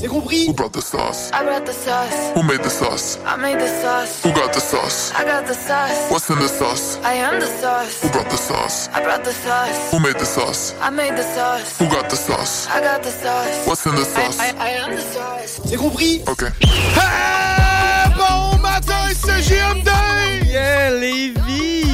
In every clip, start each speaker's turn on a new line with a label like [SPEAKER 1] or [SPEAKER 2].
[SPEAKER 1] C'est compris
[SPEAKER 2] Who brought the sauce?
[SPEAKER 3] I brought the sauce.
[SPEAKER 2] Who made the sauce?
[SPEAKER 3] I made the sauce.
[SPEAKER 2] Who got the sauce?
[SPEAKER 3] I got the sauce.
[SPEAKER 2] What's in the sauce?
[SPEAKER 3] I am the sauce.
[SPEAKER 2] Who brought the sauce?
[SPEAKER 3] I brought the sauce.
[SPEAKER 2] Who made the sauce?
[SPEAKER 3] I made the sauce.
[SPEAKER 2] Who got the sauce?
[SPEAKER 3] I got the sauce.
[SPEAKER 2] What's in the sauce?
[SPEAKER 3] I, I, I am the sauce.
[SPEAKER 1] C'est compris
[SPEAKER 2] Ok.
[SPEAKER 4] Hey, bon matin, c'est JMD!
[SPEAKER 5] Yeah, Lévi!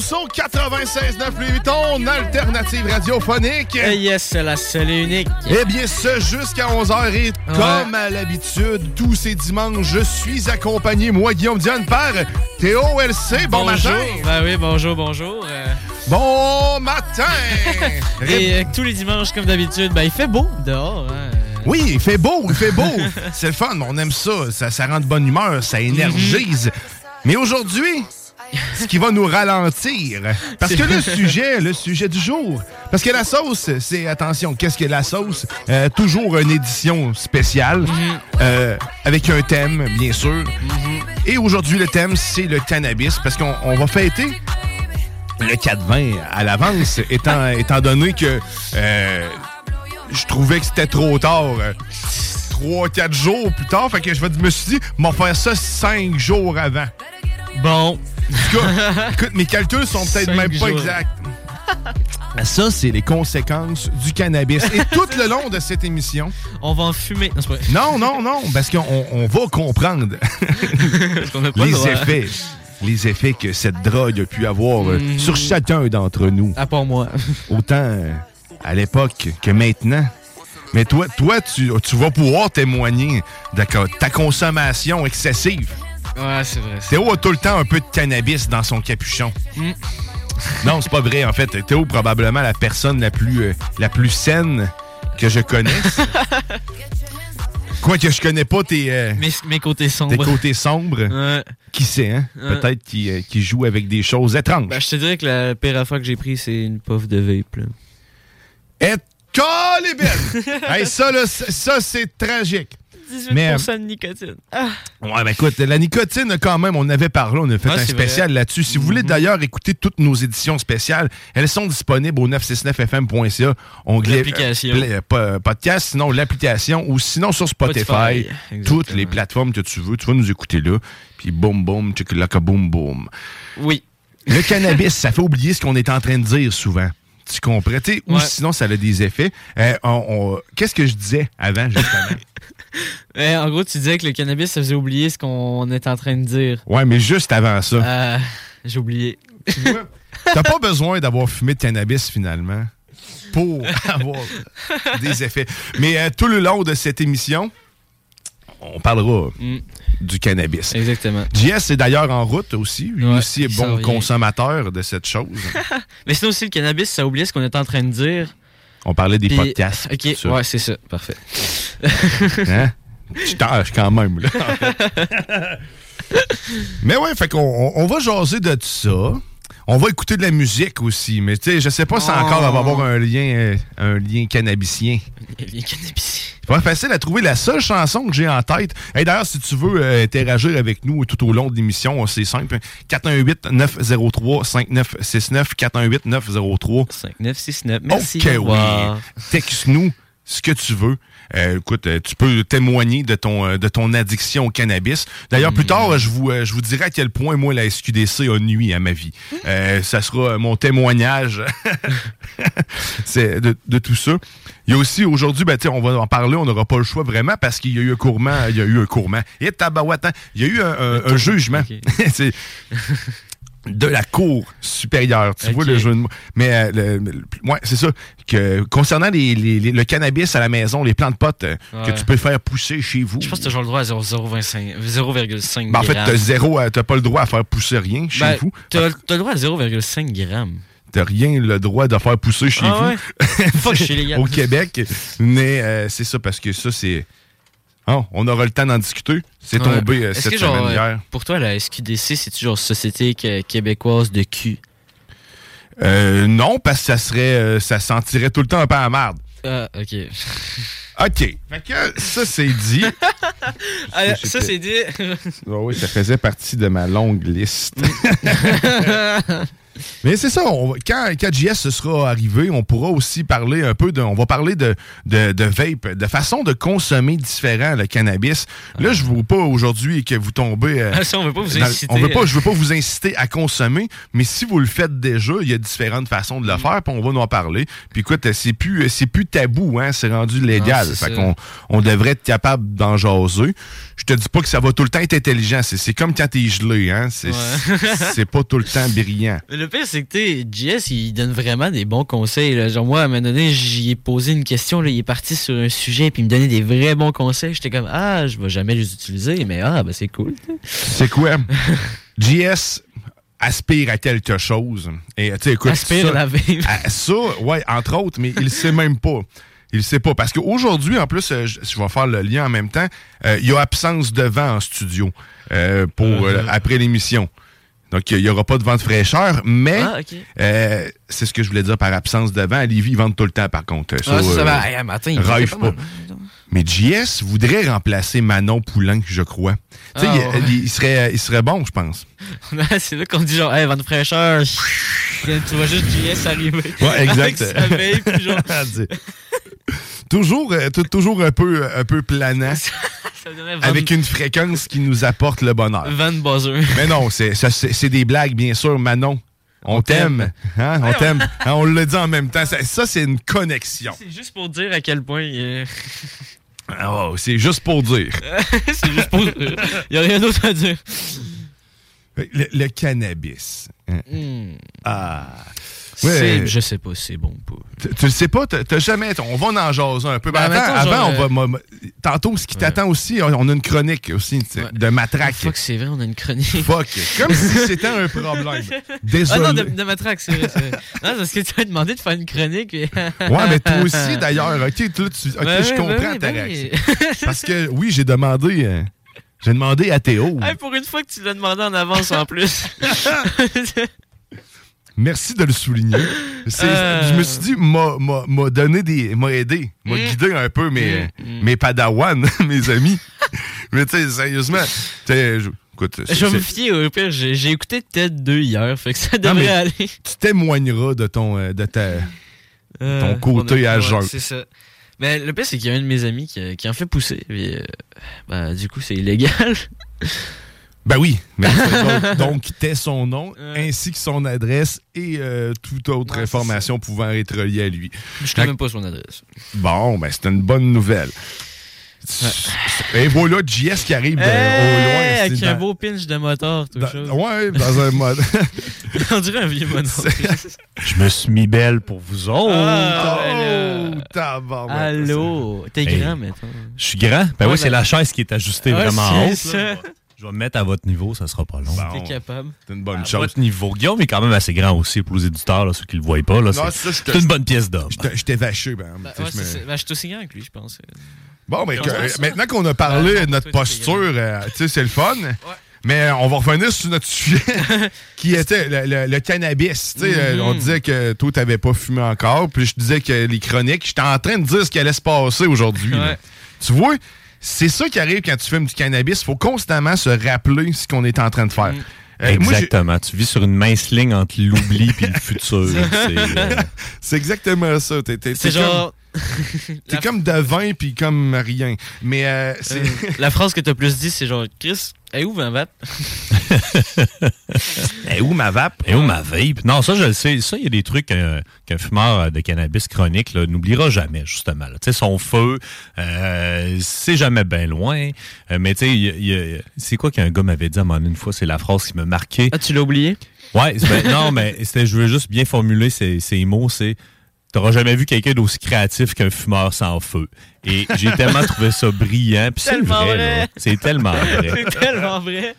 [SPEAKER 4] Sauce au 96.9 Louis ton alternative radiophonique.
[SPEAKER 5] Eh yes, c'est la seule et unique.
[SPEAKER 4] Eh bien, ce jusqu'à 11h et comme à l'habitude, tous ces dimanches, je suis accompagné, moi, Guillaume Diane, par Théo LC. Bon
[SPEAKER 5] bonjour.
[SPEAKER 4] matin!
[SPEAKER 5] Ben oui, bonjour, bonjour. Euh,
[SPEAKER 4] Bon matin!
[SPEAKER 5] et euh, tous les dimanches, comme d'habitude, ben il fait beau dehors. Hein.
[SPEAKER 4] Oui, il fait beau, il fait beau. C'est le fun, on aime ça. Ça, ça rend de bonne humeur, ça énergise.
[SPEAKER 5] Mhm.
[SPEAKER 4] Mais aujourd'hui, ce qui va nous ralentir, parce que le sujet, le sujet du jour, parce que la sauce, c'est, attention, qu'est-ce que la sauce? Euh, toujours une édition spéciale,
[SPEAKER 5] Mhm.
[SPEAKER 4] euh, avec un thème, bien sûr. Et aujourd'hui, le thème, c'est le cannabis, parce qu'on on va fêter le 4-20 à l'avance, étant, étant donné que euh, je trouvais que c'était trop tard. Euh, Trois, quatre jours plus tard, fait que je me suis dit, m'en faire ça cinq jours avant.
[SPEAKER 5] Bon.
[SPEAKER 4] En tout cas, écoute, mes calculs sont peut-être même pas exacts. Ça, c'est les conséquences du cannabis. Et tout le long de cette émission.
[SPEAKER 5] On va en fumer. Non.
[SPEAKER 4] Non, non, non, parce qu'on on va comprendre les effets. Les effets que cette drogue a pu avoir euh,
[SPEAKER 5] Mhm.
[SPEAKER 4] sur chacun d'entre nous.
[SPEAKER 5] À part moi.
[SPEAKER 4] Autant euh, à l'époque que maintenant. Mais toi, toi tu, tu vas pouvoir témoigner de ta consommation excessive.
[SPEAKER 5] Ouais, c'est vrai.
[SPEAKER 4] Théo a tout le temps un peu de cannabis dans son capuchon.
[SPEAKER 5] Mm.
[SPEAKER 4] Non, c'est pas vrai. En fait, Théo probablement la personne la plus, euh, la plus saine que je connaisse. Quoique je connais pas tes, euh,
[SPEAKER 5] Mes, mes côtés sombres.
[SPEAKER 4] tes côtés sombres.
[SPEAKER 5] Ouais.
[SPEAKER 4] Qui sait, hein?
[SPEAKER 5] Ouais.
[SPEAKER 4] Peut-être qu'il euh, joue avec des choses étranges.
[SPEAKER 5] Ben, je te dirais que la pire affaire que j'ai pris, c'est une puff de vape. Là.
[SPEAKER 4] Et calébelle! hey, ça, là, ça, c'est tragique.
[SPEAKER 5] 18%
[SPEAKER 4] Mais, euh,
[SPEAKER 5] de nicotine. Ah.
[SPEAKER 4] Ouais, ben écoute, la nicotine, quand même, on avait parlé, on a fait
[SPEAKER 5] Ah,
[SPEAKER 4] un spécial
[SPEAKER 5] vrai.
[SPEAKER 4] là-dessus. Si vous voulez d'ailleurs écouter toutes nos éditions spéciales, elles sont disponibles au 969fm.ca, onglet
[SPEAKER 5] L'application.
[SPEAKER 4] euh, podcast, sinon l'application, ou sinon sur Spotify,
[SPEAKER 5] Spotify,
[SPEAKER 4] toutes les plateformes que tu veux, tu vas nous écouter là, puis boum boum, tchiklaka boum boum.
[SPEAKER 5] Oui.
[SPEAKER 4] Le cannabis, ça fait oublier ce qu'on est en train de dire souvent. Tu comprends? Ou
[SPEAKER 5] Ouais.
[SPEAKER 4] sinon, ça a des effets. Euh, on- on- Qu'est-ce que je disais avant, justement?
[SPEAKER 5] En gros, tu disais que le cannabis, ça faisait oublier ce qu'on est en train de dire.
[SPEAKER 4] ouais, mais juste avant ça.
[SPEAKER 5] Euh, j'ai oublié.
[SPEAKER 4] Tu vois, T'as pas besoin d'avoir fumé de cannabis finalement pour avoir des effets. Mais euh, tout le long de cette émission, on parlera
[SPEAKER 5] Mm.
[SPEAKER 4] du cannabis.
[SPEAKER 5] Exactement.
[SPEAKER 4] JS est d'ailleurs en route aussi. Lui
[SPEAKER 5] Ouais,
[SPEAKER 4] aussi est bon consommateur de cette chose.
[SPEAKER 5] Mais sinon aussi, le cannabis, ça oubliait ce qu'on est en train de dire.
[SPEAKER 4] On parlait des
[SPEAKER 5] Puis-
[SPEAKER 4] podcasts.
[SPEAKER 5] Ok,
[SPEAKER 4] ça.
[SPEAKER 5] ouais, c'est ça. Parfait.
[SPEAKER 4] Hein? Je tâche quand même. Là, en fait. Mais ouais, fait qu'on on, on va jaser de tout ça. On va écouter de la musique aussi, mais tu sais, je sais pas si
[SPEAKER 5] Oh.
[SPEAKER 4] encore elle va avoir un lien, un lien cannabisien.
[SPEAKER 5] Les cannabis.
[SPEAKER 4] Pas facile à trouver la seule chanson que j'ai en tête. Et d'ailleurs, si tu veux euh, interagir avec nous tout au long de l'émission, c'est simple. 418-903-5969. 418-903.
[SPEAKER 5] 5969. Merci.
[SPEAKER 4] OK, oui. Texte-nous ce que tu veux. Euh, écoute, euh, tu peux témoigner de ton, euh, de ton addiction au cannabis. D'ailleurs, plus tard, euh, je vous, je vous dirai à quel point, moi, la SQDC a nuit à ma vie. Euh, ça sera mon témoignage de, de tout ça. Il y a aussi, aujourd'hui, ben, on va en parler, on n'aura pas le choix vraiment parce qu'il y a eu un courement, il y a eu un courement. Et hein, il y a eu un, un- un jugement. de la Cour supérieure. Tu vois le jeu de mots. Mais euh, le- le- ouais, c'est ça. Que, concernant les- les- les- le cannabis à la maison, les plantes potes euh, que tu peux faire pousser chez vous.
[SPEAKER 5] Je pense que t'as genre le droit à 0,025 0,5
[SPEAKER 4] Ben, en fait,
[SPEAKER 5] grammes.
[SPEAKER 4] t'as zéro, à- t'as pas le droit à faire pousser rien chez
[SPEAKER 5] Ben,
[SPEAKER 4] vous.
[SPEAKER 5] T'as t'as le droit à 0,5 grammes.
[SPEAKER 4] T'as rien le droit de faire pousser chez
[SPEAKER 5] Ah
[SPEAKER 4] vous.
[SPEAKER 5] ouais? Fuck, je suis légal.
[SPEAKER 4] Au Québec. Mais euh, c'est ça parce que ça, c'est. Oh, on aura le temps d'en discuter. C'est tombé euh, cette
[SPEAKER 5] que,
[SPEAKER 4] semaine
[SPEAKER 5] euh,
[SPEAKER 4] hier.
[SPEAKER 5] Pour toi, la SQDC, c'est genre Société québécoise de cul?
[SPEAKER 4] Euh, non, parce que ça serait. euh, ça sentirait tout le temps un peu à la merde.
[SPEAKER 5] Ah, ok.
[SPEAKER 4] OK. Fait que ça, c'est dit.
[SPEAKER 5] Ah, ça, c'est dit.
[SPEAKER 4] Oui, ça faisait partie de ma longue liste. Mais c'est ça, on quand, quand JS sera arrivé, on pourra aussi parler un peu de. On va parler de, de, de vape, de façon de consommer différent le cannabis. Là, je ne veux pas aujourd'hui que vous tombez. euh,
[SPEAKER 5] Ah, ça, on veut pas vous
[SPEAKER 4] dans-
[SPEAKER 5] inciter.
[SPEAKER 4] on veut pas, je veux pas vous inciter à consommer, mais si vous le faites déjà, il y a différentes façons de
[SPEAKER 5] Mm.
[SPEAKER 4] le faire, puis on va nous en parler. Puis écoute, c'est plus, c'est plus tabou, hein, c'est rendu légal.
[SPEAKER 5] Non,
[SPEAKER 4] fait qu'on on devrait être capable d'en jaser. Je te dis pas que ça va tout le temps être intelligent, c'est, c'est comme quand t'es gelé, hein, c'est,
[SPEAKER 5] Ouais.
[SPEAKER 4] c'est pas tout le temps brillant.
[SPEAKER 5] Le pire, c'est que, JS, il donne vraiment des bons conseils. là. Genre, moi, à un moment donné, j'y ai posé une question, là, il est parti sur un sujet, puis il me donnait des vrais bons conseils. J'étais comme, ah, je vais jamais les utiliser, mais ah, ben c'est cool.
[SPEAKER 4] C'est quoi? JS aspire à quelque chose. Et, tu sais, écoute,
[SPEAKER 5] Aspire
[SPEAKER 4] ça,
[SPEAKER 5] à la vape.
[SPEAKER 4] à- ça, ouais, entre autres, mais il sait même pas. Il sait pas. Parce qu'aujourd'hui, en plus, euh, je, je vais faire le lien en même temps, euh, il y a absence de vent en studio euh, pour euh, après l'émission. Donc, il n'y aura pas de vent de fraîcheur, mais
[SPEAKER 5] Ah,
[SPEAKER 4] euh, c'est ce que je voulais dire par absence de vent. À Lévis, ils vendent tout le temps, par contre.
[SPEAKER 5] Ah, ça, ça
[SPEAKER 4] euh,
[SPEAKER 5] va. Hey, un matin, il pas.
[SPEAKER 4] Mais JS voudrait remplacer Manon Poulain, je crois. Tu sais,
[SPEAKER 5] Ah,
[SPEAKER 4] il,
[SPEAKER 5] ouais.
[SPEAKER 4] il- il serait, il serait bon, je pense.
[SPEAKER 5] c'est là qu'on dit genre, hey, vent de fraîcheur. tu vois juste JS arriver.
[SPEAKER 4] Ouais, exact.
[SPEAKER 5] Avec sa vape, puis genre,
[SPEAKER 4] toujours, euh, tou- toujours un peu, un peu planant, avec une fréquence qui nous apporte le bonheur.
[SPEAKER 5] de buzzer.
[SPEAKER 4] Mais non, c'est des blagues, bien sûr, Manon. On,
[SPEAKER 5] On
[SPEAKER 4] t'aime. Hein? On t'aime. Hein, on le dit en même temps. Ça, ça, c'est une connexion.
[SPEAKER 5] C'est juste pour dire à quel point. euh,
[SPEAKER 4] Oh, c'est juste pour dire.
[SPEAKER 5] c'est juste pour. Il y a rien d'autre à dire.
[SPEAKER 4] Le, le cannabis.
[SPEAKER 5] Hmm.
[SPEAKER 4] Ah. Ouais.
[SPEAKER 5] Je sais pas si c'est bon ou pas.
[SPEAKER 4] Tu, le sais pas, t'as jamais. On va en jaser un peu.
[SPEAKER 5] Ben,
[SPEAKER 4] Ben, avant,
[SPEAKER 5] genre,
[SPEAKER 4] on va.
[SPEAKER 5] euh,
[SPEAKER 4] Tantôt, ce qui t'attend aussi, on, a une chronique aussi
[SPEAKER 5] Ouais.
[SPEAKER 4] de matraque.
[SPEAKER 5] Fuck, c'est vrai, on a une chronique.
[SPEAKER 4] Fuck. Comme si c'était un problème. Désolé.
[SPEAKER 5] Ah non, de, de matraque, c'est vrai. c'est vrai. Non, parce que tu m'as demandé de faire une chronique.
[SPEAKER 4] Ouais, mais toi aussi, d'ailleurs. OK, tu-
[SPEAKER 5] Ben
[SPEAKER 4] je comprends
[SPEAKER 5] ben oui,
[SPEAKER 4] ta
[SPEAKER 5] ben
[SPEAKER 4] réaction. Parce que, oui, j'ai demandé... euh, j'ai demandé à Théo.
[SPEAKER 5] Hey, pour une fois que tu l'as demandé en avance en plus.
[SPEAKER 4] Merci de le souligner.
[SPEAKER 5] Euh.
[SPEAKER 4] Je me suis dit, m'a- donné des... m'a aidé. M'a
[SPEAKER 5] Mm.
[SPEAKER 4] guidé un peu mes,
[SPEAKER 5] Mm, mm.
[SPEAKER 4] mes padawans, mes amis. mais tu sais, sérieusement, je- écoute,
[SPEAKER 5] Je vais me fier au pire. J'ai écouté TED 2 hier, fait que ça devrait aller.
[SPEAKER 4] tu témoigneras de ton... euh, de ta...
[SPEAKER 5] Euh,
[SPEAKER 4] Ton côté à jeun.
[SPEAKER 5] C'est ça. Mais le pire, c'est qu'il y a un de mes amis qui, qui en fait pousser. puis, euh, bah, du coup, c'est illégal.
[SPEAKER 4] Ben oui, mais donc, donc t'es son nom, ainsi que son adresse et euh, toute autre
[SPEAKER 5] Ouais, c'est
[SPEAKER 4] information pouvant être reliée à lui.
[SPEAKER 5] Je connais même pas son adresse.
[SPEAKER 4] Bon, ben c'est une bonne nouvelle. Et voilà JS qui arrive
[SPEAKER 5] Hey,
[SPEAKER 4] au loin.
[SPEAKER 5] avec
[SPEAKER 4] c'est
[SPEAKER 5] un beau pinch de moteur, tout
[SPEAKER 4] dans-
[SPEAKER 5] chose.
[SPEAKER 4] ouais, dans un mode.
[SPEAKER 5] On dirait un vieux moteur.
[SPEAKER 6] Je me suis mis belle pour vous autres.
[SPEAKER 5] Ah,
[SPEAKER 4] oh,
[SPEAKER 5] ben. Allô? T'es
[SPEAKER 6] Hey.
[SPEAKER 5] grand maintenant.
[SPEAKER 6] Je suis grand? Ben
[SPEAKER 5] Ouais,
[SPEAKER 6] oui, c'est
[SPEAKER 5] ben-
[SPEAKER 6] la chaise qui est ajustée
[SPEAKER 5] Ouais,
[SPEAKER 6] vraiment
[SPEAKER 5] c'est
[SPEAKER 6] là. Je vais- me mettre à votre niveau, ça sera pas long.
[SPEAKER 4] Bon,
[SPEAKER 5] T'es capable.
[SPEAKER 4] c'est une bonne
[SPEAKER 6] À
[SPEAKER 4] chose.
[SPEAKER 6] votre niveau. Guillaume est quand même assez grand aussi pour les éditeurs, là, ceux qui le voient pas. Là,
[SPEAKER 4] Non,
[SPEAKER 6] c'est
[SPEAKER 4] ça,
[SPEAKER 6] une bonne pièce d'homme.
[SPEAKER 4] Je t'ai- vaché, ben.
[SPEAKER 5] Bah, ouais,
[SPEAKER 4] je me-.
[SPEAKER 5] Bah, suis aussi grand que lui, je pense.
[SPEAKER 4] Bon,
[SPEAKER 5] Ouais,
[SPEAKER 4] que-
[SPEAKER 5] ouais, ça.
[SPEAKER 4] maintenant qu'on a parlé
[SPEAKER 5] Ouais,
[SPEAKER 4] de notre posture, euh, tu sais, c'est le fun. Mais euh, on va revenir sur notre sujet qui était le, le- le cannabis. Tu sais, euh,
[SPEAKER 5] Mhm.
[SPEAKER 4] On disait que toi, tu n'avais pas fumé encore. Puis je disais que les chroniques, j'étais en train de dire ce qui allait se passer aujourd'hui.
[SPEAKER 5] Ouais.
[SPEAKER 4] Tu vois, c'est ça qui arrive quand tu fumes du cannabis. Il faut constamment se rappeler ce qu'on est en train de faire.
[SPEAKER 5] Mm.
[SPEAKER 4] Euh, moi,
[SPEAKER 6] Exactement. tu vis sur une mince ligne entre l'oubli et le futur. C'est, euh,
[SPEAKER 4] C'est exactement ça.
[SPEAKER 5] C'est
[SPEAKER 4] comme-
[SPEAKER 5] genre.
[SPEAKER 4] T'es comme de vin puis comme rien. Mais euh, c'est.
[SPEAKER 5] euh, la phrase que t'as plus dit, c'est genre Chris, est où ma vape?
[SPEAKER 4] Eh, où ma vape?
[SPEAKER 6] Et où ma vape? Non, ça, je le sais. Ça, il y a des trucs qu'un qu'un fumeur de cannabis chronique là, n'oubliera jamais, justement. Tu sais, son feu, euh, c'est jamais bien loin. Euh, mais tu sais, c'est quoi qu'un gars m'avait dit à un moment donné, une fois? C'est la phrase qui m'a marqué.
[SPEAKER 5] Ah, tu l'as oublié?
[SPEAKER 6] Ouais, c'est- ben, non, mais c'était, je veux juste bien formuler ces, ces mots. C'est T'auras jamais vu quelqu'un d'aussi créatif qu'un fumeur sans feu. Et j'ai tellement trouvé ça brillant. Puis c'est
[SPEAKER 5] Tellement
[SPEAKER 6] vrai,
[SPEAKER 5] vrai.
[SPEAKER 6] là. C'est tellement vrai.
[SPEAKER 5] C'est tellement vrai.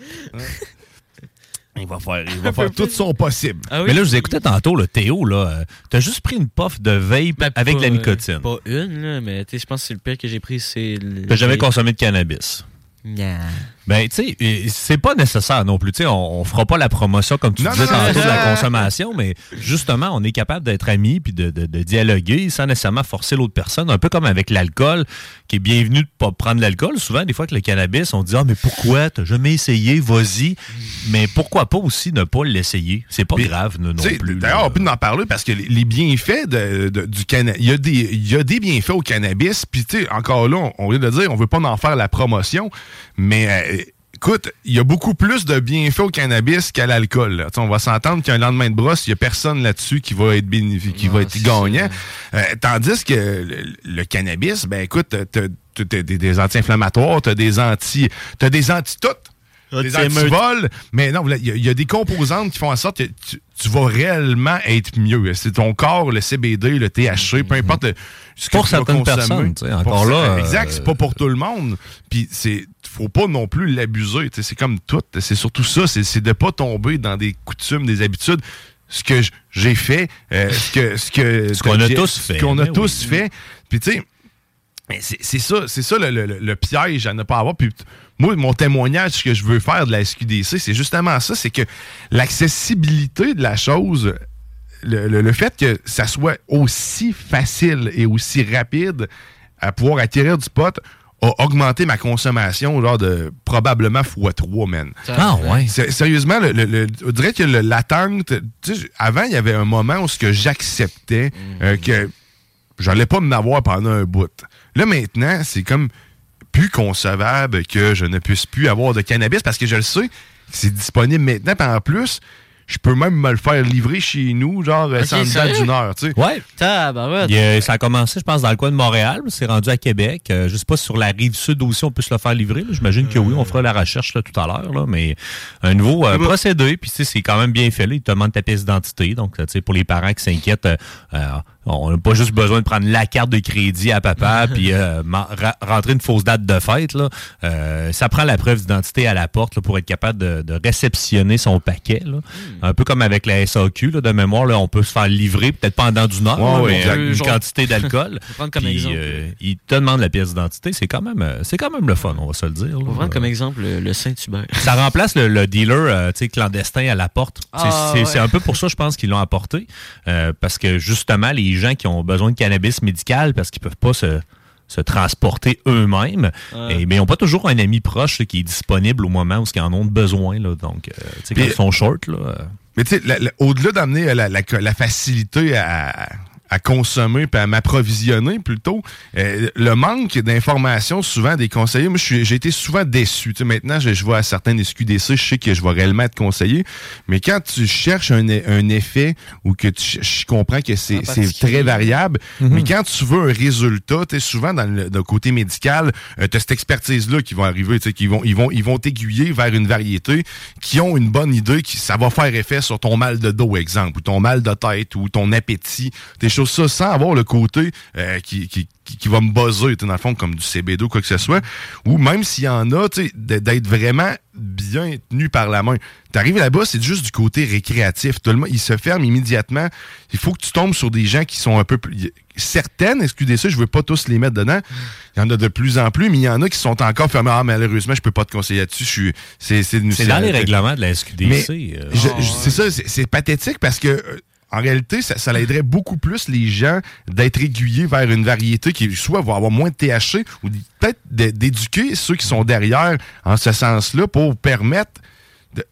[SPEAKER 4] Il va faire, il va faire tout son possible.
[SPEAKER 5] Ah oui?
[SPEAKER 6] Mais là, je vous écoutais tantôt, le Théo, là. euh, T'as juste pris une puff de vape
[SPEAKER 5] Ben,
[SPEAKER 6] avec
[SPEAKER 5] pas,
[SPEAKER 6] la nicotine.
[SPEAKER 5] euh, Pas une, là, mais je pense que c'est le pire que j'ai pris, c'est. le-
[SPEAKER 6] T'as jamais consommé de cannabis? Ben, tu sais, c'est pas nécessaire non plus. Tu sais, on, on fera pas la promotion comme tu
[SPEAKER 4] Non,
[SPEAKER 6] disais tantôt de la consommation, mais justement, on est capable d'être amis puis de, de- de dialoguer sans nécessairement forcer l'autre personne. Un peu comme avec l'alcool, qui est bienvenu de pas prendre l'alcool. Souvent, des fois, avec le cannabis, on dit Ah, mais pourquoi? T'as jamais essayé? Vas-y. Mais pourquoi pas aussi ne pas l'essayer? C'est pas grave, non, non plus.
[SPEAKER 4] D'ailleurs, on peut en parler parce que les, les bienfaits de- du cannabis, il y, a des- y a des bienfaits au cannabis. Puis, tu sais, encore là, on, on vient de dire, on veut pas en faire la promotion, mais euh, écoute, il y a beaucoup plus de bienfaits au cannabis qu'à l'alcool. On va s'entendre qu'un lendemain de brosse, il y a personne là-dessus qui va être bénéfique, qui va être gagnant. Euh, tandis que le, le cannabis, ben écoute, t'as des, anti-inflammatoires, t'as des anti, t'as des anti-toutes. Des antivols, mais non, il y, a- il y a des composantes qui font en sorte que tu, tu vas réellement être mieux. C'est ton corps, le CBD, le THC, peu importe le- ce que
[SPEAKER 6] Pour
[SPEAKER 4] tu vas
[SPEAKER 6] certaines
[SPEAKER 4] consommer.
[SPEAKER 6] personnes, tu sais, encore
[SPEAKER 4] Pour
[SPEAKER 6] là,
[SPEAKER 4] ça-
[SPEAKER 6] euh,
[SPEAKER 4] Exact, c'est pas pour tout le monde. Puis c'est faut pas non plus l'abuser. C'est comme tout. C'est surtout ça, c'est de pas tomber dans des coutumes, des habitudes. Ce que j'ai fait, euh, ce que ce que
[SPEAKER 6] Ce qu'on a tous
[SPEAKER 4] ce
[SPEAKER 6] fait,
[SPEAKER 4] qu'on a tous
[SPEAKER 6] oui.
[SPEAKER 4] fait. Puis tu sais, c'est ça, c'est ça le, le- le- le piège à ne pas avoir. Puis moi, mon témoignage, ce que je veux faire de la SQDC, c'est justement ça, c'est que l'accessibilité de la chose, le fait que ça soit aussi facile et aussi rapide à pouvoir acquérir du pot a augmenté ma consommation genre de probablement x3, man.
[SPEAKER 6] Ah, ouais.
[SPEAKER 4] Sérieusement, le, le- le- on dirait que l'attente. tu sais, Avant, il y avait un moment où ce que j'acceptais euh, que j'allais pas me avoir pendant un bout. Là, maintenant, c'est comme plus concevable que je ne puisse plus avoir de cannabis parce que je le sais c'est disponible maintenant. Puis en plus, je peux même me le faire livrer chez nous, genre
[SPEAKER 5] Ok,
[SPEAKER 4] sans une date d'une heure. Tu sais.
[SPEAKER 6] Ouais.
[SPEAKER 5] Tabarouette.
[SPEAKER 6] Il y a- ça a commencé, je pense, dans le coin de Montréal. C'est rendu à Québec. Euh, je sais pas si sur la rive sud aussi, on peut se le faire livrer. J'imagine que oui, on fera la recherche là, tout à l'heure. là, Mais un nouveau euh, procédé, puis tu sais, c'est quand même bien fait. Là. Il te demande ta pièce d'identité. Donc, tu sais, pour les parents qui s'inquiètent, euh, euh, on n'a pas juste besoin de prendre la carte de crédit à papa puis euh, rentrer une fausse date de fête. Là. Euh, ça prend la preuve d'identité à la porte là, pour être capable de, de réceptionner son paquet. Là. Un peu comme avec la SAQ, là, de mémoire, là, on peut se faire livrer, peut-être pendant d'une heure,
[SPEAKER 4] Ouais,
[SPEAKER 6] là,
[SPEAKER 4] ouais,
[SPEAKER 6] mais
[SPEAKER 4] exact.
[SPEAKER 6] une
[SPEAKER 5] Genre-
[SPEAKER 6] quantité d'alcool. Euh, il te demande la pièce d'identité. C'est quand même euh, c'est quand même le fun, on va se le dire.
[SPEAKER 5] On va prendre comme exemple le, le Saint-Hubert.
[SPEAKER 6] Ça remplace le, le dealer euh, tu sais, clandestin à la porte. C'est-
[SPEAKER 5] Ah,
[SPEAKER 6] c'est
[SPEAKER 5] ouais.
[SPEAKER 6] c'est un peu pour ça, je pense, qu'ils l'ont apporté. Euh, parce que justement, les gens qui ont besoin de cannabis médical parce qu'ils peuvent pas se, se transporter eux-mêmes, et, mais ils n'ont pas toujours un ami proche là, qui est disponible au moment où ils en ont besoin. Là, donc, euh, tu sais, quand
[SPEAKER 4] Puis-
[SPEAKER 6] ils sont short, là, euh,
[SPEAKER 4] Mais tu sais, au-delà d'amener la, la- la facilité à, à consommer puis à m'approvisionner plutôt, euh, le manque d'informations souvent des conseillers, moi je suis- j'ai été souvent déçu. Tu sais, maintenant, je, je vois à certains SQDC, je sais que je vais réellement être conseillé, mais quand tu cherches un, un effet ou que tu, je comprends que c'est très variable, mais quand tu veux un résultat, tu sais, souvent dans le, dans le côté médical, tu as cette expertise-là qui va arriver, tu sais, qui vont, ils vont, ils vont t'aiguiller vers une variété qui ont une bonne idée, qui ça va faire effet sur ton mal de dos, exemple, ou ton mal de tête, ou ton appétit, des choses ça sans avoir le côté euh, qui, qui, qui, va me buzzer, tu sais, dans le fond, comme du CBD ou quoi que ce soit. Ou même s'il y en a, tu d'être vraiment bien tenu par la main. T'arrives là-bas, c'est juste du côté récréatif. Tout le monde, il se ferme immédiatement. Il faut que tu tombes sur des gens qui sont un peu plus... Certaines SQDC, je veux pas tous les mettre dedans. Il y en a de plus en plus, mais il y en a qui sont encore fermés. Ah, malheureusement, je peux pas te conseiller là-dessus. Je suis... C'est,
[SPEAKER 6] dans les règlements de la SQDC. Euh.
[SPEAKER 4] c'est ça, c'est, c'est pathétique parce que... en réalité, ça, ça aiderait beaucoup plus les gens d'être aiguillés vers une variété qui soit va avoir moins de THC ou peut-être d'é- d'éduquer ceux qui sont derrière en ce sens-là pour permettre de-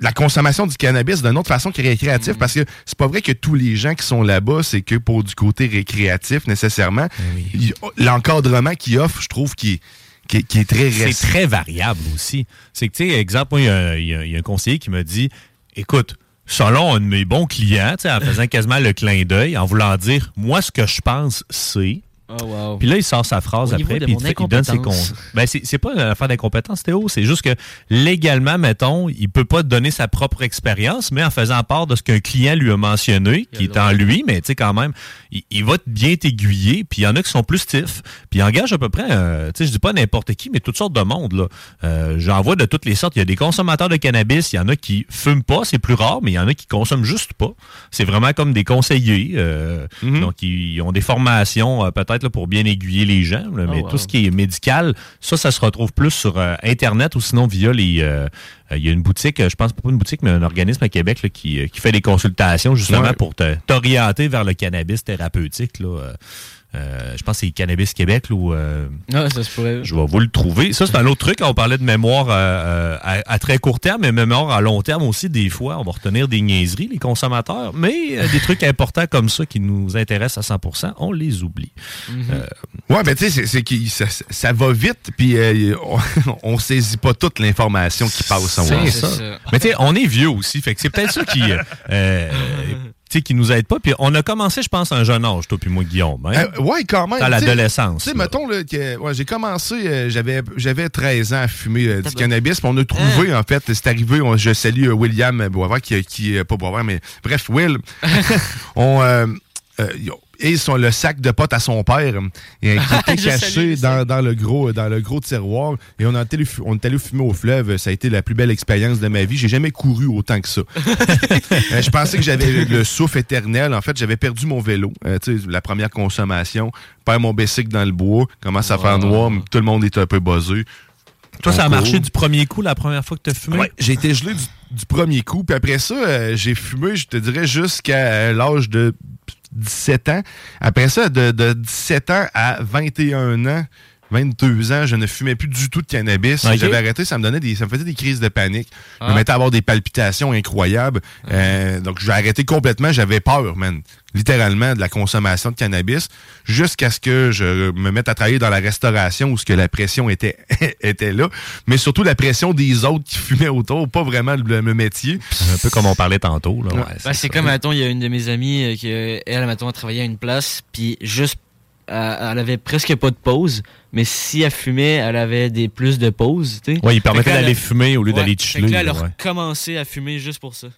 [SPEAKER 4] la consommation du cannabis d'une autre façon que récréative parce que c'est pas vrai que tous les gens qui sont là-bas, c'est que pour du côté récréatif nécessairement. Il- L'encadrement qu'ils offrent, je trouve, qui est, qui est, qui est très
[SPEAKER 6] C'est très variable aussi. C'est que, tu sais, exemple, moi, il y, a un- il y a- il y a un conseiller qui m'a dit écoute, selon un de mes bons clients, en faisant quasiment le clin d'œil, en voulant dire moi, ce que je pense, c'est.
[SPEAKER 5] Oh, wow.
[SPEAKER 6] Puis là, il sort sa phrase
[SPEAKER 5] Au
[SPEAKER 6] après, puis il, il donne ses conseils. Ben, c'est pas une affaire d'incompétence, Théo. C'est juste que légalement, mettons, il peut pas te donner sa propre expérience, mais en faisant part de ce qu'un client lui a mentionné, qui est en lui, mais tu sais, quand même, il, il va bien t'aiguiller, puis il y en a qui sont plus stiffs, puis il engage à peu près, euh, tu sais, je dis pas n'importe qui, mais toutes sortes de monde, là. Euh, J'en vois de toutes les sortes. Il y a des consommateurs de cannabis, il y en a qui fument pas, c'est plus rare, mais il y en a qui consomment juste pas. C'est vraiment comme des conseillers. euh, Donc, ils, ont des formations, euh, peut-être, pour bien aiguiller les gens, là, mais
[SPEAKER 5] wow.
[SPEAKER 6] tout ce qui est médical, ça, ça se retrouve plus sur euh, Internet ou sinon via les. euh, euh, Il y a une boutique, je pense pas une boutique, mais un organisme à Québec là, qui, qui fait des consultations justement
[SPEAKER 4] Ouais.
[SPEAKER 6] pour te- t'orienter vers le cannabis thérapeutique. Là. Euh, je pense que c'est Cannabis Québec là, où euh,
[SPEAKER 5] Ah, ça se pourrait.
[SPEAKER 6] je vais vous le trouver. Ça, c'est un autre truc. On parlait de mémoire euh, euh, à, à très court terme, mais mémoire à long terme aussi. Des fois, on va retenir des niaiseries, les consommateurs, mais euh, des trucs importants comme ça qui nous intéressent à 100% on les oublie. Euh,
[SPEAKER 4] Ouais, ben tu sais, c'est- c'est que ça, ça va vite, puis euh, on, on saisit pas toute l'information qui passe en
[SPEAKER 6] C'est
[SPEAKER 4] haut.
[SPEAKER 6] ça. Mais tu sais, on est vieux aussi, fait que c'est peut-être ça qui, euh, euh, sais, qui nous aide pas. Puis on a commencé, je pense, à un jeune âge, toi puis moi, Guillaume. hein?
[SPEAKER 4] Euh, ouais, quand même. Sais.
[SPEAKER 6] l'adolescence.
[SPEAKER 4] Tu sais,
[SPEAKER 6] là.
[SPEAKER 4] mettons, là, que, ouais, j'ai commencé, euh, j'avais, j'avais 13 ans à fumer euh, du cannabis, puis on a trouvé, en fait, c'est arrivé, on- je salue euh, William Boisvert, qui, qui euh, pas Boisvert, mais bref, Will. on, euh, euh, et son, le sac de potes à son père, euh, qui était caché dans, dans le gros, dans le gros tiroir. Et on, a été, on est allé fumer au fleuve. Ça a été la plus belle expérience de ma vie. J'ai jamais couru autant que ça. Euh, je pensais que j'avais le souffle éternel. En fait, j'avais perdu mon vélo. Euh, tu sais, la première consommation. Perds mon bicycle dans le bois. Commence à faire noir. Tout le monde est un peu buzzé.
[SPEAKER 6] Toi, ça a marché du premier coup la première fois que tu as fumé?
[SPEAKER 4] Ouais, j'ai été gelé du, du premier coup. Puis après ça, euh, j'ai fumé, je te dirais, jusqu'à euh, l'âge de 17 ans. Après ça, de, de 17 ans à 21 ans, 22 ans, je ne fumais plus du tout de cannabis.
[SPEAKER 6] Ok.
[SPEAKER 4] J'avais arrêté, ça me donnait des, ça me faisait des crises de panique. Je me
[SPEAKER 5] Ah.
[SPEAKER 4] mettais à avoir des palpitations incroyables. Euh, donc j'ai arrêté complètement. J'avais peur, man, littéralement, de la consommation de cannabis, jusqu'à ce que je me mette à travailler dans la restauration où ce que la pression était était là, mais surtout la pression des autres qui fumaient autour, pas vraiment le, le métier.
[SPEAKER 6] Un peu comme on parlait tantôt. Là, ouais,
[SPEAKER 5] Ben, c'est comme, mettons, il y a une de mes amies euh, qui, euh, elle, mettons, a travaillé à une place, puis juste, elle avait presque pas de pause, mais si elle fumait, elle avait des plus de pauses.
[SPEAKER 6] Ouais, il permettait d'aller fumer au lieu
[SPEAKER 5] Ouais,
[SPEAKER 6] d'aller chiller.
[SPEAKER 5] là, elle a
[SPEAKER 6] ouais.
[SPEAKER 5] recommencé à fumer juste pour ça.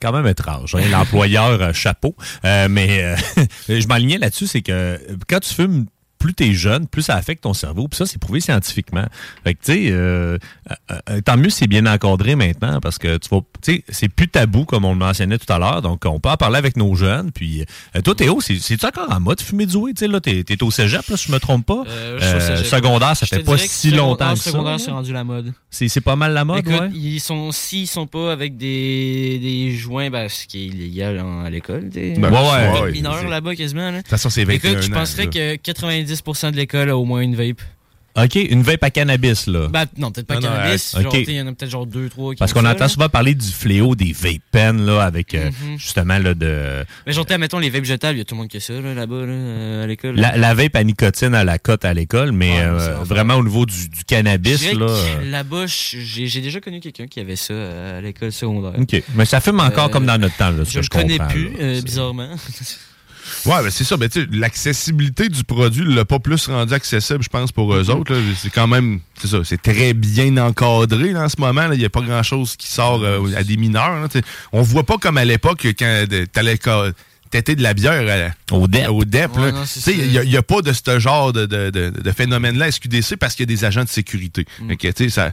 [SPEAKER 6] quand même étrange. hein, L'employeur, euh, chapeau. Euh, mais euh, je m'alignais là-dessus, c'est que euh, quand tu fumes, plus t'es jeune, plus ça affecte ton cerveau. Puis ça, c'est prouvé scientifiquement. Fait que, tu sais, euh, euh, euh, tant mieux c'est bien encadré maintenant parce que tu vas, tu sais, c'est plus tabou comme on le mentionnait tout à l'heure. Donc, on peut en parler avec nos jeunes. Puis, euh, toi, Théo, c'est- c'est-tu encore en mode fumer du weed? Tu sais, là, t'es t'es au cégep, là, si je me trompe pas?
[SPEAKER 5] Euh,
[SPEAKER 6] Euh, secondaire, ça
[SPEAKER 5] Je
[SPEAKER 6] fait pas si longtemps que ça.
[SPEAKER 5] secondaire, c'est rendu la mode.
[SPEAKER 6] C'est c'est pas mal la mode,
[SPEAKER 5] Écoute,
[SPEAKER 6] ouais?
[SPEAKER 5] ils sont, s'ils sont pas avec des, des joints, ben, ce qui est illégal en- à l'école, tu.
[SPEAKER 4] Ben,
[SPEAKER 6] ouais, ouais,
[SPEAKER 5] mineur
[SPEAKER 4] c'est-
[SPEAKER 5] là-bas quasiment, là.
[SPEAKER 4] De toute façon, c'est 21
[SPEAKER 5] Écoute, je penserais que 90% de l'école a au moins une vape.
[SPEAKER 6] OK, une vape à cannabis, là.
[SPEAKER 5] Ben, non, peut-être pas
[SPEAKER 6] Non, non,
[SPEAKER 5] cannabis. Il y en a peut-être genre deux, trois
[SPEAKER 6] Parce qu'on entend souvent parler du fléau des vape pens, là, avec euh,
[SPEAKER 5] Mhm.
[SPEAKER 6] justement là, de
[SPEAKER 5] Mais genre, mettons les vapes jetables, il y a tout le monde qui a ça, là, là-bas, là, euh, à l'école.
[SPEAKER 6] la, la vape à nicotine à la cote à l'école, mais
[SPEAKER 5] Ouais,
[SPEAKER 6] euh, vraiment au niveau du, cannabis, là.
[SPEAKER 5] Là-bas, j'ai déjà connu quelqu'un qui avait ça à l'école secondaire.
[SPEAKER 6] OK. Mais ça fume encore
[SPEAKER 5] Euh,
[SPEAKER 6] comme dans notre temps, là, ce
[SPEAKER 5] Je
[SPEAKER 6] que je
[SPEAKER 5] connais
[SPEAKER 6] comprends,
[SPEAKER 5] plus, euh, bizarrement.
[SPEAKER 4] Ouais, ben c'est ça. Ben, l'accessibilité du produit l'a pas plus rendu accessible, je pense, pour eux autres. là. C'est quand même, c'est ça, c'est très bien encadré là, en ce moment. Il n'y a pas grand-chose qui sort euh, à des mineurs. là. On voit pas comme à l'époque quand t'allais têter de la bière à-
[SPEAKER 6] Au DEP.
[SPEAKER 4] Au
[SPEAKER 5] Ouais, ça.
[SPEAKER 4] il n'y a, pas de ce genre de, de, de- de phénomène-là SQDC parce qu'il y a des agents de sécurité. Ça,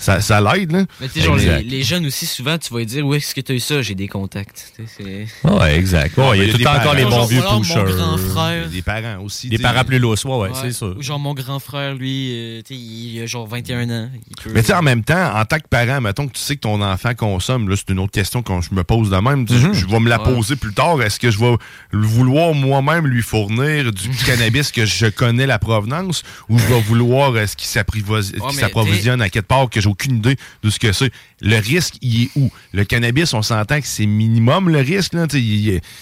[SPEAKER 4] ça, ça l'aide, là.
[SPEAKER 5] Mais tu sais, genre, les, les jeunes aussi, souvent, tu vas dire Où est-ce que tu as eu ça? J'ai des contacts. C'est-
[SPEAKER 6] Ouais, exact. Ouais, il y a tout le temps encore les bons vieux pushers.
[SPEAKER 5] frère.
[SPEAKER 4] des parents aussi.
[SPEAKER 6] Des parents plus lourds, ouais, ouais,
[SPEAKER 5] Ouais.
[SPEAKER 6] c'est sûr.
[SPEAKER 5] Ou genre mon grand frère, lui, euh, tu sais, il a genre 21 ans. Il peut...
[SPEAKER 4] Mais tu sais, en même temps, en tant que parent, mettons que tu sais que ton enfant consomme, là, c'est une autre question que je me pose de même. Tu sais,
[SPEAKER 6] Mhm.
[SPEAKER 4] Je je vais me la
[SPEAKER 5] Ouais.
[SPEAKER 4] poser plus tard. Est-ce que je vais vouloir moi-même lui fournir du cannabis que je connais la provenance ou je vais vouloir est-ce qu'il s'apprivoise- qu'il
[SPEAKER 5] mais
[SPEAKER 4] s'approvisionne à quelque part que j'ai aucune idée de ce que c'est? Le risque, il est où? Le cannabis, on s'entend que c'est minimum le risque. là,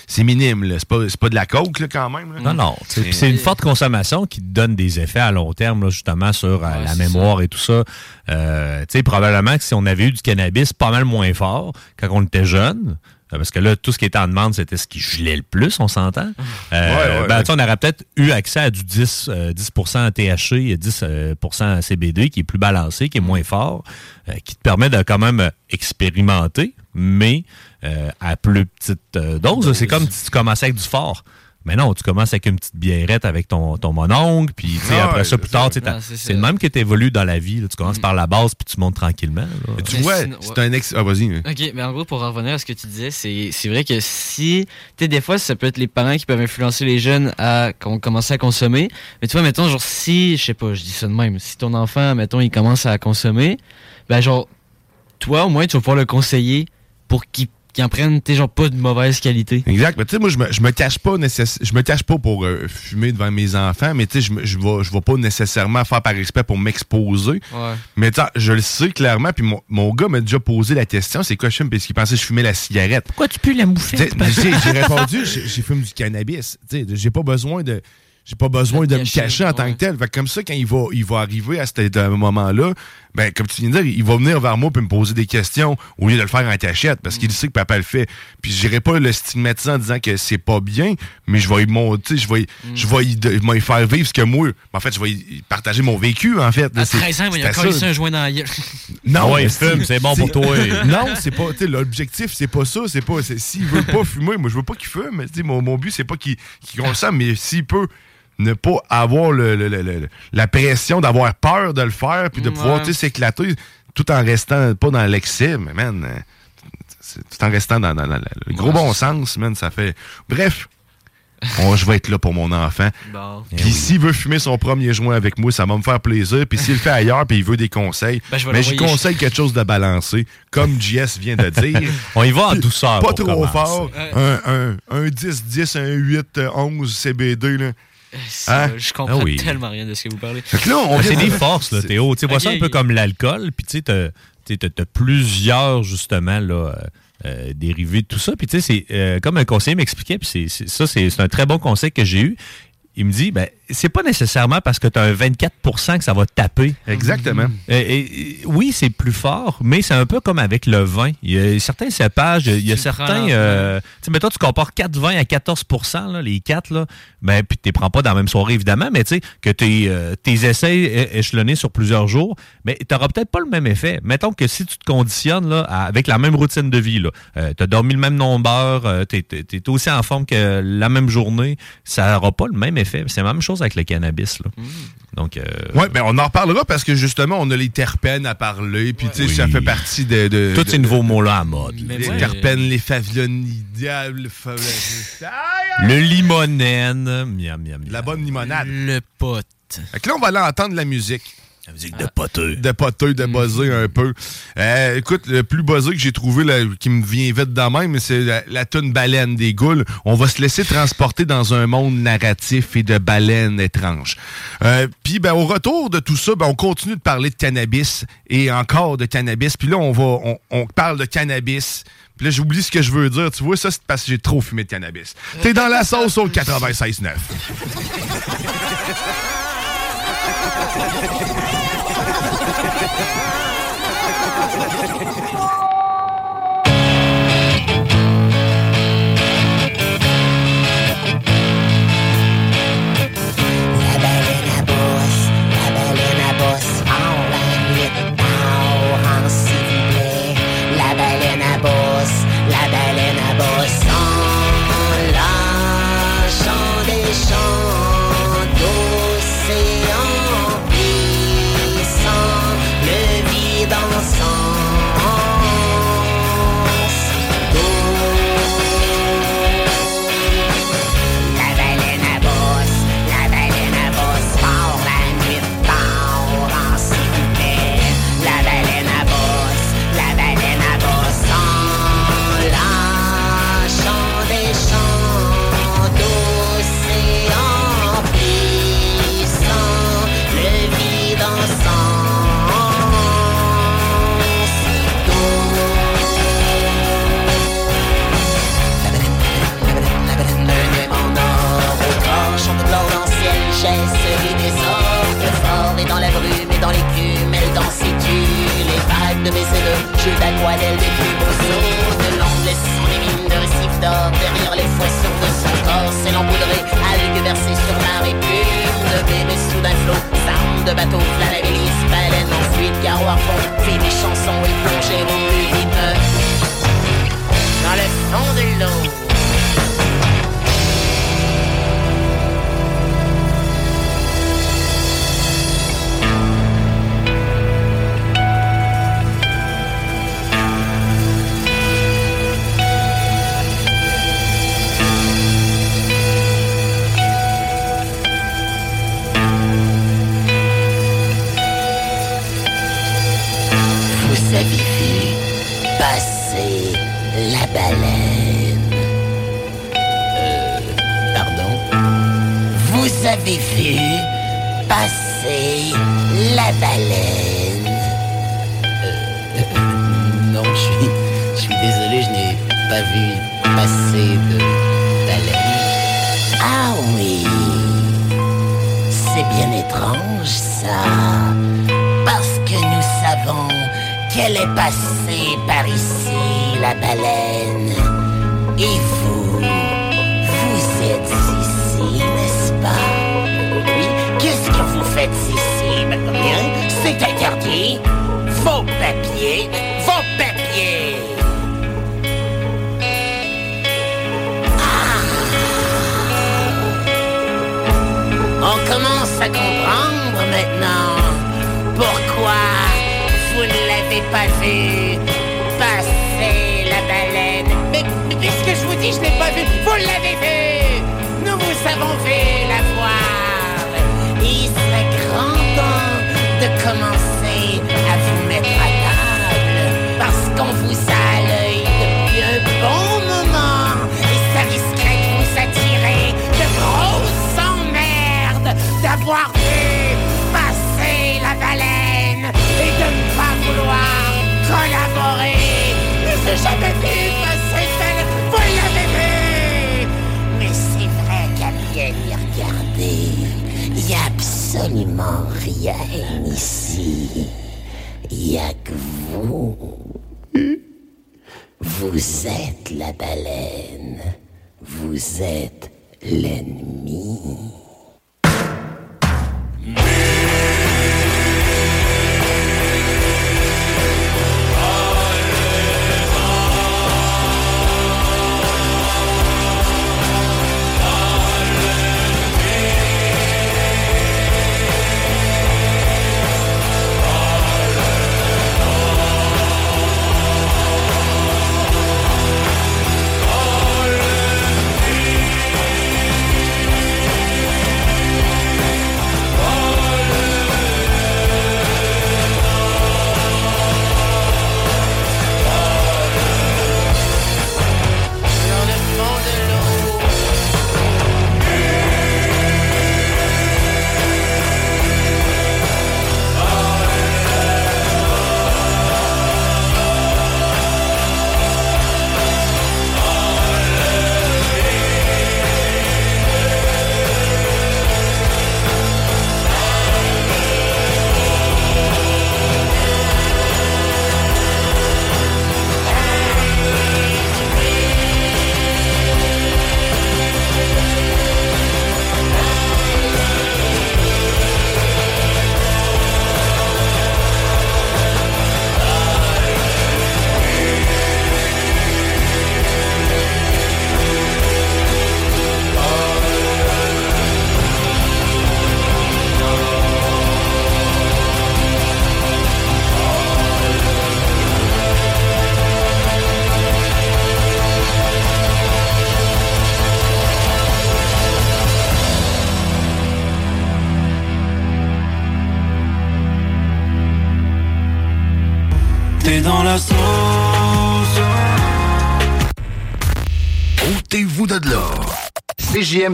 [SPEAKER 4] C'est minime. là. C'est pas, c'est pas de la coke là, quand même. là.
[SPEAKER 6] Non, non.
[SPEAKER 4] C'est-
[SPEAKER 6] une forte consommation qui donne des effets à long terme, là, justement, sur euh, la mémoire et tout ça. Euh, tu sais, probablement que si on avait eu du cannabis pas mal moins fort quand on était jeune, parce que là, tout ce qui était en demande, c'était ce qui gelait le plus, on s'entend. Euh,
[SPEAKER 4] Ouais, ouais,
[SPEAKER 6] ben,
[SPEAKER 4] ouais.
[SPEAKER 6] on aurait peut-être eu accès à du 10, euh, 10% à THC et 10% euh, à CBD, qui est plus balancé, qui est moins fort, euh, qui te permet de quand même euh, expérimenter, mais euh, à plus petite euh, dose. C'est comme si tu commençais avec du fort. Mais non, tu commences avec une petite biérette avec ton, ton mononcle, puis
[SPEAKER 4] Ah
[SPEAKER 6] après
[SPEAKER 4] ouais,
[SPEAKER 6] ça, plus tard, t'as-
[SPEAKER 5] c'est
[SPEAKER 6] le même que tu évolues dans la vie. là. Tu commences par la base, puis tu montes tranquillement.
[SPEAKER 4] Mais tu
[SPEAKER 5] Mais
[SPEAKER 4] vois, c'est
[SPEAKER 5] ouais.
[SPEAKER 4] un ex. Ah, vas-y.
[SPEAKER 5] Ok, mais en gros, pour en revenir à ce que tu disais, c'est c'est vrai que si, tu sais, des fois, ça peut être les parents qui peuvent influencer les jeunes à commencer à consommer. Mais tu vois, mettons, genre, si, je sais pas, je dis ça de même, si ton enfant, mettons, il commence à consommer, ben, genre, toi, au moins, tu vas pouvoir le conseiller pour qu'il qu'il en prenne, tu sais, genre, pas de mauvaise qualité.
[SPEAKER 4] Exact. Mais tu sais, moi, je me, je me cache pas je me cache pas pour euh, fumer devant mes enfants, mais tu sais, je je vais je vais pas nécessairement faire par respect pour m'exposer.
[SPEAKER 5] Ouais.
[SPEAKER 4] Mais tu sais, je le sais clairement, puis mon, mon gars m'a déjà posé la question, c'est quoi je fume, parce qu'il pensait que je fumais la cigarette.
[SPEAKER 6] Pourquoi tu pues la moufette?
[SPEAKER 4] J'ai répondu, j'ai fume du cannabis. Tu sais, j'ai pas besoin de. J'ai pas besoin de me
[SPEAKER 5] cacher,
[SPEAKER 4] cacher en tant que tel. Fait que comme ça, quand il va, il va arriver à ce moment-là, ben, comme tu viens de dire, il va venir vers moi et me poser des questions au lieu de le faire en cachette parce qu'il sait que papa le fait. Puis je dirais pas le stigmatiser en disant que c'est pas bien, mais je vais y monter, je vais, y- je vais y, de- je vais y faire vivre ce que moi. En fait, je vais y partager mon vécu, en fait.
[SPEAKER 5] À
[SPEAKER 4] C'est-
[SPEAKER 5] 13 ans, il a collé
[SPEAKER 4] ça.
[SPEAKER 5] un joint dans la gueule.
[SPEAKER 4] Non,
[SPEAKER 6] Ouais, fume, c'est bon pour toi.
[SPEAKER 4] non, c'est pas. tu sais, L'objectif, c'est pas ça. C'est pas. c'est- S'il veut pas fumer, moi, je veux pas qu'il fume. tu sais, Mon, mon but, c'est pas qu'il qu'il consomme, mais s'il peut ne pas avoir le, le- le- le- la pression d'avoir peur de le faire, puis de
[SPEAKER 5] Ouais.
[SPEAKER 4] pouvoir s'éclater tout en restant pas dans l'excès, mais man, euh, tout en restant dans, dans- dans le gros
[SPEAKER 5] Ouais,
[SPEAKER 4] bon sens, man, ça fait. Bref. on- je vais être là pour mon enfant.
[SPEAKER 5] Bon.
[SPEAKER 4] Puis s'il veut fumer son premier joint avec moi, ça va me faire plaisir. Puis s'il le fait ailleurs, puis il veut des conseils,
[SPEAKER 5] Ben, je
[SPEAKER 4] mais je
[SPEAKER 5] l'envoyer.
[SPEAKER 4] conseille quelque chose de balancé, comme JS vient de dire.
[SPEAKER 6] On y va en douceur.
[SPEAKER 4] Pas
[SPEAKER 6] pour
[SPEAKER 4] trop
[SPEAKER 6] commencer.
[SPEAKER 4] fort. Un, un, un 10-10, un 8-11 CBD. Là. Hein?
[SPEAKER 5] Je comprends
[SPEAKER 6] Ah oui.
[SPEAKER 5] tellement rien de ce que vous parlez.
[SPEAKER 4] Fait que là, on
[SPEAKER 6] C'est des
[SPEAKER 4] de-
[SPEAKER 6] forces, là, Théo. Tu vois ça un peu comme l'alcool, puis tu sais, t'as- plusieurs, justement, là, euh, euh, dérivés de tout ça. Puis tu sais, c'est euh, comme un conseiller m'expliquait, puis c'est- c'est- ça, c'est c'est un très bon conseil que j'ai eu. Il me dit, ben, c'est pas nécessairement parce que tu as un 24% que ça va taper.
[SPEAKER 4] Exactement.
[SPEAKER 6] Euh, et- et- oui, c'est plus fort, mais c'est un peu comme avec le vin. Il y a certains cépages, il y a
[SPEAKER 5] Tu le prends
[SPEAKER 6] certains. Euh, tu sais, mettons, tu compares 4 vins à 14 là, les 4, là, ben, puis tu les prends pas dans la même soirée, évidemment, mais tu sais, que tes, euh, tes essais échelonnés sur plusieurs jours, mais tu n'auras peut-être pas le même effet. Mettons que si tu te conditionnes là, à- avec la même routine de vie, tu as dormi le même nombre d'heures, tu es, aussi en forme que la même journée, ça n'aura pas le même effet. C'est la même chose avec le cannabis. Là. Donc, euh,
[SPEAKER 4] Ouais, ben on en reparlera parce que justement, on a les terpènes à parler, puis tu sais,
[SPEAKER 6] Oui.
[SPEAKER 4] ça fait partie de. de
[SPEAKER 6] tous
[SPEAKER 4] de-
[SPEAKER 6] ces nouveaux mots-là à mode.
[SPEAKER 5] Mais
[SPEAKER 4] Les terpènes, les favlonidia, le
[SPEAKER 6] Le limonène. Miam, miam, miam.
[SPEAKER 4] la bonne limonade.
[SPEAKER 5] Le pote.
[SPEAKER 4] Fait que là, on va aller entendre la musique.
[SPEAKER 6] La musique de poteux.
[SPEAKER 4] de poteux, de buzzer un peu. Euh, écoute, le plus buzzer que j'ai trouvé, là, qui me vient vite de même, c'est la, la toune baleine des goules. On va se laisser transporter dans un monde narratif et de baleines étranges. Euh, Puis, ben, au retour de tout ça, ben, on continue de parler de cannabis et encore de cannabis. Puis là, on va, on, on parle de cannabis. Puis là, j'oublie ce que je veux dire. Tu vois, ça, c'est parce que j'ai trop fumé de cannabis. T'es dans la sauce au 96.9.
[SPEAKER 7] La que vous. Vous êtes la baleine. Vous êtes l'ennemi.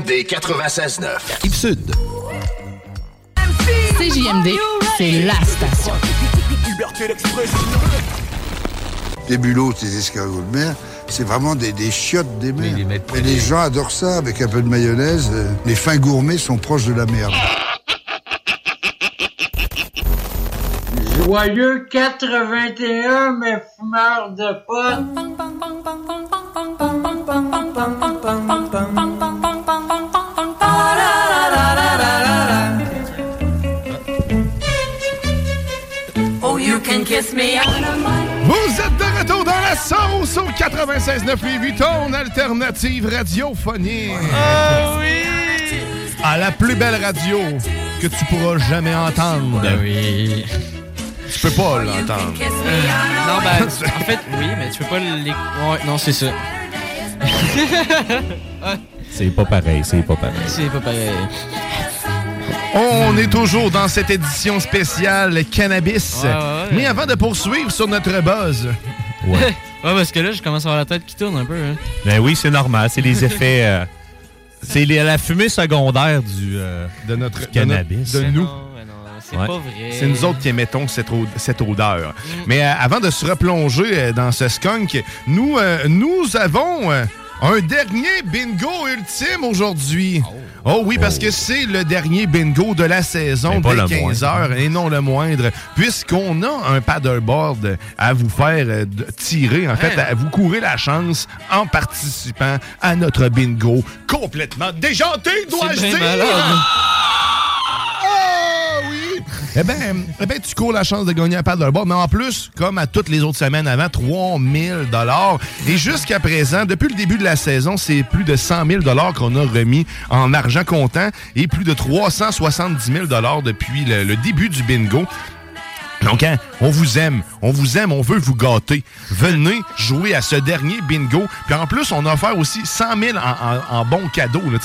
[SPEAKER 8] CJMD 96.9. Ipsud.
[SPEAKER 9] CJMD, c'est la station.
[SPEAKER 10] Des bulots, des escargots de mer, c'est vraiment des, chiottes des mers. Les Et les gens adorent ça avec un peu de mayonnaise. Euh, les fins gourmets sont proches de la merde.
[SPEAKER 11] Joyeux 81, mes fumeurs de potes!
[SPEAKER 4] Vous êtes de retour dans la sauce au 96.9 Lévis, ton alternative radiophonique.
[SPEAKER 5] Oh oui!
[SPEAKER 4] À la plus belle radio que tu pourras jamais entendre.
[SPEAKER 5] Ben oui.
[SPEAKER 4] Tu peux pas l'entendre.
[SPEAKER 5] non, ben, en fait, oui, mais tu peux pas. Ouais, non, c'est ça.
[SPEAKER 6] C'est pas pareil, c'est pas pareil.
[SPEAKER 5] C'est pas pareil.
[SPEAKER 4] On est toujours dans cette édition spéciale cannabis.
[SPEAKER 5] Ouais, ouais, ouais.
[SPEAKER 4] Mais avant de poursuivre sur notre buzz,
[SPEAKER 6] Ouais.
[SPEAKER 5] ouais, parce que là, je commence à avoir la tête qui tourne un peu. Hein.
[SPEAKER 6] Ben oui, c'est normal. C'est les effets. euh, c'est la fumée secondaire du, euh,
[SPEAKER 4] de notre
[SPEAKER 6] du cannabis.
[SPEAKER 4] de, de nous.
[SPEAKER 5] C'est
[SPEAKER 6] Ouais.
[SPEAKER 5] pas vrai.
[SPEAKER 4] C'est nous autres qui émettons cette, od- cette odeur. Mais euh, avant de se replonger dans ce skunk, nous, euh, nous avons euh, un dernier bingo ultime aujourd'hui. Oh. oui, parce que c'est le dernier bingo de la saison dès
[SPEAKER 6] le
[SPEAKER 4] 15 heures et non le moindre, puisqu'on a un paddleboard à vous faire euh, tirer. En fait,
[SPEAKER 5] Hein?
[SPEAKER 4] à vous courir la chance en participant à notre bingo complètement déjanté, dois-je dire. Eh bien, eh ben, tu cours la chance de gagner un paddleboard, mais en plus, comme à toutes les autres semaines avant, 3000 dollars. Et jusqu'à présent, depuis le début de la saison, c'est plus de 100 000 dollars qu'on a remis en argent comptant et plus de 370 000 dollars depuis le, début du bingo. Donc, hein, on vous aime, on vous aime, on veut vous gâter. Venez jouer à ce dernier bingo. Puis en plus, on a offert aussi 100 000 en, en- en bons cadeaux là,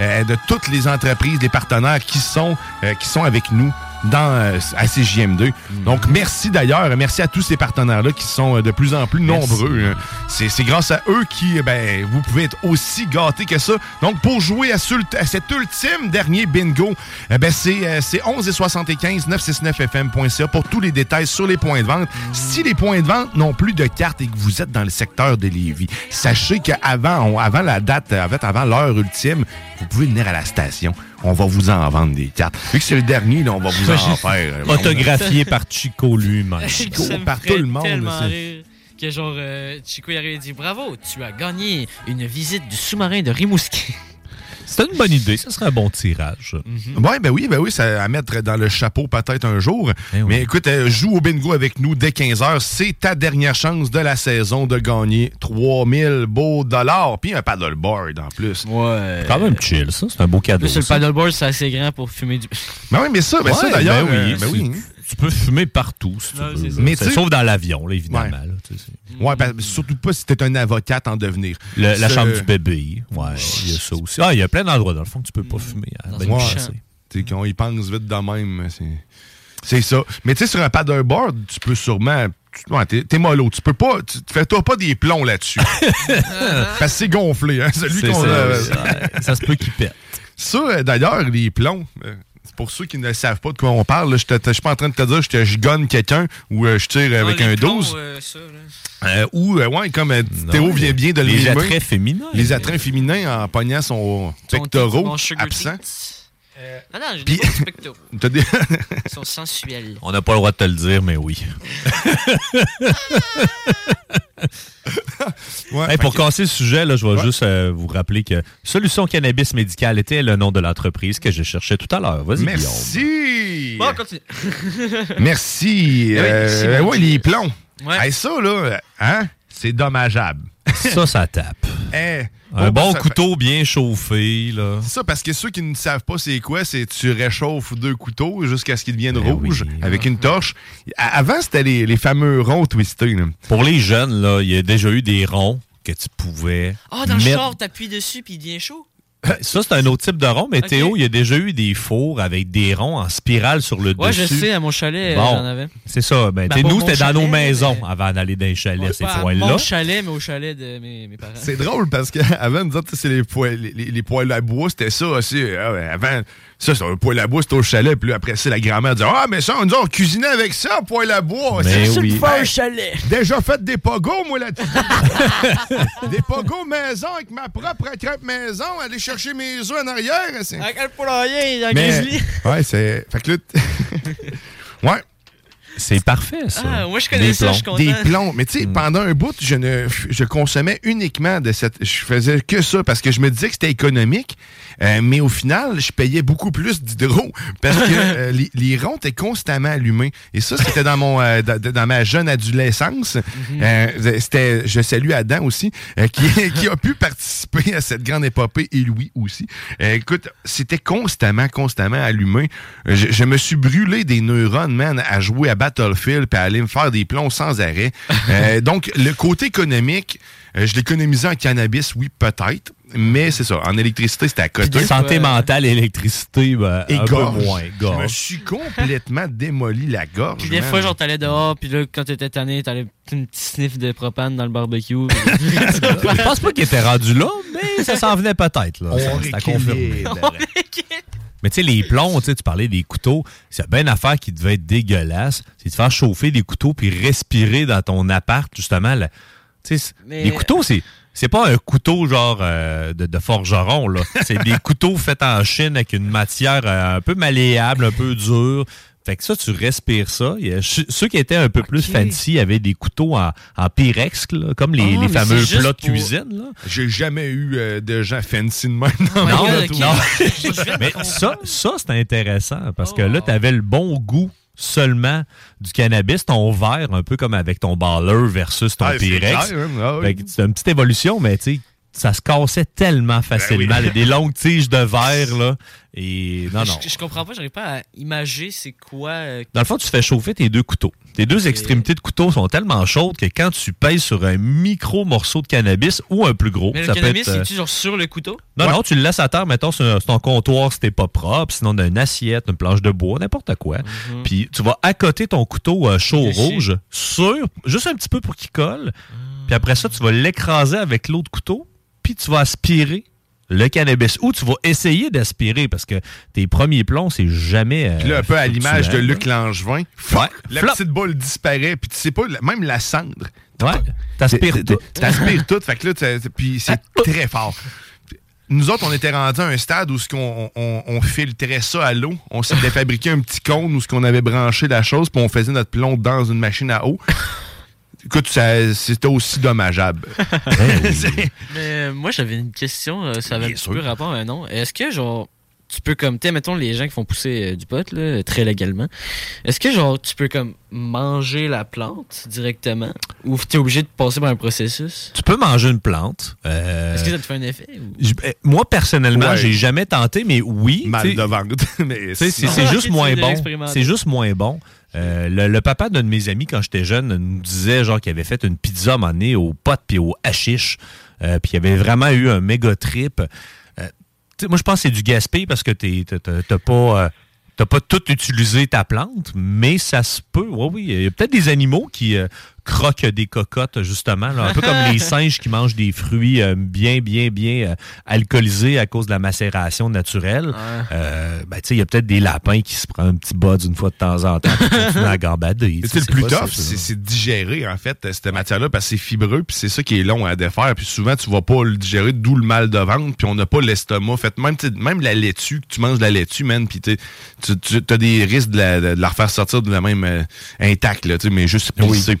[SPEAKER 4] euh, de toutes les entreprises, les partenaires qui sont, euh, qui sont avec nous dans euh, à CJM2. Donc, merci d'ailleurs. Merci à tous ces partenaires-là qui sont euh, de plus en plus nombreux. hein. C'est c'est grâce à eux qui, ben, vous pouvez être aussi gâtés que ça. Donc, pour jouer à, ce- à cet ultime dernier bingo, eh ben, c'est euh, c'est 11 et 75 969fm.ca pour tous les détails sur les points de vente. Si les points de vente n'ont plus de cartes et que vous êtes dans le secteur de Lévis, sachez qu'avant avant la date, en fait, avant l'heure ultime, vous pouvez venir à la station. On va vous en vendre des cartes. Vu que c'est le dernier, là, on va vous en faire. euh,
[SPEAKER 6] Autographié par Chico lui-même.
[SPEAKER 4] Chico, par tout le monde.
[SPEAKER 5] rire que genre, euh, Chico il arrive et dit Bravo, tu as gagné une visite du sous-marin de Rimouski.
[SPEAKER 6] C'est une bonne idée. Ça serait un bon tirage.
[SPEAKER 4] Ouais, ben oui, ben oui, ça à mettre dans le chapeau peut-être un jour.
[SPEAKER 6] Eh oui.
[SPEAKER 4] Mais écoute, euh, joue au bingo avec nous dès 15h. C'est ta dernière chance de la saison de gagner 3000 beaux dollars. Puis un paddleboard en plus.
[SPEAKER 5] Ouais.
[SPEAKER 6] Quand même chill, ça. C'est un beau cadeau.
[SPEAKER 5] Plus le paddleboard, c'est assez grand pour fumer du.
[SPEAKER 4] Ben oui, mais ça, ben ça d'ailleurs.
[SPEAKER 6] ben oui,
[SPEAKER 4] euh, ben oui.
[SPEAKER 6] Tu peux fumer partout, si tu
[SPEAKER 5] Ouais,
[SPEAKER 6] veux.
[SPEAKER 4] Mais tu sais-
[SPEAKER 6] Sauf dans l'avion, là, évidemment.
[SPEAKER 4] Ouais.
[SPEAKER 6] là, tu sais, c'est-
[SPEAKER 4] Ouais, ben, surtout pas si t'es un avocate en devenir.
[SPEAKER 6] Le- la chambre du bébé. Ouais, il y a ça aussi. Ah, il y a plein d'endroits, dans le fond, que tu peux pas fumer. à
[SPEAKER 5] Dans
[SPEAKER 6] Ben
[SPEAKER 4] pense vite de même. c'est- C'est ça. Mais tu sais, sur un paddleboard, tu peux sûrement. tu- Ouais, t'es, t'es mollo. Tu peux pas. Tu tu fais-toi pas des plombs là-dessus. Parce que c'est gonflé, hein. Celui
[SPEAKER 6] C'est
[SPEAKER 4] qu'on
[SPEAKER 6] ça,
[SPEAKER 4] a.
[SPEAKER 6] ça, ça se peut qu'il pète.
[SPEAKER 4] Ça, d'ailleurs, les plombs, euh, pour ceux qui ne savent pas de quoi on parle, là, je ne suis pas en train de te dire que je te gigonne quelqu'un ou euh, je tire avec
[SPEAKER 5] Ah,
[SPEAKER 4] un
[SPEAKER 5] les plombs,
[SPEAKER 4] 12.
[SPEAKER 5] euh.
[SPEAKER 4] Euh, ou, euh, ouais, comme euh,
[SPEAKER 6] Non,
[SPEAKER 4] Théo vient bien de le
[SPEAKER 6] Les attraits féminins.
[SPEAKER 4] Les attraits féminins en pognant son pectoraux absent.
[SPEAKER 5] Ah non, j'ai
[SPEAKER 4] Puis-
[SPEAKER 5] des pectoraux. Ils sont sensuels.
[SPEAKER 6] On n'a pas le droit de te le dire, mais oui.
[SPEAKER 4] Ouais,
[SPEAKER 6] Hey,
[SPEAKER 4] fait
[SPEAKER 6] pour
[SPEAKER 4] que-
[SPEAKER 6] casser le sujet, là, je vais
[SPEAKER 4] Ouais.
[SPEAKER 6] juste euh, vous rappeler que Solution Cannabis Médical était le nom de l'entreprise que je cherchais tout à l'heure. Vas-y, Guillaume.
[SPEAKER 4] Merci!
[SPEAKER 5] Bon, continue.
[SPEAKER 4] Merci!
[SPEAKER 5] Eh oui,
[SPEAKER 4] Euh,
[SPEAKER 5] Dieu.
[SPEAKER 4] les plombs.
[SPEAKER 5] Ouais.
[SPEAKER 4] Hey, ça, là, hein, c'est dommageable.
[SPEAKER 6] Ça, ça tape.
[SPEAKER 4] Eh,
[SPEAKER 6] Un
[SPEAKER 4] oh,
[SPEAKER 6] bon
[SPEAKER 4] ça-
[SPEAKER 6] couteau bien chauffé, là.
[SPEAKER 4] C'est ça, parce que ceux qui ne savent pas c'est quoi, c'est tu réchauffes deux couteaux jusqu'à ce qu'ils deviennent
[SPEAKER 6] Ben
[SPEAKER 4] rouges
[SPEAKER 6] oui.
[SPEAKER 4] avec une torche. Avant, c'était les, les fameux ronds twistés. là.
[SPEAKER 6] Pour les jeunes, là, il y a déjà eu des ronds que tu pouvais
[SPEAKER 5] Ah, dans le char, t'appuies dessus puis il devient chaud.
[SPEAKER 6] Ça, c'est un autre type de rond, mais. Théo, il y a déjà eu des fours avec des ronds en spirale sur le
[SPEAKER 5] Ouais,
[SPEAKER 6] dessus.
[SPEAKER 5] je sais, à mon chalet, euh,
[SPEAKER 6] Bon,
[SPEAKER 5] j'en avais.
[SPEAKER 6] C'est ça. Ben,
[SPEAKER 5] Ben, pas
[SPEAKER 6] nous, c'était dans nos maisons
[SPEAKER 5] mais-
[SPEAKER 6] avant d'aller dans les chalets,
[SPEAKER 5] Ouais,
[SPEAKER 6] ces
[SPEAKER 5] pas à
[SPEAKER 6] poils-là.
[SPEAKER 5] mon chalet, mais au chalet de mes, mes parents.
[SPEAKER 4] C'est drôle parce qu'avant, nous autres, c'est les poêles, les, les- les poêles à bois, c'était ça aussi. Ah ouais, avant, ça, c'est un poêle à bois, c'était au chalet. Puis là, après ça, la grand-mère disait Ah, mais ça, on nous on cuisinait avec ça, un poêle à bois. C'est
[SPEAKER 6] oui.
[SPEAKER 4] super.
[SPEAKER 5] au chalet.
[SPEAKER 4] Déjà fait des pogos, moi, là-dessus. des pogos maison avec ma propre crêpe maison, aller chercher mes œufs en arrière. c'est-
[SPEAKER 5] Avec le poulailler, dans
[SPEAKER 4] Mais-
[SPEAKER 5] Grizzly.
[SPEAKER 4] Ouais, c'est. Fait que là. ouais.
[SPEAKER 6] C'est parfait, ça.
[SPEAKER 5] Ah, moi, je connais
[SPEAKER 6] Des
[SPEAKER 5] ça, je suis content.
[SPEAKER 4] Des plombs. Mais tu sais, pendant un bout, je ne je consommais uniquement de cette. Je faisais que ça parce que je me disais que c'était économique. euh, mais au final, je payais beaucoup plus d'hydro parce que euh, les, les ronds étaient constamment allumés. Et ça, c'était dans mon euh, dans, dans ma jeune adolescence. Euh, c'était, je salue Adam aussi, euh, qui, qui a pu participer à cette grande épopée et Louis aussi. Euh, écoute, c'était constamment, constamment allumé. Je, je me suis brûlé des neurones, man, à jouer à Battlefield puis à aller me faire des plombs sans arrêt. Euh, donc, le côté économique, euh, je l'économisais en cannabis, oui, peut-être. Mais c'est ça, en électricité, c'était à côté.
[SPEAKER 6] Santé mentale, électricité, ben,
[SPEAKER 4] Et
[SPEAKER 6] un
[SPEAKER 4] gorge.
[SPEAKER 6] peu moins.
[SPEAKER 4] Je me
[SPEAKER 6] Gorge.
[SPEAKER 4] suis complètement démoli la gorge.
[SPEAKER 5] Puis des
[SPEAKER 4] man.
[SPEAKER 5] fois, genre, t'allais dehors, puis là, quand t'étais tanné, t'allais une petite sniff de propane dans le barbecue.
[SPEAKER 6] Je pense pas qu'il était rendu là, mais ça s'en venait peut-être. là. Ça- C'est à confirmer.
[SPEAKER 4] rééquilibre.
[SPEAKER 6] Mais tu sais, les plombs, tu parlais des couteaux, c'est bien une affaire qui devait être dégueulasse. C'est de faire chauffer des couteaux puis respirer dans ton appart, justement. là. Les couteaux, c'est. C'est pas un couteau genre euh, de, de forgeron, là. C'est des couteaux faits en Chine avec une matière euh, un peu malléable, un peu dure. Fait que ça, tu respires ça. Il y a- ch- ceux qui étaient un peu plus fancy avaient des couteaux en, en Pyrex, là, comme les,
[SPEAKER 4] Ah,
[SPEAKER 6] les fameux plats de
[SPEAKER 4] pour-
[SPEAKER 6] cuisine. Là.
[SPEAKER 4] J'ai jamais eu euh, de gens fancy de même dans
[SPEAKER 6] Non,
[SPEAKER 4] ma
[SPEAKER 6] non,
[SPEAKER 4] vie.
[SPEAKER 6] mais ça, ça c'est intéressant parce que là, tu avais le bon goût seulement du cannabis, ton verre, un peu comme avec ton baller versus ton
[SPEAKER 4] Ah, clair, hein, ah oui.
[SPEAKER 6] C'est une petite évolution, mais tu sais, ça se cassait tellement
[SPEAKER 4] Ben
[SPEAKER 6] facilement.
[SPEAKER 4] oui.
[SPEAKER 6] là, Des longues tiges de verre, là. Et non, non.
[SPEAKER 5] Je, je comprends pas, j'arrive pas à imager c'est quoi. euh,
[SPEAKER 6] Dans le fond, tu fais chauffer tes deux couteaux. Tes deux extrémités de couteau sont tellement chaudes que quand tu pèses sur un micro morceau de cannabis ou un plus gros,
[SPEAKER 5] Mais
[SPEAKER 6] ça
[SPEAKER 5] le
[SPEAKER 6] peut
[SPEAKER 5] cannabis,
[SPEAKER 6] être, euh,
[SPEAKER 5] c'est-tu genre sur le couteau?
[SPEAKER 6] non, non, tu le laisses à terre, mettons, sur, sur ton comptoir si t'es pas propre, sinon d'une assiette, une planche de bois, n'importe quoi.
[SPEAKER 5] Mhm.
[SPEAKER 6] Puis tu vas accoter ton couteau euh, chaud rouge sur, juste un petit peu pour qu'il colle. Puis après ça, tu vas l'écraser avec l'autre couteau, puis tu vas aspirer le cannabis. Ou tu vas essayer d'aspirer, parce que tes premiers plombs, c'est jamais... euh,
[SPEAKER 4] Puis là, un peu à l'image de Luc Langevin, la
[SPEAKER 6] Flop.
[SPEAKER 4] petite boule disparaît, puis tu sais pas, même la cendre.
[SPEAKER 6] Ouais, t'aspires tout.
[SPEAKER 4] T'aspires tout, fait que là, puis c'est très fort. Nous autres, on était rendus à un stade où ce qu'on on, on filtrait ça à l'eau. On s'était fabriqué un petit cône où ce qu'on avait branché la chose, puis on faisait notre plomb dans une machine à eau. Écoute, ça- c'était aussi dommageable.
[SPEAKER 5] Mais euh, moi, j'avais une question, euh, ça avait un petit peu rapport à un nom. Est-ce que, genre, tu peux comme, tu sais, mettons les gens qui font pousser euh, du pot, là, très légalement, est-ce que, genre, tu peux comme manger la plante directement ou t'es obligé de passer par un processus?
[SPEAKER 6] Tu peux manger une plante. euh,
[SPEAKER 5] Est-ce que ça te fait un effet? ou-
[SPEAKER 6] Je- euh, moi, personnellement,
[SPEAKER 4] Ouais.
[SPEAKER 6] j'ai jamais tenté, mais oui.
[SPEAKER 4] Mal de ventre. mais
[SPEAKER 6] C'est juste
[SPEAKER 5] tu
[SPEAKER 6] moins bon. C'est juste moins bon. Euh, le, papa d'un de mes amis, quand j'étais jeune, nous disait genre qu'il avait fait une pizza à un moment donné au pot puis au hashish. Euh, puis il avait vraiment eu un méga trip. Euh, moi, je pense que c'est du gaspille parce que t'as- t'as pas. tout utilisé ta plante, mais ça se peut. Oui, oui. Il y a peut-être des animaux qui croquent des cocottes, justement. là. un peu comme les singes qui mangent des fruits euh, bien, bien, bien euh, alcoolisés à cause de la macération naturelle. Euh, ben, tu sais, il y a peut-être des lapins qui se prennent un petit buzz une fois de temps en temps pour continuer à gambader.
[SPEAKER 4] Mais
[SPEAKER 6] tu sais,
[SPEAKER 4] c'est le plus tough, c'est digérer, en fait, cette matière-là, parce que c'est fibreux, puis c'est ça qui est long à défaire. Puis souvent, tu vas pas le digérer, d'où le mal de ventre, puis on n'a pas l'estomac. Fait même, tu sais, même la laitue, que tu manges de la laitue, man, puis tu, tu as des risques de la, de la refaire sortir de la même euh, intacte, là, tu sais, mais juste pisser.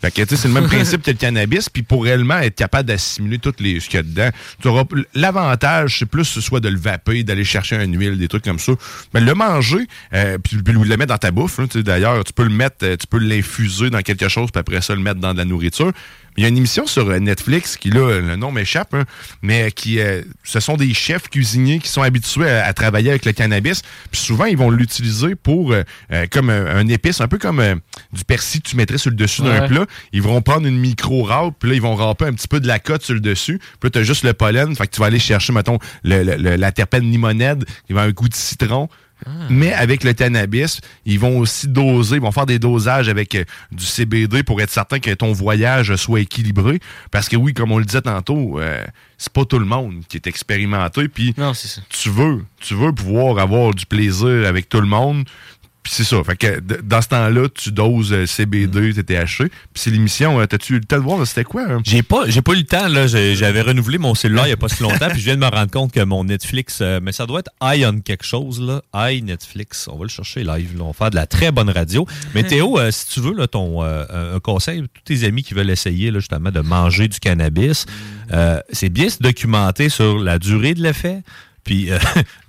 [SPEAKER 4] Fait que, c'est le même principe que le cannabis, puis pour réellement être capable d'assimiler tout les, ce qu'il y a dedans, tu auras l'avantage, c'est plus ce soit de le vaper, d'aller chercher une huile, des trucs comme ça. Mais le manger, euh, puis le mettre dans ta bouffe, sais, d'ailleurs, tu peux le mettre, euh, tu peux l'infuser dans quelque chose, puis après ça, le mettre dans de la nourriture. Il y a une émission sur euh, Netflix qui, là, le nom m'échappe, hein, mais qui, euh, ce sont des chefs cuisiniers qui sont habitués à, à travailler avec le cannabis. Puis souvent, ils vont l'utiliser pour, euh, euh, comme un, un épice, un peu comme euh, du persil que tu mettrais sur le dessus d'un plat. Ils vont prendre une micro-râpe, puis là, ils vont râper un petit peu de la cote sur le dessus. Puis là, tu as juste le pollen. Fait que tu vas aller chercher, mettons, le- le- le- la terpène limonède, qui va avoir un goût de citron. Mais avec le cannabis, ils vont aussi doser, ils vont faire des dosages avec euh, du CBD pour être certain que ton voyage soit équilibré. Parce que oui, comme on le disait tantôt, euh, c'est pas tout le monde qui est expérimenté. Puis
[SPEAKER 5] Non, c'est ça.
[SPEAKER 4] tu veux, tu veux pouvoir avoir du plaisir avec tout le monde. Puis c'est ça. Fait que dans ce temps-là, tu doses euh, CBD, TTHC. Puis c'est l'émission. euh, T'as-tu eu le temps de voir? C'était quoi? hein?
[SPEAKER 6] J'ai pas, j'ai pas eu le temps, là. J'ai- J'avais renouvelé mon cellulaire il y a pas si longtemps, puis je viens de me rendre compte que mon Netflix, euh, mais ça doit être Ion quelque chose, là. i Netflix. On va le chercher live, là. On va faire de la très bonne radio. Mais Théo, euh, si tu veux, là, ton, euh, un conseil, tous tes amis qui veulent essayer, là, justement, de manger du cannabis, euh, c'est bien se documenter sur la durée de l'effet. Puis euh,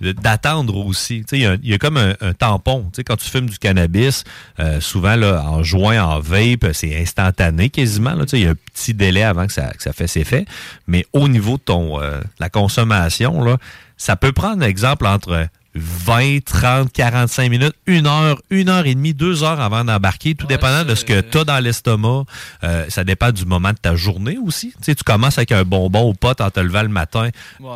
[SPEAKER 6] d'attendre aussi. Il y, a- comme un, un tampon. Tu sais, quand tu fumes du cannabis, euh, souvent là, en joint, en vape, c'est instantané quasiment. Il y a un petit délai avant que ça, que ça fasse effet. Mais au niveau de ton euh, la consommation, là, ça peut prendre exemple entre 20, 30, 45 minutes, une heure, une heure et demie, deux heures avant d'embarquer, tout dépendant de ce que tu as dans l'estomac. Euh, ça dépend du moment de ta journée aussi. Tu sais, tu commences avec un bonbon au pot en te levant le matin.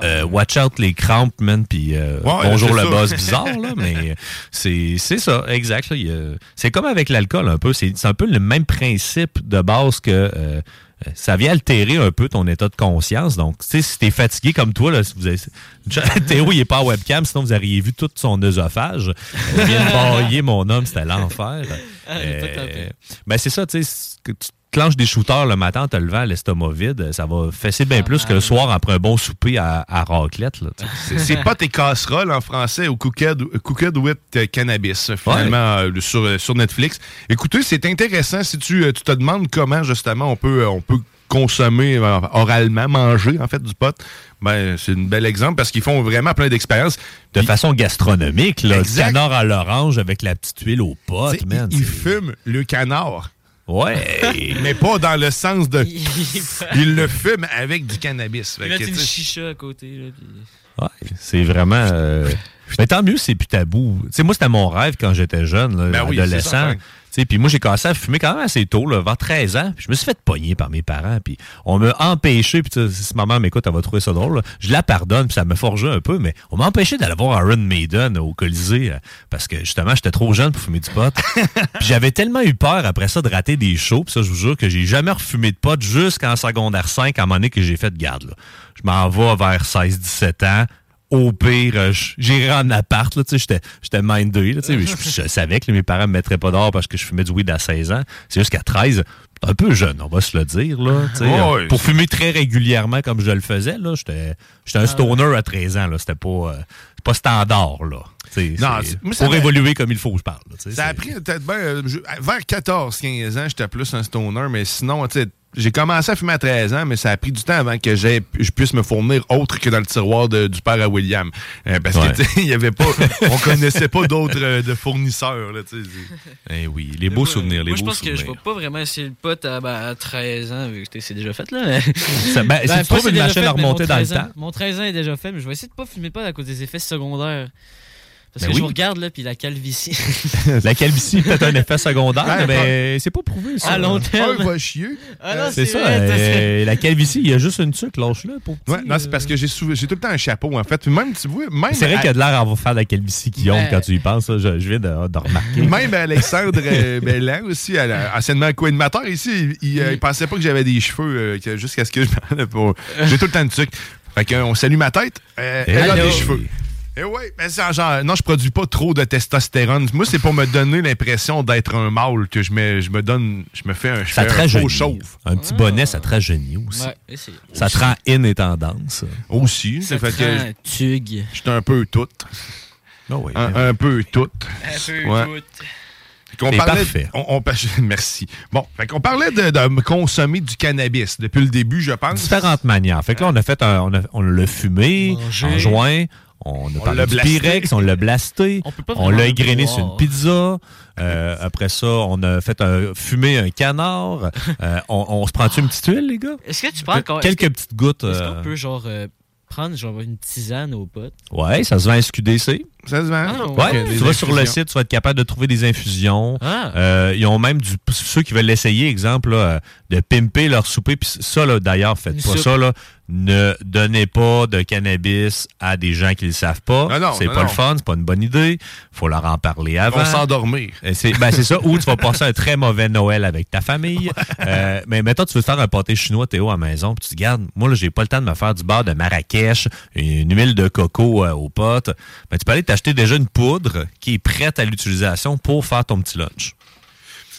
[SPEAKER 6] Euh, watch out les crampes, man, puis euh,
[SPEAKER 4] Ouais,
[SPEAKER 6] bonjour le
[SPEAKER 4] ça.
[SPEAKER 6] boss bizarre, là, mais c'est c'est ça, exact. là. Il y a- C'est comme avec l'alcool un peu. C'est c'est un peu le même principe de base que... ça vient altérer un peu ton état de conscience. Donc, tu sais, si t'es fatigué comme toi, là, si vous avez... Théo, il est pas en webcam, sinon vous auriez vu tout son œsophage. Il vient de bailler, mon homme, c'était l'enfer.
[SPEAKER 5] Ah,
[SPEAKER 6] Euh, ben, c'est ça, tu sais, c'est que tu te clenches des shooters le matin en te levant à l'estomac vide, ça va fesser bien plus que le soir après un bon souper à, à raclette.
[SPEAKER 4] C'est- pas tes casseroles en français ou Cooked, cooked with euh, Cannabis, finalement, euh, sur, euh, sur Netflix. Écoutez, c'est intéressant si tu, euh, tu te demandes comment, justement, on peut, euh, on peut consommer euh, oralement, manger, en fait, du pot. Ben, c'est un bel exemple parce qu'ils font vraiment plein d'expériences.
[SPEAKER 6] De façon gastronomique, là,
[SPEAKER 4] Exact.
[SPEAKER 6] le canard à l'orange avec la petite huile aux potes,
[SPEAKER 4] T'sais,
[SPEAKER 6] man.
[SPEAKER 4] Ils fument le canard.
[SPEAKER 6] Ouais.
[SPEAKER 4] Mais pas dans le sens de. Ils le fument avec du cannabis. Fait
[SPEAKER 5] Ils
[SPEAKER 4] que,
[SPEAKER 5] mettent une chicha à côté. Là,
[SPEAKER 6] Ouais, c'est vraiment. euh, Mais tant mieux, c'est plus tabou. Tu sais, moi, c'était mon rêve quand j'étais jeune, là,
[SPEAKER 4] Ben
[SPEAKER 6] adolescent. Puis moi, j'ai commencé à fumer quand même assez tôt, là, vers 13 ans. Puis je me suis fait pogner par mes parents. Puis on m'a empêché. Puis si maman m'écoute, elle va trouver ça drôle. là. Je la pardonne. Puis ça me forgeait un peu. Mais on m'a empêché d'aller voir Iron Maiden au Colisée. euh, parce que justement, j'étais trop jeune pour fumer du pot. puis j'avais tellement eu peur après ça de rater des shows. Puis ça, je vous jure que j'ai jamais refumé de pot jusqu'en secondaire 5, à un moment donné que j'ai fait garde. Là. Je m'en vais vers 16-17 ans au pire, euh, j- j'irais en appart, j'étais, mindé, là, je, je savais que mes parents me mettraient pas dehors parce que je fumais du weed à 16 ans. C'est juste qu'à 13, j'étais un peu jeune, on va se le dire, là. Pour fumer très régulièrement comme je le faisais, j'étais, un stoner à 13 ans, c'était pas, euh, pas standard, là.
[SPEAKER 4] Non, moi,
[SPEAKER 6] pour évoluer comme il faut, je parle. là,
[SPEAKER 4] Ça a pris peut-être ben, euh, vers 14-15 ans, j'étais plus un stoner, mais sinon, tu sais, j'ai commencé à fumer à 13 ans, mais ça a pris du temps avant que je puisse me fournir autre que dans le tiroir de- du père à William. Euh, parce
[SPEAKER 6] Ouais.
[SPEAKER 4] que, il y avait pas, on connaissait pas d'autres euh, de fournisseurs, là, tu sais.
[SPEAKER 6] Eh oui, les beaux
[SPEAKER 5] Moi,
[SPEAKER 6] souvenirs, les
[SPEAKER 5] Moi, je
[SPEAKER 6] beaux
[SPEAKER 5] pense que je vais pas vraiment essayer le pot à, ben, à 13 ans, vu que c'est déjà fait, là. mais-
[SPEAKER 6] Ça- ben, si tu
[SPEAKER 5] pas
[SPEAKER 6] trouves
[SPEAKER 5] c'est
[SPEAKER 6] une machine
[SPEAKER 5] fait,
[SPEAKER 6] à remonter dans le
[SPEAKER 5] 13 ans-
[SPEAKER 6] temps.
[SPEAKER 5] Mon 13 ans est déjà fait, mais je vais essayer de pas fumer pas à cause des effets secondaires. Parce
[SPEAKER 6] Ben
[SPEAKER 5] que
[SPEAKER 6] oui.
[SPEAKER 5] je vous regarde, là, puis la calvitie.
[SPEAKER 6] La calvitie, peut-être un effet secondaire,
[SPEAKER 4] Ouais,
[SPEAKER 6] mais c'est pas prouvé, ça.
[SPEAKER 5] À long terme.
[SPEAKER 4] Un va chier.
[SPEAKER 5] Ah non,
[SPEAKER 6] C'est ça.
[SPEAKER 5] vrai,
[SPEAKER 6] euh, la calvitie, il y a juste une tuque, lâche-le.
[SPEAKER 4] Ouais, non, c'est parce que j'ai sou- tout le temps un chapeau, en fait. Même, tu vois, même.
[SPEAKER 6] C'est vrai
[SPEAKER 4] à-
[SPEAKER 6] qu'il y a de l'air à faire de la calvitie qui
[SPEAKER 5] Ben-
[SPEAKER 6] honte quand tu y penses. ça. Je, je viens de, de remarquer.
[SPEAKER 4] Même Alexandre euh, Bellan aussi, à la- anciennement co-animateur ici, il, il, euh, il pensait pas que j'avais des cheveux euh, jusqu'à ce que je. J'ai tout le temps de truc. Fait qu'on salue ma tête. euh, elle a des cheveux. Et oui, mais c'est en genre, non, je produis pas trop de testostérone. Moi, c'est pour me donner l'impression d'être un mâle que je me, je me donne, je me fais un, je
[SPEAKER 6] Ça
[SPEAKER 4] fais un faux chauve.
[SPEAKER 6] Un petit bonnet, ça te rajeunit aussi.
[SPEAKER 5] Ouais, c'est-
[SPEAKER 6] Ça te rend in et tendance.
[SPEAKER 4] Aussi.
[SPEAKER 5] Ça
[SPEAKER 4] Ça fait que
[SPEAKER 5] tug.
[SPEAKER 4] j'étais un peu tout.
[SPEAKER 6] Ah oui,
[SPEAKER 4] Un, un peu tout.
[SPEAKER 5] Un peu
[SPEAKER 4] Ouais.
[SPEAKER 5] tout.
[SPEAKER 4] Fait qu'on
[SPEAKER 6] C'est
[SPEAKER 4] parlait,
[SPEAKER 6] parfait.
[SPEAKER 4] on, on- merci. Bon, fait qu'on parlait de, de consommer du cannabis depuis le début, je pense.
[SPEAKER 6] différentes manières. Fait que là, on a fait un, on, a- on l'a fumé en joint. On a
[SPEAKER 4] On
[SPEAKER 6] parlé du. Pyrex, on l'a blasté,
[SPEAKER 5] On
[SPEAKER 6] l'a égrené sur une pizza. Euh, après ça, on a fait un, fumer un canard. Euh, on, on se prend-tu une petite huile, les gars?
[SPEAKER 5] Est-ce que tu prends encore.
[SPEAKER 6] Quelques
[SPEAKER 5] que-
[SPEAKER 6] petites gouttes.
[SPEAKER 5] Est-ce
[SPEAKER 6] euh,
[SPEAKER 5] qu'on peut, genre, euh, prendre genre, une tisane aux potes?
[SPEAKER 6] Ouais, ça se vend à SQDC.
[SPEAKER 4] Ça se vend.
[SPEAKER 5] Ah,
[SPEAKER 6] Ouais, tu vas sur le site, tu vas être capable de trouver des infusions.
[SPEAKER 5] Ah.
[SPEAKER 6] Euh, ils ont même du ceux qui veulent l'essayer, exemple, là, de pimper leur souper. Puis ça, là, d'ailleurs, faites
[SPEAKER 5] Une
[SPEAKER 6] pas
[SPEAKER 5] soupe.
[SPEAKER 6] ça. Là. Ne donnez pas de cannabis à des gens qui ne le savent pas.
[SPEAKER 4] Non, non,
[SPEAKER 6] c'est
[SPEAKER 4] non,
[SPEAKER 6] pas
[SPEAKER 4] non.
[SPEAKER 6] le fun, c'est pas une bonne idée. faut leur en parler
[SPEAKER 4] Ils
[SPEAKER 6] avant.
[SPEAKER 4] vont s'endormir.
[SPEAKER 6] C'est ben, c'est ça. Ou tu vas passer un très mauvais Noël avec ta famille. Euh, mais maintenant, tu veux te faire un pâté chinois, Théo, à la maison. Puis tu te gardes, moi, là, j'ai pas le temps de me faire du beurre de Marrakech, une huile de coco euh, aux potes. Ben, tu peux aller t'acheter déjà une poudre qui est prête à l'utilisation pour faire ton petit lunch.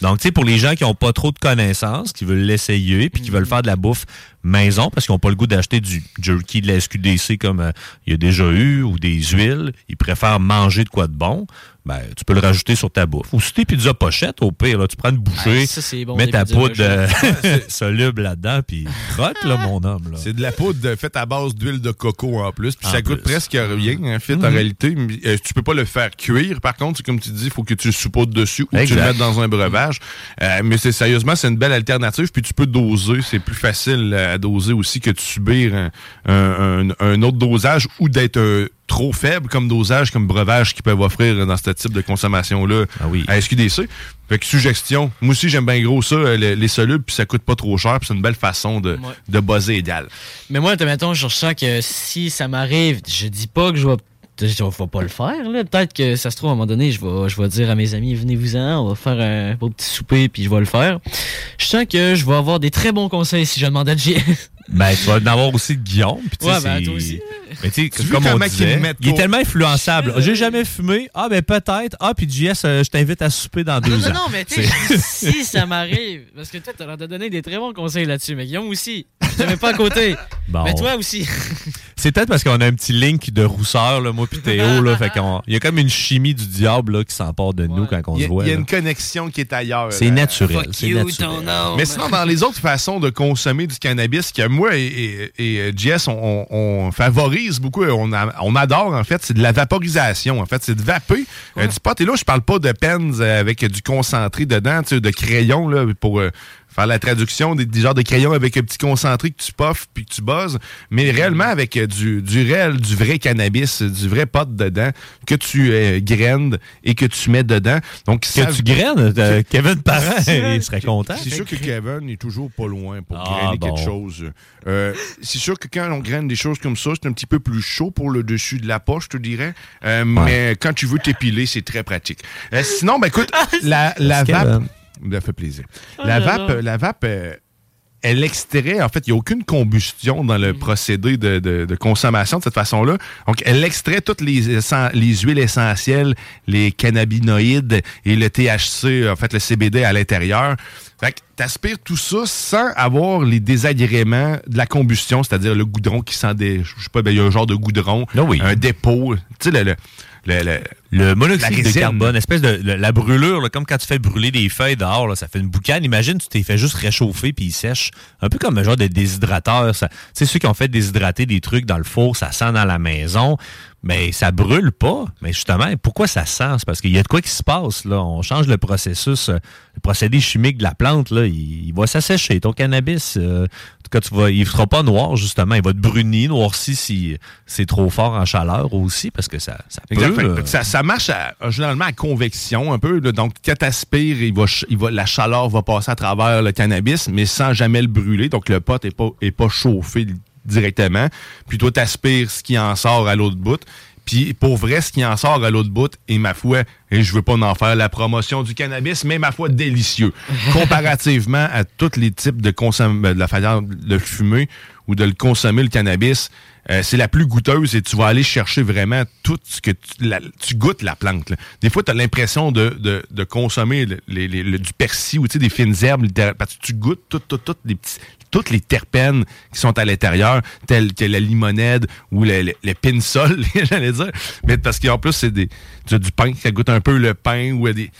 [SPEAKER 6] Donc, tu sais, pour les gens qui n'ont pas trop de connaissances, qui veulent l'essayer, puis qui veulent faire de la bouffe maison, parce qu'ils n'ont pas le goût d'acheter du jerky de la SQDC comme euh, il y a déjà eu, ou des huiles, ils préfèrent manger de quoi de bon, ben, tu peux le rajouter sur ta bouffe. Ou si tes pizzas pochettes, au pire, là, tu prends une bouchée,
[SPEAKER 5] Ah, ça, c'est bon,
[SPEAKER 6] mets ta poudre euh, soluble là-dedans, puis crotte, là, mon homme. Là.
[SPEAKER 4] C'est de la poudre de- faite à base d'huile de coco en plus. Puis ça coûte
[SPEAKER 6] plus.
[SPEAKER 4] presque rien, en fait, en
[SPEAKER 6] Mhm.
[SPEAKER 4] réalité. Euh, tu peux pas le faire cuire. Par contre, c'est comme tu dis, il faut que tu le saupoudres dessus ou que tu le mettes dans un breuvage. Euh, mais c'est sérieusement, c'est une belle alternative. Puis tu peux doser. C'est plus facile euh, à doser aussi que de subir un, un- un- un autre dosage ou d'être euh, trop faible comme dosage, comme breuvage qu'ils peuvent offrir dans ce type de consommation-là à SQDC. Fait que suggestion, moi aussi j'aime bien gros ça, euh, les, les solubles, puis ça coûte pas trop cher, puis c'est une belle façon de, de buzzer égal.
[SPEAKER 5] Mais moi, mettons, je ressens que si ça m'arrive, je dis pas que je vais. Je vais pas le faire, là. Peut-être que ça se trouve, à un moment donné, je vais, je vais dire à mes amis, venez-vous-en, on va faire un beau petit souper, puis je vais le faire. Je sens que je vais avoir des très bons conseils si je demande à JS.
[SPEAKER 6] Ben, tu vas en avoir aussi de Guillaume. puis tu sais,
[SPEAKER 5] Ouais, ben,
[SPEAKER 6] c'est-
[SPEAKER 5] toi aussi.
[SPEAKER 6] Mais tu sais,
[SPEAKER 4] Tu
[SPEAKER 6] comme on disait, il est tellement influençable. J'ai jamais fumé. Ah, ben peut-être. Ah, puis JS, euh, je t'invite à souper dans deux
[SPEAKER 5] Non, non,
[SPEAKER 6] ans.
[SPEAKER 5] non, mais tu sais, si ça m'arrive, parce que toi, t'as l'air de donner des très bons conseils là-dessus, mais Guillaume aussi, je te mets pas à côté.
[SPEAKER 6] Bon.
[SPEAKER 5] Mais toi aussi.
[SPEAKER 6] C'est peut-être parce qu'on a un petit link de rousseur, là, moi puis Théo. Là, fait qu'on- il y a comme une chimie du diable là, qui s'empare de nous quand on
[SPEAKER 4] y,
[SPEAKER 6] se
[SPEAKER 4] a,
[SPEAKER 6] voit.
[SPEAKER 4] il y a
[SPEAKER 6] là.
[SPEAKER 4] une connexion qui est ailleurs.
[SPEAKER 6] C'est
[SPEAKER 4] là.
[SPEAKER 6] naturel, Fuck c'est you, naturel.
[SPEAKER 4] Mais sinon, dans les autres façons de consommer du cannabis, que moi et, et, et, euh, JS, on, on- on favorise beaucoup, on, a- on adore en fait, c'est de la vaporisation. En fait, c'est de vaper euh, du pot. Et là, je parle pas de pens euh, avec du concentré dedans, tu sais, de crayon là, pour euh, faire la traduction des, des genres de crayons avec un petit concentré que tu puffes puis que tu buzzes, mais réellement avec euh, du, du réel, du vrai cannabis, du vrai pot dedans que tu euh, graines et que tu mets dedans. Donc,
[SPEAKER 6] Que tu graines, euh, Kevin Parent, il serait content.
[SPEAKER 4] C'est sûr que Kevin est toujours pas loin pour
[SPEAKER 6] Ah,
[SPEAKER 4] grainer
[SPEAKER 6] bon.
[SPEAKER 4] quelque chose. Euh, c'est sûr que quand on graine des choses comme ça, c'est un petit peu plus chaud pour le dessus de la poche, je te dirais. Euh, Mais quand tu veux t'épiler, c'est très pratique. Euh, sinon, ben écoute, la, la
[SPEAKER 6] Merci,
[SPEAKER 4] vape... Ça fait plaisir.
[SPEAKER 6] Oh
[SPEAKER 4] la vape, la vape euh, elle extrait, en fait, il n'y a aucune combustion dans le procédé de, de- de consommation de cette façon-là. Donc, elle extrait toutes les, les huiles essentielles, les cannabinoïdes et le THC, en fait, le CBD à l'intérieur. Fait que t'aspires tout ça sans avoir les désagréments de la combustion, c'est-à-dire le goudron qui sent des... Je sais pas, ben, il y a un genre de goudron, un dépôt, tu sais, le... le le, le-
[SPEAKER 6] Le monoxyde de carbone, espèce de le- la brûlure, là, comme quand tu fais brûler des feuilles dehors, là, ça fait une boucane. Imagine, tu t'es fait juste réchauffer puis il sèche. Un peu comme un genre de déshydrateur. ça. Tu sais, ceux qui ont fait déshydrater des trucs dans le four, ça sent dans la maison. Mais ça brûle pas. Mais justement, pourquoi ça sent? C'est parce qu'il y a de quoi qui se passe. Là. On change le processus, euh, le procédé chimique de la plante. Là. Il, il va s'assécher. Ton cannabis, euh, en tout cas, tu vas, il ne sera pas noir, justement. Il va te brunir, noirci si c'est trop fort en chaleur aussi, parce que ça, ça
[SPEAKER 4] Exact.
[SPEAKER 6] brûle.
[SPEAKER 4] Fait que ça, marche à- généralement à convection un peu. là. Donc, quand tu aspires, il va, ch- il va, la chaleur va passer à travers le cannabis, mais sans jamais le brûler. Donc, le pot n'est pas, est pas chauffé directement. Puis toi, tu aspires ce qui en sort à l'autre bout. Puis pour vrai, ce qui en sort à l'autre bout, et ma foi, et je veux pas en faire la promotion du cannabis, mais ma foi, délicieux. Comparativement à tous les types de la façon de le fumer ou de le consommer, le cannabis, euh, c'est la plus goûteuse et tu vas aller chercher vraiment tout ce que tu, tu goûtes la plante. là. Des fois, tu l'impression de, de- consommer du persil ou des fines herbes, parce que tu goûtes tout, tout, tout les petits- toutes les terpènes qui sont à l'intérieur, telles que la limonède ou le, le, le pinsol, j'allais dire. Mais parce qu'en plus, c'est des, du pain, ça goûte un peu le pain ou des.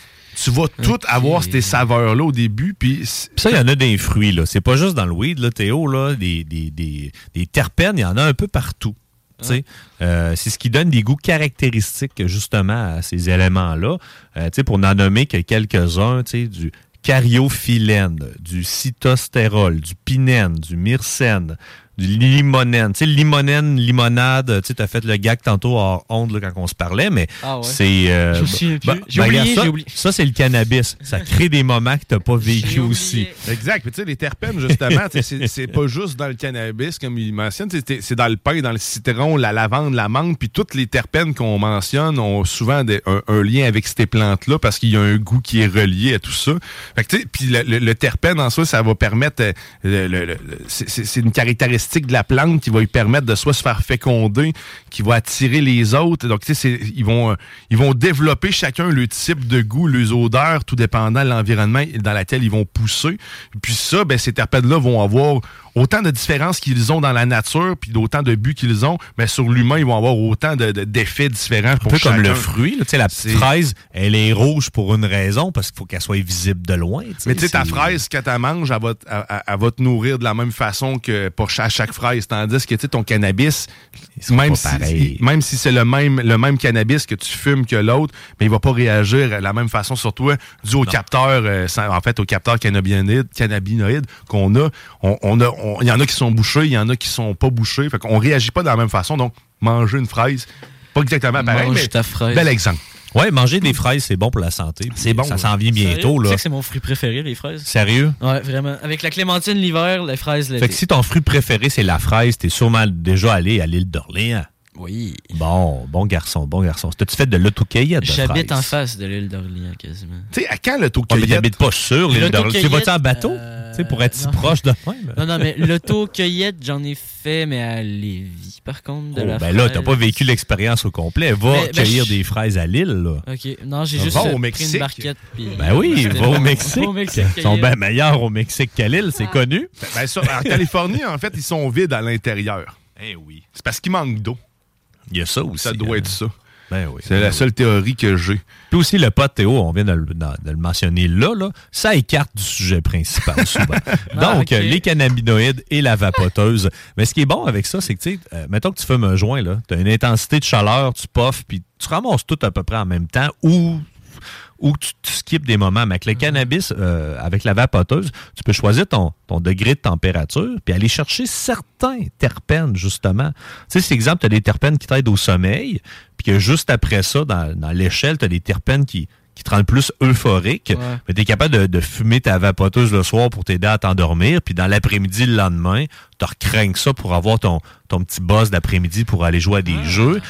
[SPEAKER 4] Tu vas tout avoir ces saveurs-là au début, puis
[SPEAKER 6] ça, il y en a des fruits, là. C'est pas juste dans le weed, là, Théo, là. Des, des, des, des terpènes, il y en a un peu partout. tu sais. Euh, c'est ce qui donne des goûts caractéristiques, justement, à ces éléments-là. Euh, tu sais, pour n'en nommer que quelques-uns, tu sais, du cariophyllène, du cytostérol, du pinène, du myrcène, du limonène. Tu sais, limonène, limonade, tu sais, t'as fait le gag tantôt hors onde là, quand on se parlait, mais
[SPEAKER 5] Ah ouais.
[SPEAKER 6] c'est... euh, bah,
[SPEAKER 5] J'ai
[SPEAKER 6] bah,
[SPEAKER 5] oublié,
[SPEAKER 6] regarde ça,
[SPEAKER 5] j'ai oublié.
[SPEAKER 6] Ça, c'est le cannabis. Ça crée des moments que t'as pas vécu aussi.
[SPEAKER 4] Exact. Puis tu sais, les terpènes, justement, tu sais, c'est- pas juste dans le cannabis, comme il mentionne, c'est c'est dans le pain, dans le citron, la lavande, la menthe, puis toutes les terpènes qu'on mentionne ont souvent des- un, un lien avec ces plantes-là parce qu'il y a un goût qui est relié à tout ça. Fait que, tu sais, puis le, le- le terpène en soi, ça va permettre, euh, le- le- le- c'est- c'est c'est une caractéristique de la plante qui va lui permettre de soit se faire féconder, qui va attirer les autres. Donc, tu sais, ils vont, euh, ils vont développer chacun le type de goût, les odeurs, tout dépendant de l'environnement dans lequel ils vont pousser. Puis ça, ben, ces terpènes-là vont avoir autant de différences qu'ils ont dans la nature, puis d'autant de buts qu'ils ont, mais sur l'humain, ils vont avoir autant de- de- d'effets différents
[SPEAKER 6] Un
[SPEAKER 4] pour
[SPEAKER 6] peu comme le fruit. sais, la petite fraise, elle est rouge pour une raison, parce qu'il faut qu'elle soit visible de loin.
[SPEAKER 4] Mais tu sais, ta fraise, quand tu manges, elle va, te- elle- va te nourrir de la même façon que pour cha- chaque fraise. Tandis que tu sais, ton cannabis, même si, même si c'est le même, le même cannabis que tu fumes que l'autre, mais il va pas réagir de la même façon sur toi dû au capteur, euh, en fait, au capteur cannabinoïde, cannabinoïde qu'on a. On, on a on- Il y en a qui sont bouchés, il y en a qui sont pas bouchés. Fait qu'on réagit pas de la même façon. Donc, manger une fraise, pas exactement pareil,
[SPEAKER 5] Mange
[SPEAKER 4] mais
[SPEAKER 5] ta fraise.
[SPEAKER 4] bel exemple.
[SPEAKER 6] Ouais, manger des fraises, c'est bon pour la santé. C'est bon. Ça s'en vient bientôt.
[SPEAKER 5] Tu
[SPEAKER 6] Là.
[SPEAKER 5] sais que c'est mon fruit préféré, les fraises?
[SPEAKER 6] Sérieux?
[SPEAKER 5] Ouais, vraiment. Avec la clémentine l'hiver, les fraises l'été.
[SPEAKER 6] Fait que si ton fruit préféré, c'est la fraise, t'es sûrement déjà allé à l'île d'Orléans.
[SPEAKER 5] Oui.
[SPEAKER 6] Bon, bon garçon, bon garçon. T'as-tu fait de l'autocueillette de
[SPEAKER 5] J'habite en face de l'île d'Orléans, quasiment.
[SPEAKER 4] Tu sais, à quand le
[SPEAKER 6] Ah, mais t'habites pas sur l'île d'Orléans. Tu vas-tu en bateau?
[SPEAKER 5] Euh,
[SPEAKER 6] Tu sais, pour être si proche de même.
[SPEAKER 5] Non, non, mais l'auto-cueillette, j'en ai fait, mais à Lévis, par contre, de
[SPEAKER 6] Oh,
[SPEAKER 5] la
[SPEAKER 6] ben là, t'as pas vécu l'expérience au complet. Va
[SPEAKER 5] Mais- ben,
[SPEAKER 6] cueillir des fraises à l'île, là.
[SPEAKER 5] Ok, non, j'ai juste
[SPEAKER 6] au
[SPEAKER 5] pris
[SPEAKER 6] Mexique.
[SPEAKER 5] une barquette. Puis...
[SPEAKER 6] Ben oui, va au. Mexique.
[SPEAKER 5] Va au Mexique,
[SPEAKER 6] Ils sont bien meilleurs au Mexique qu'à l'île, c'est connu.
[SPEAKER 4] Ben, ben ça, en Californie, en fait, ils sont vides à l'intérieur.
[SPEAKER 6] Eh oui.
[SPEAKER 4] C'est parce qu'il manque d'eau.
[SPEAKER 6] Il y a ça aussi.
[SPEAKER 4] Ça doit
[SPEAKER 6] hein.
[SPEAKER 4] être ça.
[SPEAKER 6] Ben oui.
[SPEAKER 4] C'est la seule théorie que j'ai.
[SPEAKER 6] Puis aussi, le pote Théo, on vient de, le- de- de le mentionner là, là, ça écarte du sujet principal souvent.
[SPEAKER 5] Ah,
[SPEAKER 6] Donc, les cannabinoïdes et la vapoteuse. Mais ce qui est bon avec ça, c'est que, tu sais, euh, mettons que tu fumes un joint, là, tu as une intensité de chaleur, tu puffes, puis tu ramasses tout à peu près en même temps ou ou tu, tu skippes des moments. Mais avec le cannabis, euh, avec la vapoteuse, tu peux choisir ton, ton degré de température puis aller chercher certains terpènes, justement. Tu sais, c'est exemple, tu as des terpènes qui t'aident au sommeil, puis que juste après ça, dans, dans l'échelle, tu as des terpènes qui, qui te rendent plus euphorique.
[SPEAKER 5] Ouais.
[SPEAKER 6] Mais tu es capable de, de fumer ta vapoteuse le soir pour t'aider à t'endormir, puis dans l'après-midi, le lendemain, tu recraignes ça pour avoir ton, ton petit buzz d'après-midi pour aller jouer à des jeux.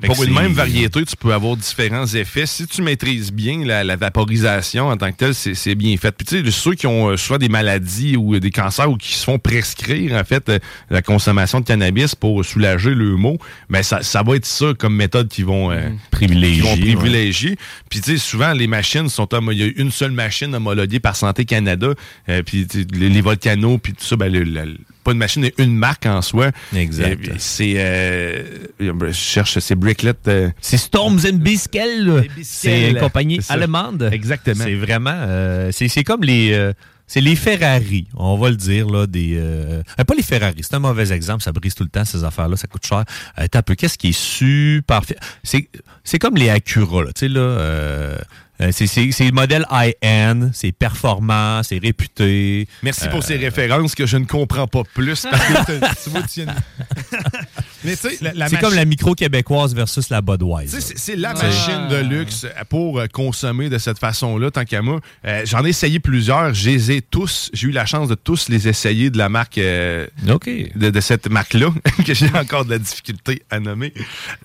[SPEAKER 6] Fait
[SPEAKER 4] Pour une même variété, tu peux avoir différents effets. Si tu maîtrises bien la, la vaporisation en tant que telle, c'est c'est bien fait. Puis tu sais, ceux qui ont euh, soit des maladies ou des cancers ou qui se font prescrire en fait euh, la consommation de cannabis pour soulager le mot, ben ça, ça va être ça comme méthode qu'ils vont euh,
[SPEAKER 6] Privilégier,
[SPEAKER 4] vont
[SPEAKER 6] ouais.
[SPEAKER 4] privilégier. Puis tu sais, souvent les machines sont homo- il y a une seule machine homologuée par Santé Canada. Euh, puis tu sais, les, les volcanos puis tout ça, ben le- le- pas une machine, mais une marque en soi.
[SPEAKER 6] Exact.
[SPEAKER 4] C'est euh, je cherche, c'est Bricklet. euh,
[SPEAKER 6] C'est Storms and Biskel. C'est une compagnie allemande.
[SPEAKER 4] Exactement.
[SPEAKER 6] C'est vraiment. euh, c'est c'est comme les. euh, c'est les Ferrari, on va le dire, là, des. euh, euh, pas les Ferrari, c'est un mauvais exemple, ça brise tout le temps, ces affaires-là, ça coûte cher. Euh, t'as un peu, qu'est-ce qui est super. c'est comme les Acura, là, tu sais, là. euh, euh, c'est- le modèle high-end, c'est performant, c'est réputé.
[SPEAKER 4] Merci
[SPEAKER 6] Euh,
[SPEAKER 4] pour ces références que je ne comprends pas plus. Parce que t'as- tu vois, tu viens de- Mais tu sais, la, la
[SPEAKER 6] C'est comme la micro québécoise versus la Budweiser.
[SPEAKER 4] C'est la machine de luxe pour euh, consommer de cette façon-là, tant qu'à moi. Euh, J'en ai essayé plusieurs. Je les ai tous. J'ai eu la chance de tous les essayer de la marque. euh,
[SPEAKER 6] OK.
[SPEAKER 4] de, de cette marque-là, que j'ai encore de la difficulté à nommer.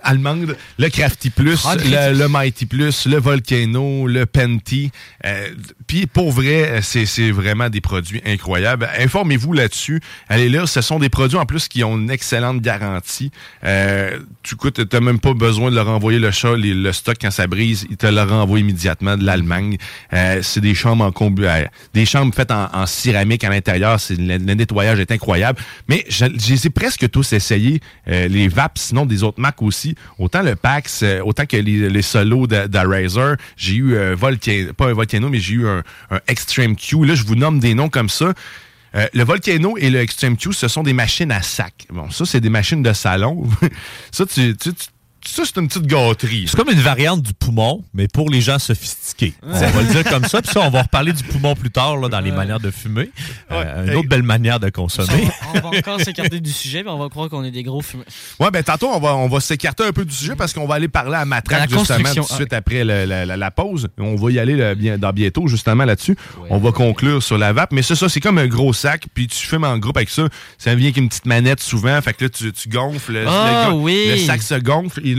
[SPEAKER 4] Allemande, le Crafty Plus,
[SPEAKER 6] Ah,
[SPEAKER 4] le, le Mighty Plus, le Volcano, le Penti. Euh, Puis pour vrai, c'est vraiment des produits incroyables. Informez-vous là-dessus. Allez là, ce sont des produits en plus qui ont une excellente garantie. Euh, tu t'as même pas besoin de leur envoyer le chat, le stock quand ça brise, ils te le renvoient immédiatement de l'Allemagne. Euh, c'est des chambres en combu, euh, des chambres faites en, céramique à l'intérieur. Le, le nettoyage est incroyable. Mais je, je les ai presque tous essayés, euh, les VAP, sinon des autres marques aussi. Autant le Pax, autant que les, solos de. J'ai eu euh, Volcano, pas un Volcano, mais j'ai eu un, Extreme Q. Là, je vous nomme des noms comme ça. Euh, le Volcano et le Extreme Q, ce sont des machines à sac. Bon, ça, c'est des machines de salon. ça, tu- tu- ça, c'est une petite gâterie.
[SPEAKER 6] C'est comme une variante du poumon, mais pour les gens sophistiqués. On va le dire comme ça. Puis ça, on va reparler du poumon plus tard là, dans les manières de fumer. Euh, une autre belle manière de consommer.
[SPEAKER 5] On va encore s'écarter du sujet, mais on va croire qu'on est des gros fumeurs.
[SPEAKER 4] Ouais, ben tantôt, on va, on va s'écarter un peu du sujet parce qu'on va aller parler à Matraque justement tout de suite après le- la, la- la pause. On va y aller bien, dans bientôt justement là-dessus. On va conclure sur la vape. Mais c'est ça, c'est comme un gros sac, puis tu fumes en groupe avec ça. Ça vient avec une petite manette souvent. Fait que là, tu, tu gonfles. le-
[SPEAKER 5] Ah,
[SPEAKER 4] le,
[SPEAKER 5] oui.
[SPEAKER 4] le sac se gonfle et là,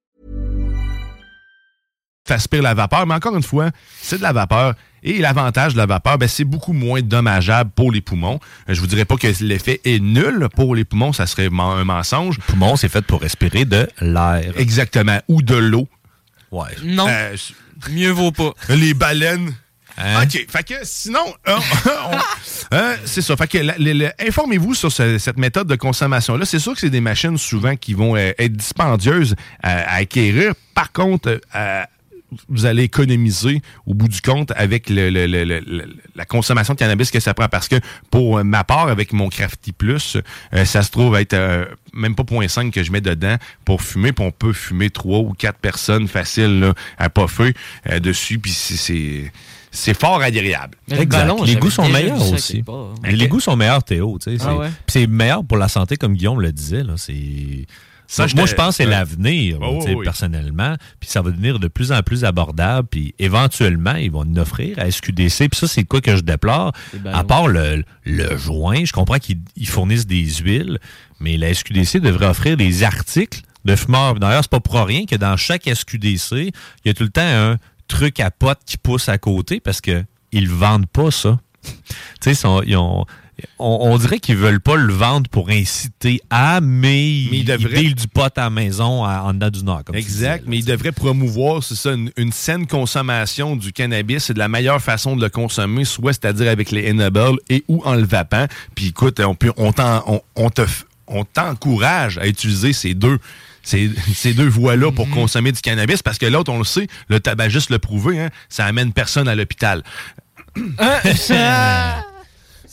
[SPEAKER 4] Aspire la vapeur, mais encore une fois, c'est de la vapeur. Et l'avantage de la vapeur, ben, c'est beaucoup moins dommageable pour les poumons. Euh, Je vous dirais pas que l'effet est nul pour les poumons, ça serait un mensonge.
[SPEAKER 6] Le poumon, c'est fait pour respirer de l'air.
[SPEAKER 4] Exactement. Ou de l'eau.
[SPEAKER 6] Ouais.
[SPEAKER 5] Non.
[SPEAKER 4] Euh,
[SPEAKER 5] Mieux vaut pas.
[SPEAKER 4] les baleines.
[SPEAKER 6] Hein?
[SPEAKER 4] OK. Fait que sinon, euh, on- euh, c'est ça. Fait que informez-vous sur ce- cette méthode de consommation-là. C'est sûr que c'est des machines souvent qui vont euh, être dispendieuses à, à acquérir. Par contre, euh, à- vous allez économiser au bout du compte avec le- le- le- le- le- la consommation de cannabis que ça prend. Parce que pour ma part, avec mon Crafty Plus, euh, ça se trouve être euh, même pas 0.5 que je mets dedans pour fumer. Puis on peut fumer trois ou quatre personnes faciles là, à puffer euh, dessus. Puis c'est- c'est c'est fort agréable.
[SPEAKER 6] Exact. les goûts sont meilleurs aussi. Les, les goûts sont meilleurs, Théo. tu sais,
[SPEAKER 4] Ah
[SPEAKER 6] c'est-
[SPEAKER 4] ouais?
[SPEAKER 6] puis c'est meilleur pour la santé, comme Guillaume le disait. Là, c'est...
[SPEAKER 4] Ça,
[SPEAKER 6] Moi, je pense que c'est l'avenir,
[SPEAKER 4] Oh, oui,
[SPEAKER 6] personnellement. Puis ça va devenir de plus en plus abordable. Puis éventuellement, ils vont nous offrir à SQDC. Puis ça, c'est quoi que je déplore. À part le, le joint, je comprends qu'ils ils fournissent des huiles, mais la SQDC devrait offrir des articles de fumeurs. D'ailleurs, c'est pas pour rien que dans chaque SQDC, il y a tout le temps un truc à pote qui pousse à côté parce que ils vendent pas ça. tu sais, ils ont- on, on dirait qu'ils veulent pas le vendre pour inciter à, mais, ils,
[SPEAKER 4] devraient-
[SPEAKER 6] du pot à la maison à- en dedans du Nord. comme
[SPEAKER 4] Exact, mais il devrait promouvoir, c'est ça, une, une saine consommation du cannabis. C'est de la meilleure façon de le consommer, soit c'est-à-dire avec les Enables et ou en le vapant. Puis écoute, on, peut, on, t'en- on, on te f- on t'encourage à utiliser ces deux. Ces, ces deux voies-là pour consommer du cannabis, parce que l'autre, on le sait, le tabagiste l'a prouvé, hein, ça amène personne à l'hôpital.
[SPEAKER 6] Ça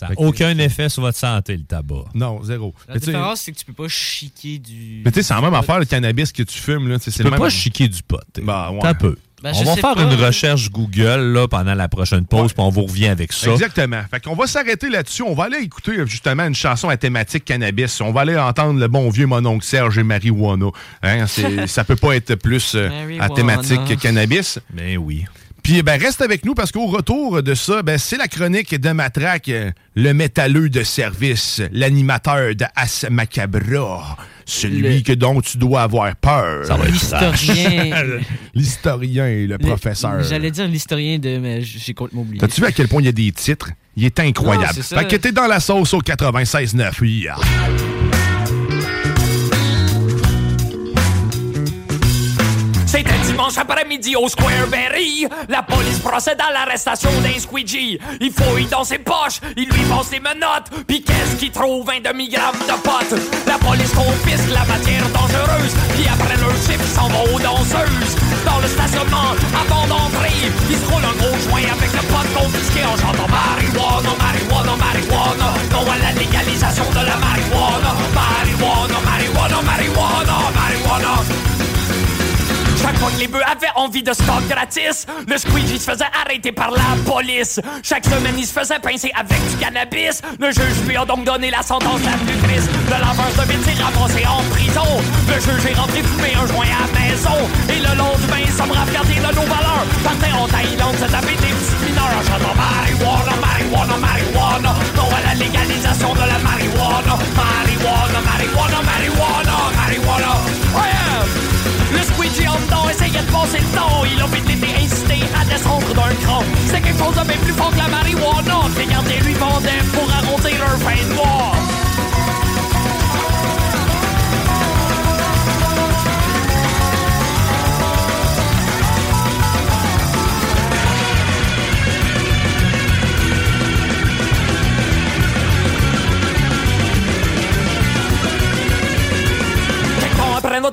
[SPEAKER 6] n'a aucun effet sur votre santé, le tabac.
[SPEAKER 4] Non, zéro.
[SPEAKER 5] La
[SPEAKER 4] Mais
[SPEAKER 5] différence, c'est que tu peux pas chiquer du.
[SPEAKER 4] mais tu sais, c'est la même affaire, le cannabis que tu fumes. Là, tu
[SPEAKER 6] peux
[SPEAKER 4] même
[SPEAKER 6] pas chiquer du pot.
[SPEAKER 4] Bah, ouais.
[SPEAKER 6] T'as peu.
[SPEAKER 5] Ben,
[SPEAKER 6] on va faire
[SPEAKER 5] pas.
[SPEAKER 6] une recherche Google là, pendant la prochaine pause, puis on vous revient avec ça.
[SPEAKER 4] Exactement. Fait qu'on va s'arrêter là-dessus. On va aller écouter justement une chanson à thématique cannabis. On va aller entendre le bon vieux mononcle Serge et marijuana. Hein, c'est- ça peut pas être plus euh, à thématique que cannabis.
[SPEAKER 6] Ben oui.
[SPEAKER 4] Puis ben, reste avec nous parce qu'au retour de ça, ben, c'est la chronique de Matraque, euh, le métalleux de service, l'animateur de As Macabra, celui
[SPEAKER 5] Le-
[SPEAKER 4] que dont tu dois avoir peur.
[SPEAKER 5] Ça va être L'historien.
[SPEAKER 4] L'historien et le professeur.
[SPEAKER 5] J'allais dire l'historien de. Mais j'ai complètement oublié.
[SPEAKER 4] T'as-tu vu à quel point il y a des titres? Il est incroyable.
[SPEAKER 5] Non, c'est ça.
[SPEAKER 4] fait que t'es dans la sauce au 96.9. Yeah.
[SPEAKER 12] Après-midi au Square Berry. La police procède à l'arrestation d'un squeegee. Il fouille dans ses poches, il lui passe les menottes. Puis qu'est-ce qu'il trouve? Un demi-gramme de potes. La police confisque la matière envie de stock gratis, le squeegee se faisait arrêter par la police. Chaque semaine, il se faisait pincer avec du cannabis. Le juge lui a donc donné la sentence la plus triste. Le laveur de s'est ramassé en prison. Le juge est rentré fumer un joint à la maison. Et le lendemain, ça me regardé de nos valeurs. Partait en Thaïlande, se taper des petits mineurs en marijuana, marijuana, marijuana. Non à la légalisation de la marijuana. Marijuana, marijuana, marijuana, marijuana. Yeah! Le squeegee en essayait de passer le temps. Il a vite été incité à descendre d'un cran. C'est quelque chose de bien plus fort que la marijuana. Regardez lui vendait pour arrondir leur fin de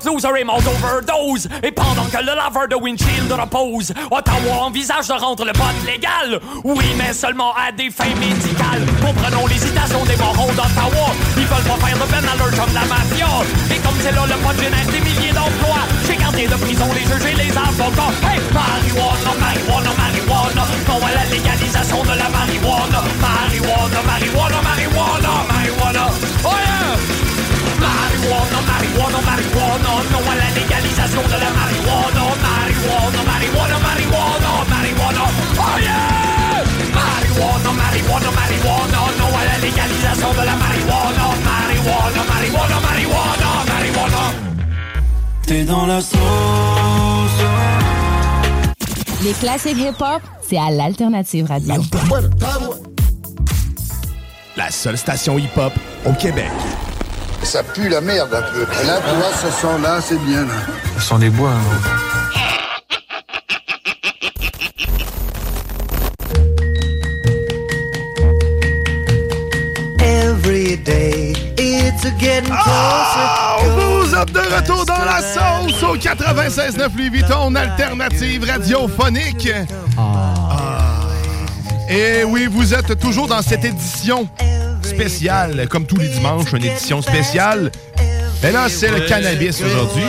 [SPEAKER 12] Loser est mort d'overdose. Et pendant que le laveur de windshield repose, Ottawa envisage de rendre le pot légal. Oui, mais seulement à des fins médicales. Comprenons l'hésitation des morons d'Ottawa. Ils veulent pas faire de peine à leur comme la mafia. Et comme c'est là, le pot génère des milliers d'emplois. J'ai gardé de prison les juges et les avocats. Hey, marijuana, marijuana, marijuana. Non à la légalisation de la marijuana. Marijuana, marijuana, marijuana, marijuana. Yeah! Marijuana, marijuana, marijuana. Non à la légalisation de la marijuana. Marijuana, marijuana, marijuana, marijuana. Oh yeah! Marijuana, marijuana, marijuana. Non à la légalisation de la marijuana. Marijuana, marijuana, marijuana, marijuana.
[SPEAKER 13] T'es dans la sauce.
[SPEAKER 9] Les classiques hip-hop, c'est à l'Alternative Radio.
[SPEAKER 4] La seule station hip-hop au Québec.
[SPEAKER 10] Ça pue la merde un peu. Et là, tu vois, ce son-là, c'est bien. Là.
[SPEAKER 14] Ce sont des bois. hein.
[SPEAKER 13] Every day, it's getting
[SPEAKER 4] Ah, vous êtes de retour dans la sauce au 96.9 Louis Vuitton, alternative radiophonique. Ah. Et oui, vous êtes toujours dans cette édition spéciale, comme tous les dimanches, une édition spéciale. Et là, c'est le cannabis aujourd'hui.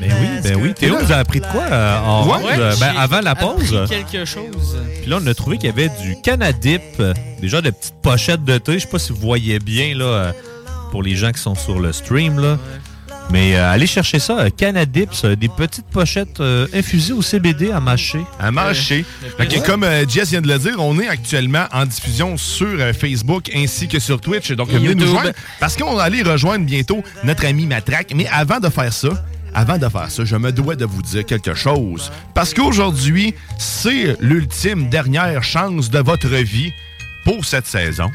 [SPEAKER 6] Ben oui, ben oui. Théo nous a appris de quoi euh, en
[SPEAKER 4] Ouais,
[SPEAKER 6] ronde, euh, ben, avant la pause?
[SPEAKER 5] quelque chose.
[SPEAKER 6] Puis là, on a trouvé qu'il y avait du Canadip, euh, déjà de petites pochettes de thé. Je sais pas si vous voyez bien là, euh, pour les gens qui sont sur le stream. Là. Mais euh, allez chercher ça, euh, Canadips, euh, des petites pochettes euh, infusées au CBD à mâcher.
[SPEAKER 4] À. Fait que comme euh, Jess vient de le dire, on est actuellement en diffusion sur euh, Facebook ainsi que sur Twitch. Donc, venez nous joindre parce qu'on va aller rejoindre bientôt notre ami Matraque. Mais avant de faire ça, avant de faire ça, je me dois de vous dire quelque chose. Parce qu'aujourd'hui, c'est l'ultime dernière chance de votre vie pour cette saison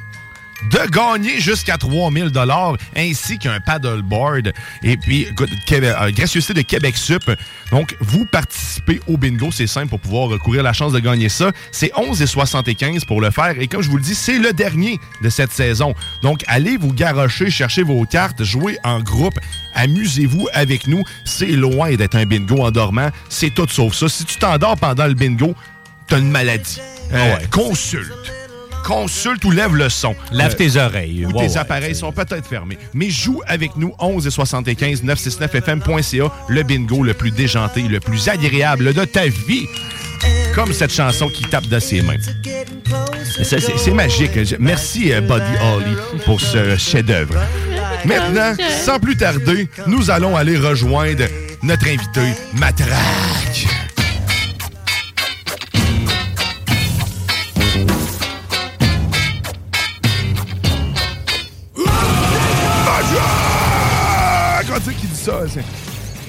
[SPEAKER 4] de gagner jusqu'à 3000 dollars ainsi qu'un paddleboard et puis écoute, Québec- euh, gracieuseté de Québec Sup. Donc vous participez au bingo, c'est simple pour pouvoir recourir la chance de gagner ça. C'est 11 et 75 pour le faire et comme je vous le dis, c'est le dernier de cette saison. Donc allez vous garrocher, chercher vos cartes, jouez en groupe, amusez-vous avec nous. C'est loin d'être un bingo en dormant, c'est tout sauf ça. Si tu t'endors pendant le bingo, t'as une maladie. Euh, Consulte consulte ou lève le son.
[SPEAKER 6] Lave tes oreilles.
[SPEAKER 4] Ou tes
[SPEAKER 6] ouais,
[SPEAKER 4] appareils sont peut-être fermés. Mais joue avec nous 11 et 75 969fm.ca, le bingo le plus déjanté, le plus agréable de ta vie. Comme cette chanson qui tape de ses mains. C'est- magique. Merci, euh, Buddy Holly, pour ce chef-d'œuvre. Maintenant, sans plus tarder, nous allons aller rejoindre notre invité. Matraque!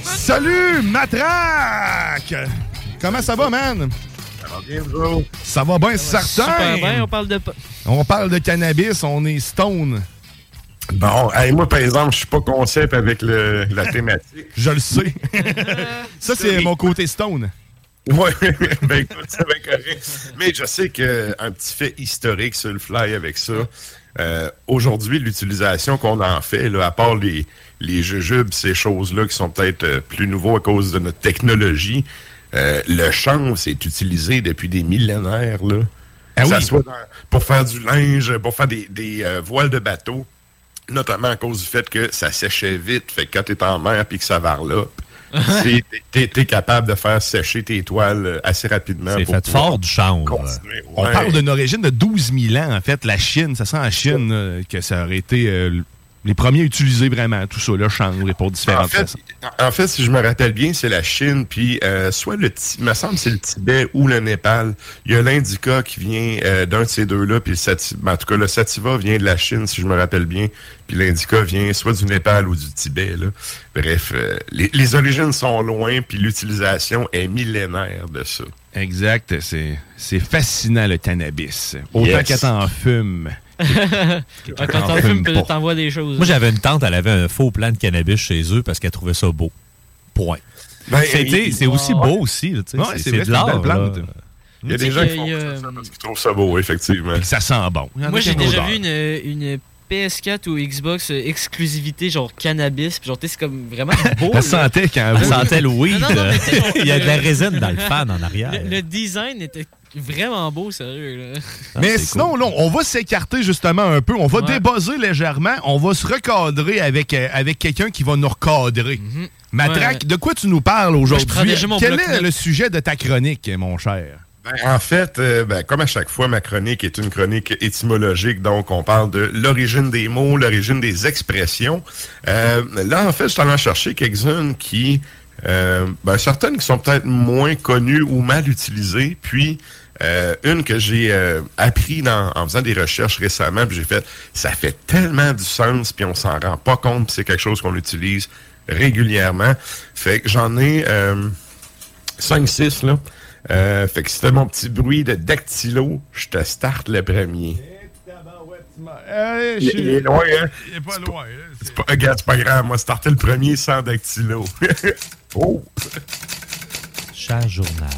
[SPEAKER 4] Salut, Matraque! Comment ça va, man? Ça va bien, bro. Ça va bien, certain.
[SPEAKER 5] Super bien, on parle de...
[SPEAKER 4] On parle de cannabis, on est stone.
[SPEAKER 15] Bon, hey, moi, par exemple, je suis pas concept avec le- la thématique.
[SPEAKER 4] Je le sais. ça, c'est mon côté stone.
[SPEAKER 15] Oui, ben écoute, c'est bien correct. Mais je sais qu'un petit fait historique sur le fly avec ça, euh, aujourd'hui, l'utilisation qu'on en fait, là, à part les, les jujubes, ces choses-là qui sont peut-être euh, plus nouveaux à cause de notre technologie, euh, le chanvre, c'est utilisé depuis des millénaires. Là.
[SPEAKER 4] Ah
[SPEAKER 15] ça
[SPEAKER 4] oui.
[SPEAKER 15] soit dans- pour faire du linge, pour faire des, des, euh, voiles de bateau, notamment à cause du fait que ça séchait vite. Fait que quand t'es en mer puis que ça varlope, t'es- capable de faire sécher tes toiles assez rapidement.
[SPEAKER 6] C'est fait fort du chanvre.
[SPEAKER 4] On parle d'une origine de 12 000 ans, en fait. La Chine, ça sent en Chine euh, que ça aurait été les premiers à utiliser vraiment tout ça, le chanvre, pour différentes
[SPEAKER 15] En fait,
[SPEAKER 4] façons.
[SPEAKER 15] en fait, si je me rappelle bien, c'est la Chine, puis euh, soit le, Ti- me semble que c'est le Tibet ou le Népal. Il y a l'indica qui vient euh, d'un de ces deux-là, puis le sativa, en tout cas le sativa vient de la Chine, si je me rappelle bien, puis l'indica vient soit du Népal ou du Tibet. Là. Bref, euh, les, les origines sont loin, puis l'utilisation est millénaire de ça.
[SPEAKER 4] Exact. C'est c'est fascinant, le cannabis. Autant
[SPEAKER 15] Yes.
[SPEAKER 4] qu'à t'en fume.
[SPEAKER 5] Quand t'en fumes, peut-être t'envoies des choses.
[SPEAKER 6] Moi, j'avais une tante, elle avait un faux plant de cannabis chez eux parce qu'elle trouvait ça beau. Point.
[SPEAKER 15] Ben,
[SPEAKER 6] c'est aussi
[SPEAKER 15] ouais.
[SPEAKER 6] beau aussi.
[SPEAKER 15] Ouais,
[SPEAKER 6] c'est de l'art.
[SPEAKER 15] Il y a des gens qui font ça parce qu'ils trouvent ça beau, effectivement.
[SPEAKER 4] Ça sent bon.
[SPEAKER 5] Moi, j'ai déjà vu une, une PS4 ou Xbox euh, exclusivité, genre cannabis. Puis genre, tu sais, c'est comme vraiment beau.
[SPEAKER 4] Ça sentait quand vous-
[SPEAKER 6] sentait le weed.
[SPEAKER 5] Non, non, non, mais t'es-
[SPEAKER 6] Il y a de la résine dans le fan en arrière.
[SPEAKER 5] Le, le design était vraiment beau, sérieux. Là.
[SPEAKER 4] Mais sinon, là, on va s'écarter justement un peu. On va
[SPEAKER 5] Ouais.
[SPEAKER 4] débosser légèrement. On va se recadrer avec, euh, avec quelqu'un qui va nous recadrer. Matraque,
[SPEAKER 5] Ouais.
[SPEAKER 4] de quoi tu nous parles aujourd'hui? Quel est le sujet de ta chronique, mon cher?
[SPEAKER 15] Ben, en fait, euh, ben, comme à chaque fois, ma chronique est une chronique étymologique, donc on parle de l'origine des mots, l'origine des expressions. Euh, là, en fait, je suis allé chercher quelques-unes qui, euh, ben, certaines qui sont peut-être moins connues ou mal utilisées, puis une que j'ai appris dans- en faisant des recherches récemment, puis j'ai fait, ça fait tellement du sens, puis on s'en rend pas compte, c'est quelque chose qu'on utilise régulièrement. Fait que j'en ai... euh, 5-6, là. Euh, fait que c'était mon petit bruit de dactylo. Je te starte le premier.
[SPEAKER 4] Euh,
[SPEAKER 15] Il, il est loin, hein?
[SPEAKER 4] Il est pas loin.
[SPEAKER 15] C'est pas, regarde, c'est pas grave. Moi, starter le premier sans dactylo. oh!
[SPEAKER 6] Chat journal.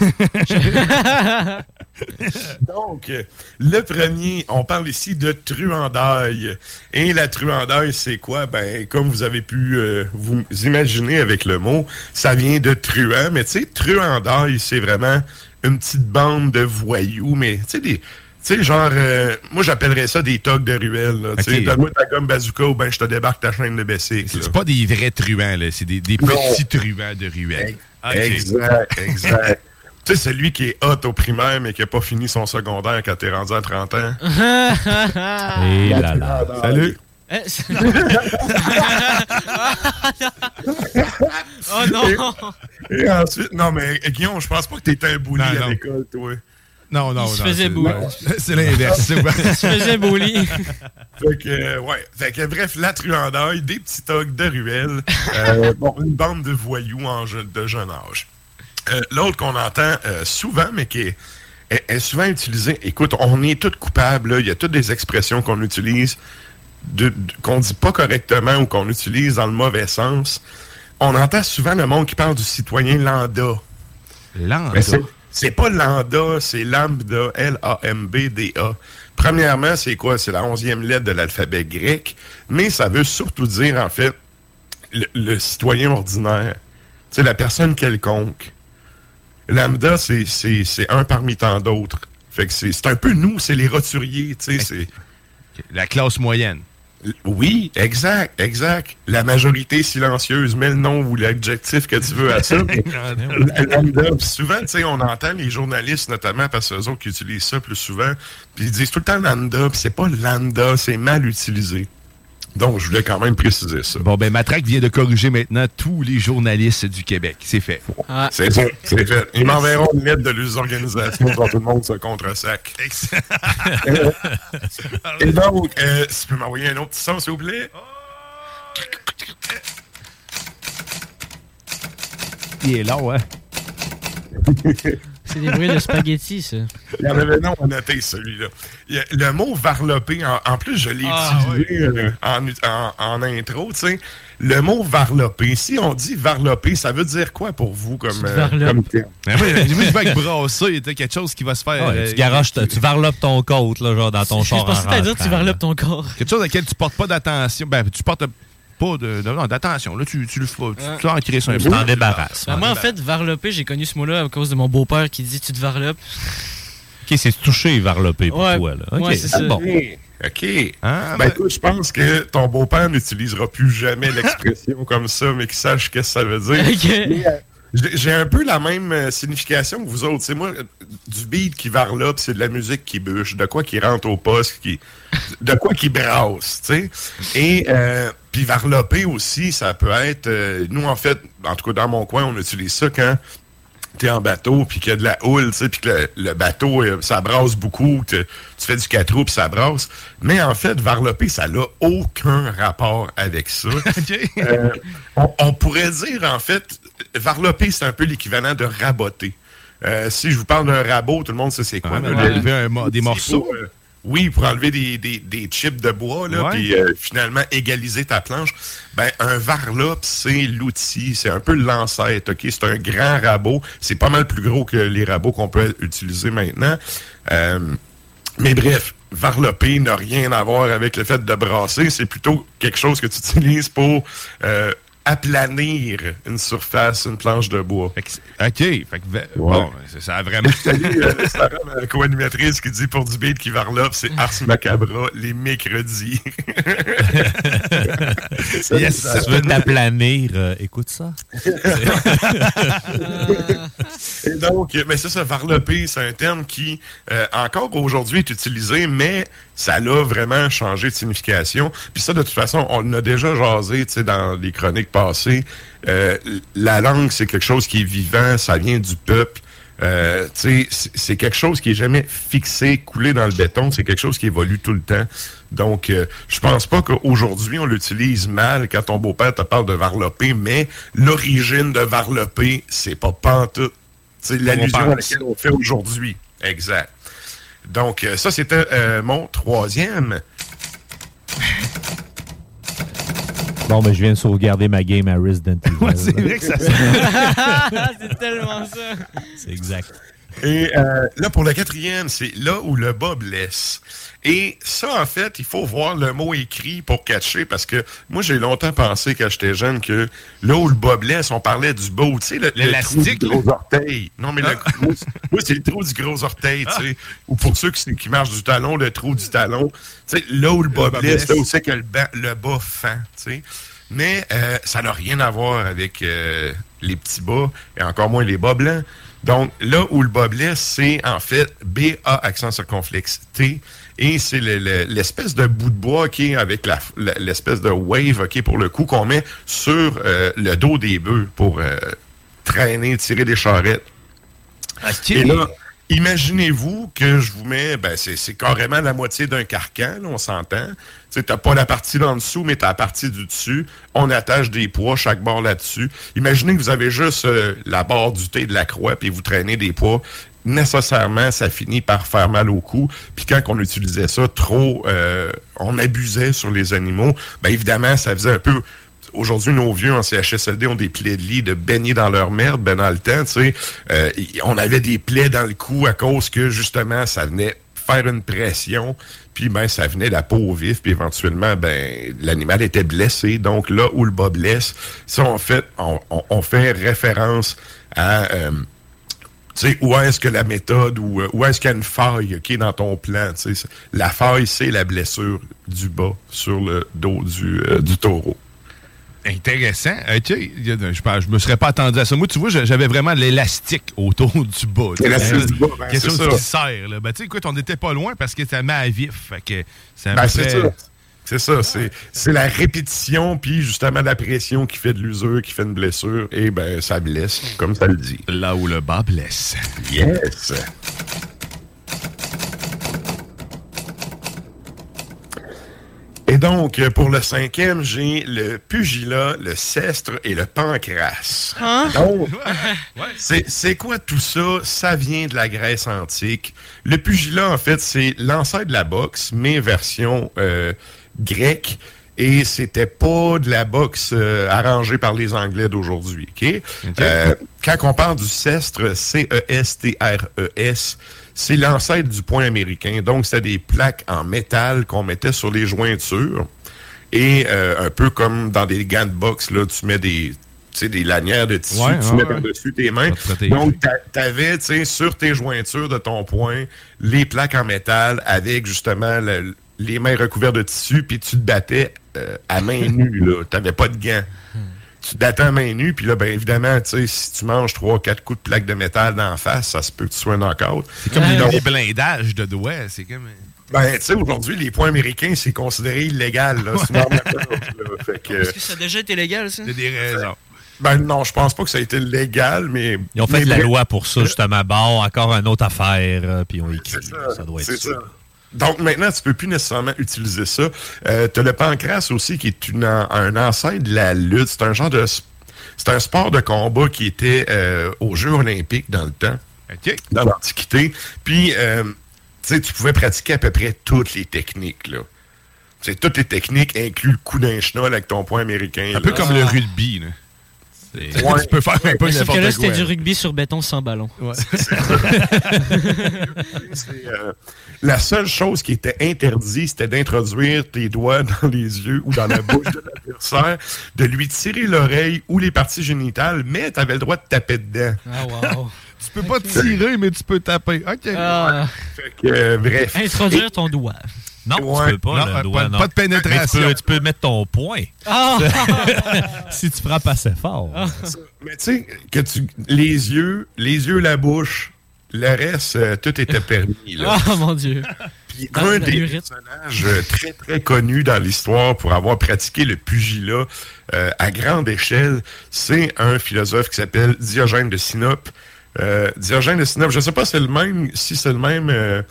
[SPEAKER 15] Donc, le premier, on parle ici de truandaille. Et la truandaille, c'est quoi? Ben, comme vous avez pu euh, vous imaginer avec le mot, ça vient de truand. Mais tu sais, truandaille, c'est vraiment une petite bande de voyous. Mais tu sais, des... Tu sais, genre, euh, moi j'appellerais ça des togs de ruelle. là. Tu sais,
[SPEAKER 4] Ok.
[SPEAKER 15] Donne-moi ta gomme bazooka ou ben je te débarque ta chaîne de bicycle.
[SPEAKER 4] C'est pas des vrais truands, là. C'est des, petits truands de ruelle.
[SPEAKER 15] Exact, exact. Tu sais, celui qui est hot au primaire, mais qui a pas fini son secondaire quand t'es rendu à 30 ans.
[SPEAKER 6] Et là là.
[SPEAKER 15] Salut.
[SPEAKER 5] Eh, oh non!
[SPEAKER 15] Et ensuite, non, mais Guillaume, je pense pas que t'étais un bully
[SPEAKER 4] Non,
[SPEAKER 15] à l'école, toi.
[SPEAKER 4] Non, non,
[SPEAKER 5] Il se
[SPEAKER 4] non,
[SPEAKER 5] faisait
[SPEAKER 4] c'est-
[SPEAKER 5] bully.
[SPEAKER 4] C'est l'inverse.
[SPEAKER 5] Il se faisait bully.
[SPEAKER 15] Fait que, euh, ouais. Fait que, bref, la truandaille, des petits togs de ruelle, euh, bon, une bande de voyous en je- de jeune âge. Euh, L'autre qu'on entend euh, souvent, mais qui est, est- est souvent utilisé, écoute, on est tous coupables, il y a toutes des expressions qu'on utilise, de- de- qu'on dit pas correctement ou qu'on utilise dans le mauvais sens. On entend souvent le monde qui parle du citoyen lambda.
[SPEAKER 4] Lambda?
[SPEAKER 15] C'est- c'est pas lambda, c'est lambda, L-A-M-B-D-A. Premièrement, c'est quoi? C'est la onzième lettre de l'alphabet grec, mais ça veut surtout dire, en fait, le, le citoyen ordinaire. C'est la personne quelconque. Lambda, c'est- un parmi tant d'autres. Fait que c'est un peu nous, c'est les roturiers, tu sais, c'est...
[SPEAKER 4] La classe moyenne.
[SPEAKER 15] Oui, exact, exact. La majorité silencieuse, mets le nom ou l'adjectif que tu veux à ça. lambda, souvent, tu sais, on entend les journalistes, notamment parce que eux autres qui utilisent ça plus souvent, puis ils disent tout le temps lambda, puis c'est pas lambda, c'est mal utilisé. Donc, je voulais quand même préciser ça.
[SPEAKER 4] Bon, ben, Matraque vient de corriger maintenant tous les journalistes du Québec. C'est fait.
[SPEAKER 15] C'est ça, c'est fait. Ils m'enverront une lettre de leurs organisations dont tout le monde se contre-sac. Et donc, euh, si tu peux m'envoyer un autre petit son, s'il vous plaît?
[SPEAKER 4] Il est long, hein?
[SPEAKER 5] C'est des bruits de spaghetti, ça.
[SPEAKER 15] Il y en avait non à noter, celui-là. Il y a- Le mot varloper, en, en plus, je l'ai
[SPEAKER 5] Ah,
[SPEAKER 15] utilisé euh, en, en- en intro, tu sais. Le mot varloper, si on dit varloper, ça veut dire quoi pour vous comme, euh, comme terme?
[SPEAKER 4] Ben, moi, je vais avec brasser, t'as quelque chose qui va se faire.
[SPEAKER 6] Ouais,
[SPEAKER 4] euh,
[SPEAKER 6] tu garoches, ta- tu varlopes ton côte, là, genre dans ton
[SPEAKER 5] Je
[SPEAKER 6] char.
[SPEAKER 5] pensais
[SPEAKER 6] en
[SPEAKER 5] t'allais dire que tu varlopes ton corps.
[SPEAKER 4] Quelque chose à laquelle tu portes pas d'attention. Ben, tu portes pas de- de- non, d'attention. Là, tu, tu le feras. Tu tu en crées ça un
[SPEAKER 6] Tu
[SPEAKER 4] peu.
[SPEAKER 6] t'en débarrasses.
[SPEAKER 5] Ben, moi, en fait, varloper, j'ai connu ce mot-là à cause de mon beau-père qui dit tu te varlopes.
[SPEAKER 6] OK, c'est touché varlopé pour
[SPEAKER 5] Ouais.
[SPEAKER 6] toi, là. OK,
[SPEAKER 5] Ouais, c'est ça.
[SPEAKER 6] bon.
[SPEAKER 15] OK.
[SPEAKER 4] Ah,
[SPEAKER 15] ben,
[SPEAKER 4] ben-
[SPEAKER 15] écoute, je pense que ton beau-père n'utilisera plus jamais l'expression comme ça, mais qu'il sache qu'est-ce que ça veut dire.
[SPEAKER 5] Ok.
[SPEAKER 15] Mais, euh, j'ai- un peu la même euh, signification que vous autres. C'est moi, euh, du beat qui varlope, c'est de la musique qui bûche, de quoi qui rentre au poste, qui, de quoi qui brasse, tu sais. Et euh, puis varloper aussi, ça peut être... nous, en fait, en tout cas dans mon coin, on utilise ça quand t'es en bateau, puis qu'il y a de la houle, tu sais, puis que le, le bateau, euh, ça brasse beaucoup, que tu fais du 4 roues, puis ça brasse. Mais en fait, varloper, ça n'a aucun rapport avec ça. Euh, on, on pourrait dire, en fait, varloper, c'est un peu l'équivalent de raboter. Euh, si je vous parle d'un rabot, tout le monde sait c'est quoi. Le-
[SPEAKER 4] mo- des morceaux.
[SPEAKER 15] pour, euh, oui, pour enlever des, des, des chips de bois, là, puis euh, finalement égaliser ta planche. Ben, un varlop, c'est l'outil, c'est un peu l'ancêtre, OK? C'est un grand rabot. C'est pas mal plus gros que les rabots qu'on peut utiliser maintenant. Euh, Mais bref, varloper n'a rien à voir avec le fait de brasser. C'est plutôt quelque chose que tu utilises pour euh, aplanir une surface, une planche de bois.
[SPEAKER 4] OK. Fait que, bon, ça a vraiment...
[SPEAKER 15] Salut, euh, ma co-animatrice qui dit pour du beat qui varlope, c'est Ars Macabra les mercredis.
[SPEAKER 6] Yes, si tu veux t'aplanir, euh, écoute ça.
[SPEAKER 15] Et donc, mais ça, ça, varloper, c'est un terme qui, euh, encore aujourd'hui, est utilisé, mais ça l'a vraiment changé de signification. Puis ça, de toute façon, on a déjà jasé, tu sais, dans les chroniques Euh, la langue, c'est quelque chose qui est vivant, ça vient du peuple. Euh, c'est- quelque chose qui est jamais fixé, coulé dans le béton. C'est quelque chose qui évolue tout le temps. Donc, euh, je pense pas qu'aujourd'hui, on l'utilise mal quand ton beau-père te parle de varloper, mais l'origine de varloper, c'est pas pantoute. C'est l'allusion à laquelle on fait aujourd'hui. Exact. Donc, euh, ça, c'était mon troisième.
[SPEAKER 6] Bon, ben, je viens de sauvegarder ma game à Resident Evil.
[SPEAKER 4] c'est vrai que ça
[SPEAKER 5] c'est tellement ça.
[SPEAKER 6] C'est exact.
[SPEAKER 15] Et euh, là, pour le quatrième, c'est là où le bas blesse. Et ça, en fait, il faut voir le mot écrit pour catcher, parce que moi, j'ai longtemps pensé, quand j'étais jeune, que là où le bas blesse, on parlait du bas, tu sais, le, le trou du gros orteil. Non, mais le- moi, c'est- moi, c'est le trou du gros orteil, tu sais. Ou pour ceux qui, qui marchent du talon, le trou du talon. Tu sais, là où le bas
[SPEAKER 4] bas
[SPEAKER 15] blesse,
[SPEAKER 4] blesse.
[SPEAKER 15] là où c'est que le bas, le bas fend, tu sais. Mais euh, ça n'a rien à voir avec euh, les petits bas et encore moins les bas blancs. Donc, là où le bas blesse, c'est en fait B-A accent circonflexe T. Et c'est le- le- l'espèce de bout de bois qui est avec l'espèce de wave, OK, pour le coup, qu'on met sur euh, le dos des bœufs pour euh, traîner, tirer des charrettes. Et là, imaginez-vous que je vous mets, ben c'est carrément la moitié d'un carcan, là, on s'entend. Tu t'as pas la partie d'en dessous, mais t'as la partie du dessus. On attache des poids chaque bord là-dessus. Imaginez que vous avez juste euh, la barre du thé de la croix, puis vous traînez des poids. Nécessairement, ça finit par faire mal au cou. Puis quand on utilisait ça trop, euh, on abusait sur les animaux, ben évidemment, ça faisait un peu Aujourd'hui, nos vieux en CHSLD ont des plaies de lit de baigner dans leur merde, ben dans le temps, tu sais. euh, on avait des plaies dans le cou à cause que, justement, ça venait faire une pression, puis ben ça venait de la peau au vif, puis éventuellement, ben l'animal était blessé. Donc là où le bas blesse, ça, en fait, on, fait référence à... euh, sais, où est-ce que la méthode, euh, où est-ce qu'il y a une faille OK, dans ton plan? La faille, c'est la blessure du bas sur le dos du taureau.
[SPEAKER 4] Intéressant. Je, je me serais pas attendu à ça. Moi, tu vois, j'avais vraiment l'élastique autour du bas.
[SPEAKER 15] L'élastique du bas, ben,
[SPEAKER 4] Quelque chose qui serre. Là. Ben, tu sais, écoute, on n'était pas loin parce que ça met à vif. Fait que
[SPEAKER 15] Ben, ça. C'est ça, c'est, c'est la répétition, puis justement la pression qui fait de l'usure, qui fait une blessure, et ben ça blesse, comme ça le dit.
[SPEAKER 4] Là où le bas blesse.
[SPEAKER 15] Yes! Et donc, pour le cinquième, j'ai le pugilat, le cestre et le pancras.
[SPEAKER 5] Hein?
[SPEAKER 15] Donc, c'est c'est quoi tout ça? Ça vient de la Grèce antique. Le pugilat, en fait, c'est l'ancêtre de la boxe, mais version euh, grecque. Et c'était pas de la boxe euh, arrangée par les Anglais d'aujourd'hui. OK? Euh, quand on parle du cestre, C-E-S-T-R-E-S, c'est l'ancêtre du point américain. Donc, c'était des plaques en métal qu'on mettait sur les jointures. Et euh, un peu comme dans des gants de boxe, là, tu mets des, tu lanières de tissu,
[SPEAKER 4] Ouais,
[SPEAKER 15] tu
[SPEAKER 4] ouais,
[SPEAKER 15] mets
[SPEAKER 4] ouais.
[SPEAKER 15] par-dessus tes mains. Donc, tu sais, sur tes jointures de ton poing, les plaques en métal avec justement le- les mains recouvertes de tissu, puis tu te battais euh, à main nue, là. T'avais pas de gants. Tu main nue, puis là, ben évidemment, tu sais, si tu manges trois, quatre coups de plaques de métal d'en face, ça se peut que tu sois un knockout.
[SPEAKER 4] C'est comme
[SPEAKER 15] Donc,
[SPEAKER 4] des blindages de doigts. C'est comme.
[SPEAKER 15] ben, tu sais, aujourd'hui, les points américains, c'est considéré illégal, là.
[SPEAKER 5] Est-ce que ça a déjà été légal, ça?
[SPEAKER 4] Il y a des raisons.
[SPEAKER 15] ben non, je pense pas que ça a été légal, mais...
[SPEAKER 6] Ils ont fait
[SPEAKER 15] mais
[SPEAKER 6] de la loi pour ça, justement. Bon, encore une autre affaire, euh, puis on écrit. Ça, doit être
[SPEAKER 15] C'est
[SPEAKER 6] ça.
[SPEAKER 15] ça. Donc maintenant, tu peux plus nécessairement utiliser ça. Euh, tu as le pancras aussi, qui est une, un ancêtre de la lutte. C'est un genre de... C'est un sport de combat qui était euh, aux Jeux olympiques dans le temps, dans l'Antiquité. Puis, euh, tu sais, tu pouvais pratiquer à peu près toutes les techniques, là. C'est toutes les techniques, inclus le coup d'un chenol avec ton poing américain.
[SPEAKER 4] Un peu comme le rugby. là. Ouais. Tu peux faire un peu
[SPEAKER 5] Sauf que
[SPEAKER 4] n'importe
[SPEAKER 5] là, c'était
[SPEAKER 4] quoi.
[SPEAKER 5] du rugby sur béton sans ballon.
[SPEAKER 15] Euh, la seule chose qui était interdite, c'était d'introduire tes doigts dans les yeux ou dans la bouche de l'adversaire, de lui tirer l'oreille ou les parties génitales, mais tu avais le droit de taper dedans.
[SPEAKER 5] Ah, wow.
[SPEAKER 4] Tu peux pas tirer, mais tu peux taper. OK.
[SPEAKER 5] Ah.
[SPEAKER 15] Fait que, euh, bref.
[SPEAKER 5] Introduire ton doigt.
[SPEAKER 6] Non,
[SPEAKER 15] Ouais.
[SPEAKER 6] tu peux pas,
[SPEAKER 4] Non,
[SPEAKER 6] le doigt,
[SPEAKER 4] pas-
[SPEAKER 6] non.
[SPEAKER 4] pas de pénétration.
[SPEAKER 6] Mais Tu peux, tu peux mettre ton poing.
[SPEAKER 5] Ah!
[SPEAKER 6] si tu frappes assez fort.
[SPEAKER 15] Mais tu sais, que tu, les yeux, les yeux, la bouche, le reste, euh, tout était permis. Là.
[SPEAKER 5] Ah, mon Dieu.
[SPEAKER 15] Puis
[SPEAKER 5] Dans
[SPEAKER 15] un des
[SPEAKER 5] urine.
[SPEAKER 15] personnages euh, très, très connus dans l'histoire pour avoir pratiqué le pugilat euh, à grande échelle, c'est un philosophe qui s'appelle Diogène de Sinope. Euh, Diogène de Sinope, je ne sais pas si c'est le même, si c'est le même euh,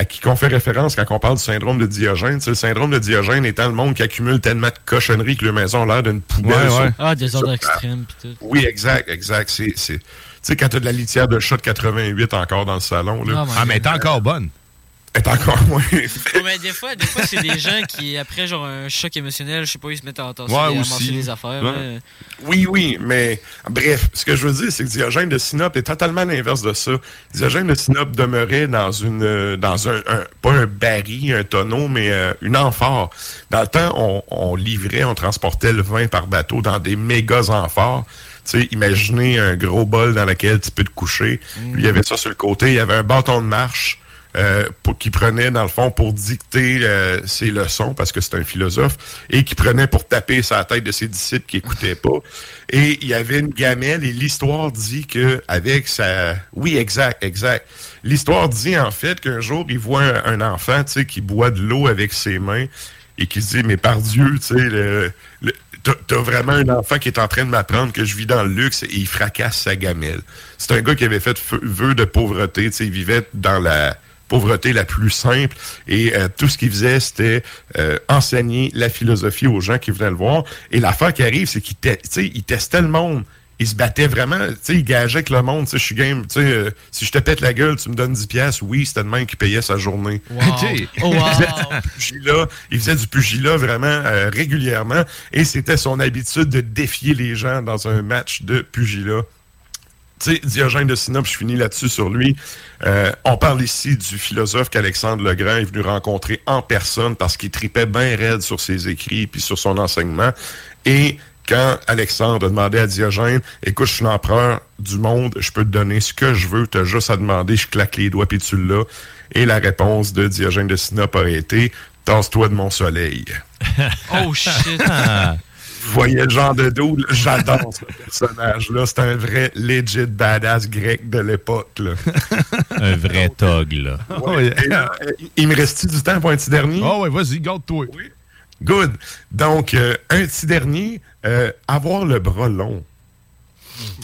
[SPEAKER 15] à qui qu'on fait référence quand on parle du syndrome de Diogène. Tu le syndrome de Diogène étant le monde qui accumule tellement de cochonneries que leur maison a l'air d'une poubelle.
[SPEAKER 4] Ouais,
[SPEAKER 15] sur-
[SPEAKER 4] ouais.
[SPEAKER 5] Ah, des ordres
[SPEAKER 15] sur-
[SPEAKER 5] extrêmes pis tout.
[SPEAKER 15] Oui, exact, exact. C'est, c'est, tu sais, quand t'as de la litière de chat de 88 encore dans le salon, là.
[SPEAKER 5] My
[SPEAKER 4] Ah, mais est encore bonne.
[SPEAKER 15] Est encore moins.
[SPEAKER 5] Ouais, mais des fois, des fois c'est des gens qui, après genre un choc émotionnel, je sais pas, ils se mettent à entendre
[SPEAKER 15] Ouais,
[SPEAKER 5] et des affaires.
[SPEAKER 15] Ouais. Oui, oui, mais bref, ce que je veux dire, c'est que Diogène de Sinope est totalement l'inverse de ça. Diogène de Sinope demeurait dans une euh, dans un, un- pas un baril, un tonneau, mais euh, une amphore. Dans le temps, on, on livrait, on transportait le vin par bateau dans des méga amphores. Tu sais, imaginez un gros bol dans lequel tu peux te coucher. Lui, il y avait ça sur le côté, il y avait un bâton de marche. Euh, pour, qui prenait, dans le fond, pour dicter euh, ses leçons, parce que c'est un philosophe, et qui prenait pour taper sa tête de ses disciples qui écoutaient pas. Et il y avait une gamelle, et l'histoire dit que avec sa... Oui, exact, exact. L'histoire dit, en fait, qu'un jour, il voit un, enfant, tu sais, qui boit de l'eau avec ses mains, et qui se dit, mais par Dieu, tu sais, t'as- vraiment un enfant qui est en train de m'apprendre que je vis dans le luxe, et il fracasse sa gamelle. C'est un gars qui avait fait vœu de pauvreté, tu sais, il vivait dans la pauvreté la plus simple et euh, tout ce qu'il faisait c'était euh, enseigner la philosophie aux gens qui venaient le voir et l'affaire qui arrive c'est qu'il te- tu sais, il testait le monde il se battait vraiment, tu sais, il gageait avec le monde, tu sais, je suis game, tu sais, euh, si je te pète la gueule, tu me donnes 10 pièces, oui, c'était le même qui payait sa journée.
[SPEAKER 5] Wow. Oh, wow.
[SPEAKER 15] Il faisait du pugilat, il faisait du pugilat vraiment euh, régulièrement et c'était son habitude de défier les gens dans un match de pugilat. Tu sais, Diogène de Sinope, je finis là-dessus sur lui. Euh, on parle ici du philosophe qu'Alexandre Legrand est venu rencontrer en personne parce qu'il tripait bien raide sur ses écrits puis sur son enseignement. Et quand Alexandre a demandé à Diogène, écoute, je suis l'empereur du monde, je peux te donner ce que je veux, tu as juste à demander, je claque les doigts puis tu l'as. Et la réponse de Diogène de Sinope aurait été, tasse-toi de mon soleil.
[SPEAKER 5] Oh shit.
[SPEAKER 15] Vous voyez le genre de dos, là, j'adore ce personnage-là. C'est un vrai legit badass grec de l'époque. là.
[SPEAKER 6] Un vrai tog, là.
[SPEAKER 15] Ouais. Et là, euh, il me reste du temps pour un petit dernier?
[SPEAKER 4] Oh, ouais, vas-y, garde-toi.
[SPEAKER 15] Good. Donc, euh, un petit dernier, euh, avoir le bras long.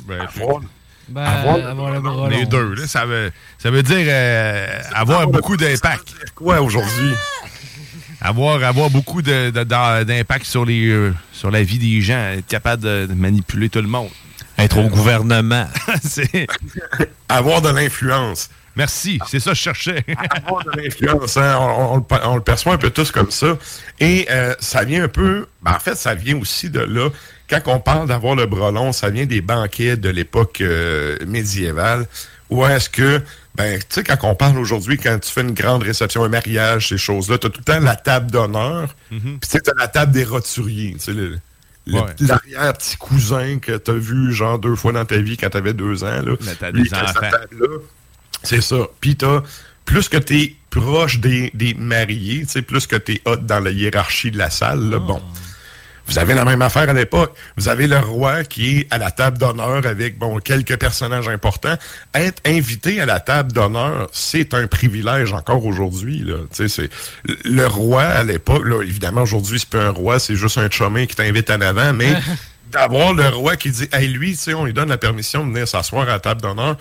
[SPEAKER 15] avoir,
[SPEAKER 5] Ben,
[SPEAKER 15] avoir-
[SPEAKER 5] avoir le bras
[SPEAKER 4] Les
[SPEAKER 5] long.
[SPEAKER 4] deux, là, ça veut, ça veut dire euh, avoir beaucoup d'impact.
[SPEAKER 15] Quoi aujourd'hui?
[SPEAKER 4] Avoir, avoir beaucoup d'impact sur, les, euh, sur la vie des gens, être capable de, manipuler tout le monde.
[SPEAKER 6] Être au gouvernement.
[SPEAKER 4] C'est-
[SPEAKER 15] Avoir de l'influence.
[SPEAKER 4] Merci, c'est ça que je cherchais.
[SPEAKER 15] avoir de l'influence, hein, on, on le per- on le perçoit un peu tous comme ça. Et euh, ça vient un peu, ben, en fait, ça vient aussi de là. Quand on parle d'avoir le bras long, ça vient des banquets de l'époque euh, médiévale. Où est-ce que, ben, tu sais, quand on parle aujourd'hui, quand tu fais une grande réception, un mariage, ces choses-là, tu as tout le temps la table d'honneur, puis tu sais, tu as la table des roturiers. Tu
[SPEAKER 4] Ouais.
[SPEAKER 15] l'arrière-petit cousin que tu as vu, genre, deux fois dans ta vie quand tu avais deux ans. Là.
[SPEAKER 4] Des enfants.
[SPEAKER 15] C'est ça. Puis t'as, plus que t'es proche des, des mariés, tu sais, plus que t'es hot dans la hiérarchie de la salle, là, bon. Vous avez la même affaire à l'époque. Vous avez le roi qui est à la table d'honneur avec, bon, quelques personnages importants. Être invité à la table d'honneur, c'est un privilège encore aujourd'hui, là. Tu sais, c'est, le roi à l'époque, là, évidemment, aujourd'hui, c'est pas un roi, c'est juste un chemin qui t'invite en avant, mais d'avoir le roi qui dit, hey, lui, tu sais, on lui donne la permission de venir s'asseoir à la table d'honneur.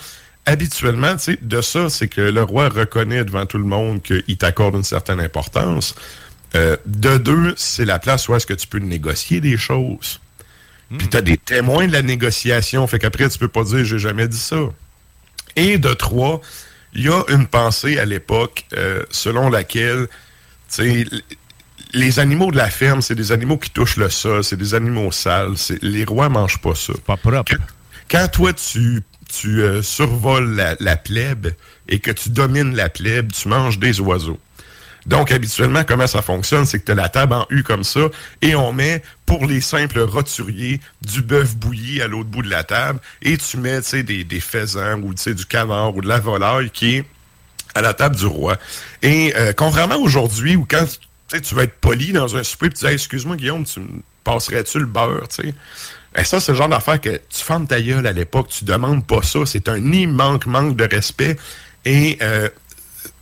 [SPEAKER 15] Habituellement, tu sais, de ça, c'est que le roi reconnaît devant tout le monde qu'il t'accorde une certaine importance. Euh, de deux, c'est la place où est-ce que tu peux négocier des choses. Puis tu as des témoins de la négociation, fait qu'après, tu peux pas dire j'ai jamais dit ça. Et de trois, il y a une pensée à l'époque euh, selon laquelle les animaux de la ferme, c'est des animaux qui touchent le sol, c'est des animaux sales. Les rois mangent pas ça.
[SPEAKER 4] Pas propre.
[SPEAKER 15] Quand, quand toi, tu, tu euh, survoles la, la plèbe et que tu domines la plèbe, tu manges des oiseaux. Donc, habituellement, comment ça fonctionne, c'est que tu as la table en U comme ça, et on met, pour les simples roturiers, du bœuf bouilli à l'autre bout de la table, et tu mets, des, des faisans, ou du canard, ou de la volaille, qui est à la table du roi. Et euh, contrairement aujourd'hui, où quand tu vas être poli dans un souper, tu dis excuse-moi, Guillaume, tu me passerais-tu le beurre, tu sais? Et ça, c'est le genre d'affaire que tu fermes ta gueule à l'époque, tu demandes pas ça. C'est un immense manque de respect. Et, euh,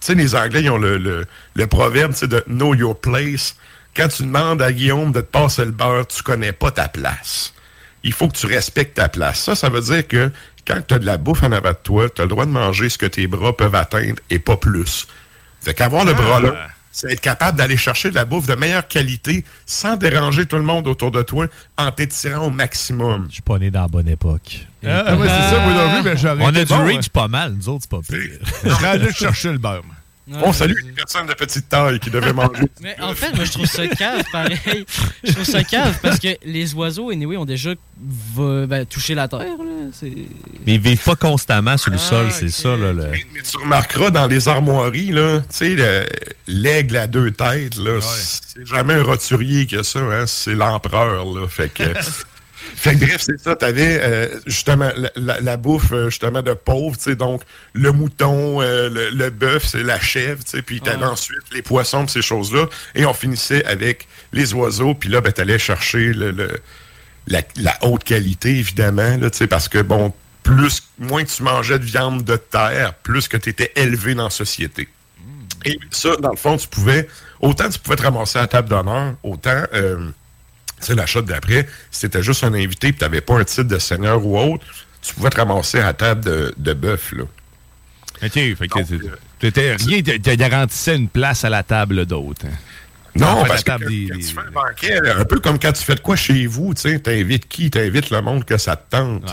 [SPEAKER 15] sais, les Anglais, ils ont le, le, le proverbe, de know your place. Quand tu demandes à Guillaume de te passer le beurre, tu connais pas ta place. Il faut que tu respectes ta place. Ça, ça veut dire que quand tu as de la bouffe en avant de toi, tu as le droit de manger ce que tes bras peuvent atteindre et pas plus. Fait qu'avoir le bras là, c'est être capable d'aller chercher de la bouffe de meilleure qualité sans déranger tout le monde autour de toi en t'étirant au maximum.
[SPEAKER 6] Je suis pas né dans la bonne époque.
[SPEAKER 4] Ah, ouais, c'est ça, moi non plus, mais j'aurais
[SPEAKER 6] On a du
[SPEAKER 4] bon,
[SPEAKER 6] reach
[SPEAKER 4] hein.
[SPEAKER 6] pas mal, nous autres, c'est pas pire.
[SPEAKER 4] Je chercher le beurre. moi.
[SPEAKER 15] On salue les personnes de petite taille qui devaient manger.
[SPEAKER 5] Mais en fait, moi, je trouve ça cave, pareil. Je trouve ça cave parce que les oiseaux, anyway, ont déjà ben, touché la terre. Là.
[SPEAKER 6] Mais ils vivent pas constamment sur le sol, c'est ça, là. le-
[SPEAKER 15] Mais tu remarqueras dans les armoiries, là, tu sais, le- l'aigle à deux têtes, là, c'est jamais un roturier que ça, hein, c'est l'empereur, là. Fait que. Fait que bref, c'est ça, t'avais euh, justement la, la- la bouffe euh, justement de pauvres, tu sais, donc le mouton, euh, le, le bœuf, c'est la chèvre, tu sais, puis t'avais
[SPEAKER 5] Ouais.
[SPEAKER 15] ensuite les poissons, ces choses-là, et on finissait avec les oiseaux, puis là, ben, t'allais chercher le, le- la, la haute qualité, évidemment, là, tu sais, parce que, bon, plus, moins tu mangeais de viande de terre, plus que tu étais élevé dans la société. Et ça, dans le fond, tu pouvais, autant tu pouvais te ramasser à la table d'honneur, autant, euh, tu sais, la shot d'après, si t'étais juste un invité et tu n'avais pas un titre de seigneur ou autre, tu pouvais te ramasser à la table de, de bœuf, là.
[SPEAKER 4] OK, fait que t'étais- t'étais- rien te te garantissait une place à la table d'autres. hein.
[SPEAKER 15] Non, parce que quand,
[SPEAKER 4] des-
[SPEAKER 15] quand tu fais un banquet, là, un peu comme quand tu fais de quoi chez vous, tu sais, t'invites qui? T'invites le monde que ça te tente.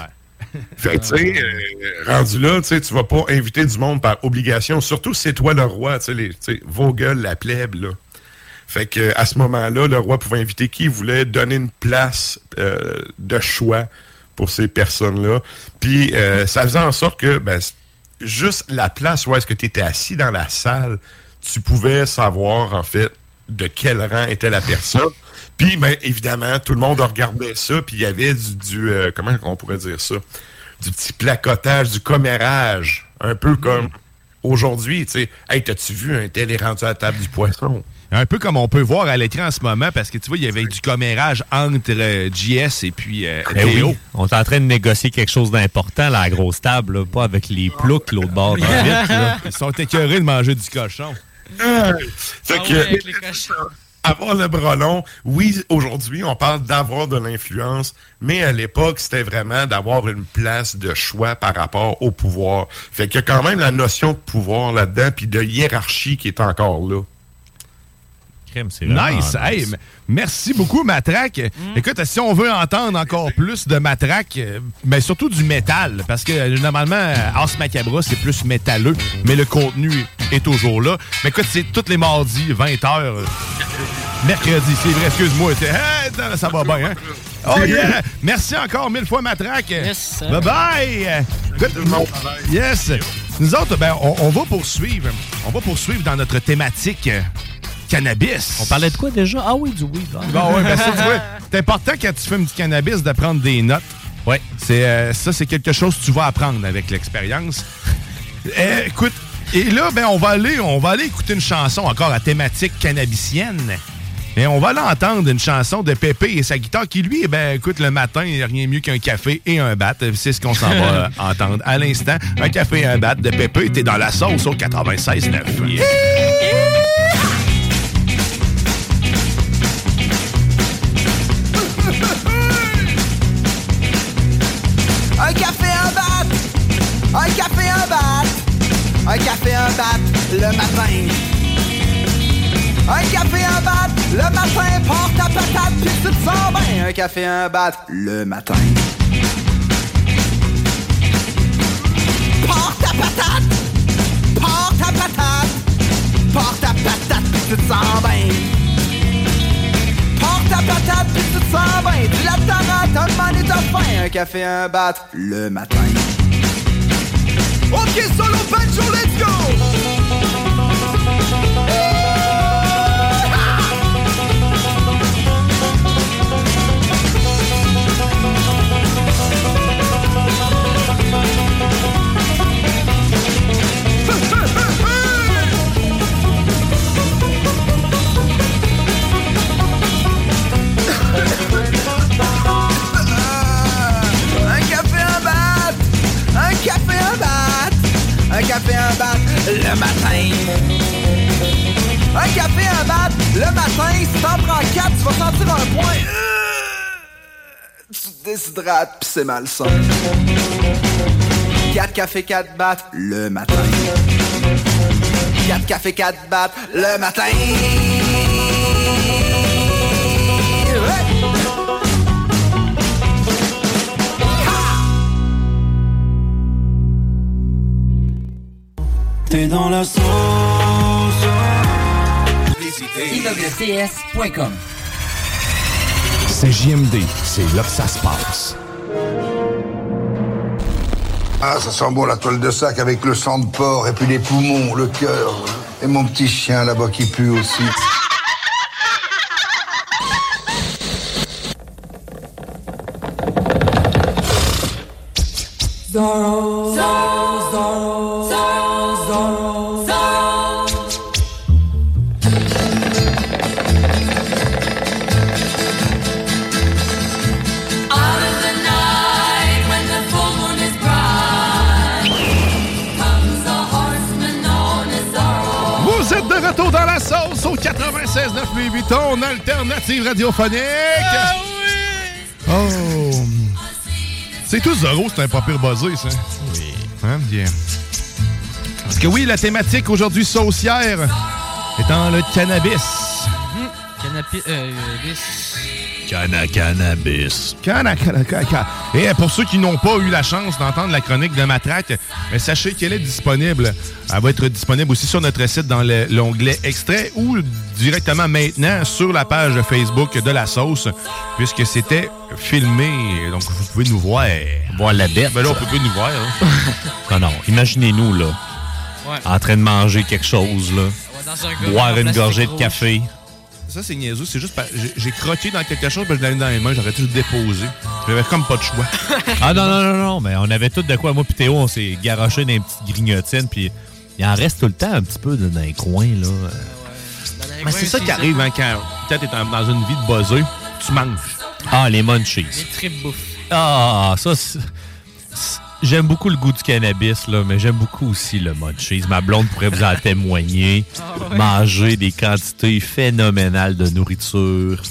[SPEAKER 15] Fait que, tu sais, euh, rendu là, tu sais, tu vas pas inviter du monde par obligation, surtout si c'est toi le roi, tu sais, les- tu sais, vos gueules, la plèbe, là. Fait que à ce moment-là, le roi pouvait inviter qui il voulait, donner une place euh, de choix pour ces personnes-là. Puis euh, ça faisait en sorte que ben, juste la place où est-ce que tu étais assis dans la salle, tu pouvais savoir en fait de quel rang était la personne. Puis ben, évidemment, tout le monde regardait ça, puis il y avait du, du, euh, comment on pourrait dire ça, du petit placotage, du commérage, un peu comme aujourd'hui, tu sais, hey, t'as-tu vu un tel est rendu à la table du poisson?
[SPEAKER 4] Un peu comme on peut voir à l'écran en ce moment, parce que tu vois, il y avait du commérage entre euh, JS et puis euh,
[SPEAKER 6] Eh
[SPEAKER 4] Théo.
[SPEAKER 6] oui, on est en train de négocier quelque chose d'important, là, à la grosse table, là, pas avec les ploucs l'autre bord de la vitre, là.
[SPEAKER 4] Ils sont écœurés de manger du cochon.
[SPEAKER 15] Fait que, avoir le bras long, oui, aujourd'hui, on parle d'avoir de l'influence, mais à l'époque, c'était vraiment d'avoir une place de choix par rapport au pouvoir. Fait qu'il y a quand même la notion de pouvoir là-dedans, puis de hiérarchie qui est encore là.
[SPEAKER 6] Crème, c'est vraiment
[SPEAKER 4] Nice. Hey, merci beaucoup, Matraque. Écoute, si on veut entendre encore plus de Matraque, euh, mais surtout du métal, parce que euh, normalement, euh, Ars Macabra, c'est plus métalleux, mais le contenu est toujours là. Mais écoute, c'est tous les mardis, 20h. mercredi, c'est vrai, excuse-moi. Hey, ça- ça va bien, hein? Oh yeah! Merci encore mille fois, Matraque.
[SPEAKER 5] Yes.
[SPEAKER 4] Bye bye! Yes! Nous autres, ben, on, on va poursuivre. On va poursuivre dans notre thématique cannabis.
[SPEAKER 6] On parlait de quoi déjà? Ah oui, du weed. ah.
[SPEAKER 4] Bon, ouais, ben ça, tu vois, c'est important quand tu fumes du cannabis de prendre des notes.
[SPEAKER 6] Ouais.
[SPEAKER 4] C'est, euh, ça, c'est quelque chose que tu vas apprendre avec l'expérience. Euh, écoute, et là, ben, on va aller, on va aller écouter une chanson encore à thématique cannabicienne. Et on va aller entendre une chanson de Pépé et sa guitare qui, lui, ben, écoute, le matin, il n'y a rien mieux qu'un café et un bat. C'est ce qu'on s'en va euh, entendre à l'instant. Un café et un bat de Pépé. T'es dans la sauce au 96.9.
[SPEAKER 13] Un Un café, un bat le matin. Un café, un bat le matin. Porte ta patate puis tu te sens. Un café, un bat le matin. Porte ta patate. Porte ta patate. Porte ta patate puis tu te sens bien. ta patate, puis tu te sens bien. Tu la tarate, un man et t'as faim. Un café, un bat, le matin. Ok, solo banjo, let's go! Café, un bat, le matin. Un café, un bat, le matin, si t'en prends quatre, tu vas sentir un point. Euh, Tu te déshydrates, pis c'est malsain. 4 cafés, 4 battes, le matin. 4 cafés, 4 battes, le matin.
[SPEAKER 16] T'es dans la sauce.
[SPEAKER 17] IWCS.com
[SPEAKER 18] C'est JMD, c'est là que ça se passe.
[SPEAKER 10] Ah, ça sent bon la toile de sac avec le sang de porc et puis les poumons, le cœur. Et mon petit chien là-bas qui pue aussi.
[SPEAKER 16] Zorro, Zorro,
[SPEAKER 4] 9 Louis Vuitton, alternative radiophonique. Oh! C'est tout Zorro, c'est un pas pire buzzé, ça. Oui. Hein, bien. Parce que oui, la thématique aujourd'hui saucière étant le cannabis.
[SPEAKER 5] Canapi... Euh.
[SPEAKER 4] Cana cannabis. Cana, cana, cana, cana. Et pour ceux qui n'ont pas eu la chance d'entendre la chronique de Matraque, euh, sachez qu'elle est disponible. Elle va être disponible aussi sur notre site dans le- l'onglet extrait ou directement maintenant sur la page Facebook de la sauce, puisque c'était filmé. Donc vous pouvez nous voir.
[SPEAKER 6] Voir la bête.
[SPEAKER 4] Ben là, on peut plus nous voir. hein.
[SPEAKER 6] Non, non. Imaginez-nous, là,
[SPEAKER 5] Ouais.
[SPEAKER 6] en train de manger quelque chose, là.
[SPEAKER 5] un
[SPEAKER 6] Boire une gorgée de café.
[SPEAKER 4] Ça, c'est niaiseux. C'est juste parce j'ai- j'ai croqué dans quelque chose, puis je l'avais mis dans les mains, j'aurais tout déposé. J'avais comme pas de choix.
[SPEAKER 6] Ah non, non, non, non, mais on avait tout de quoi. Moi puis Théo, on s'est garoché dans une petite grignotine, puis il en reste tout le temps un petit peu dans les coins, là.
[SPEAKER 4] Mais c'est ça qui arrive hein, quand peut-être t'es dans dans une vie de buzzeux, tu manges.
[SPEAKER 6] Ah, les munchies.
[SPEAKER 5] Les tripes.
[SPEAKER 6] Ah, ça, J'aime beaucoup le goût du cannabis, là, mais j'aime beaucoup aussi le munchies. Ma blonde pourrait vous en témoigner.
[SPEAKER 5] Ah ouais.
[SPEAKER 6] Manger des quantités phénoménales de nourriture.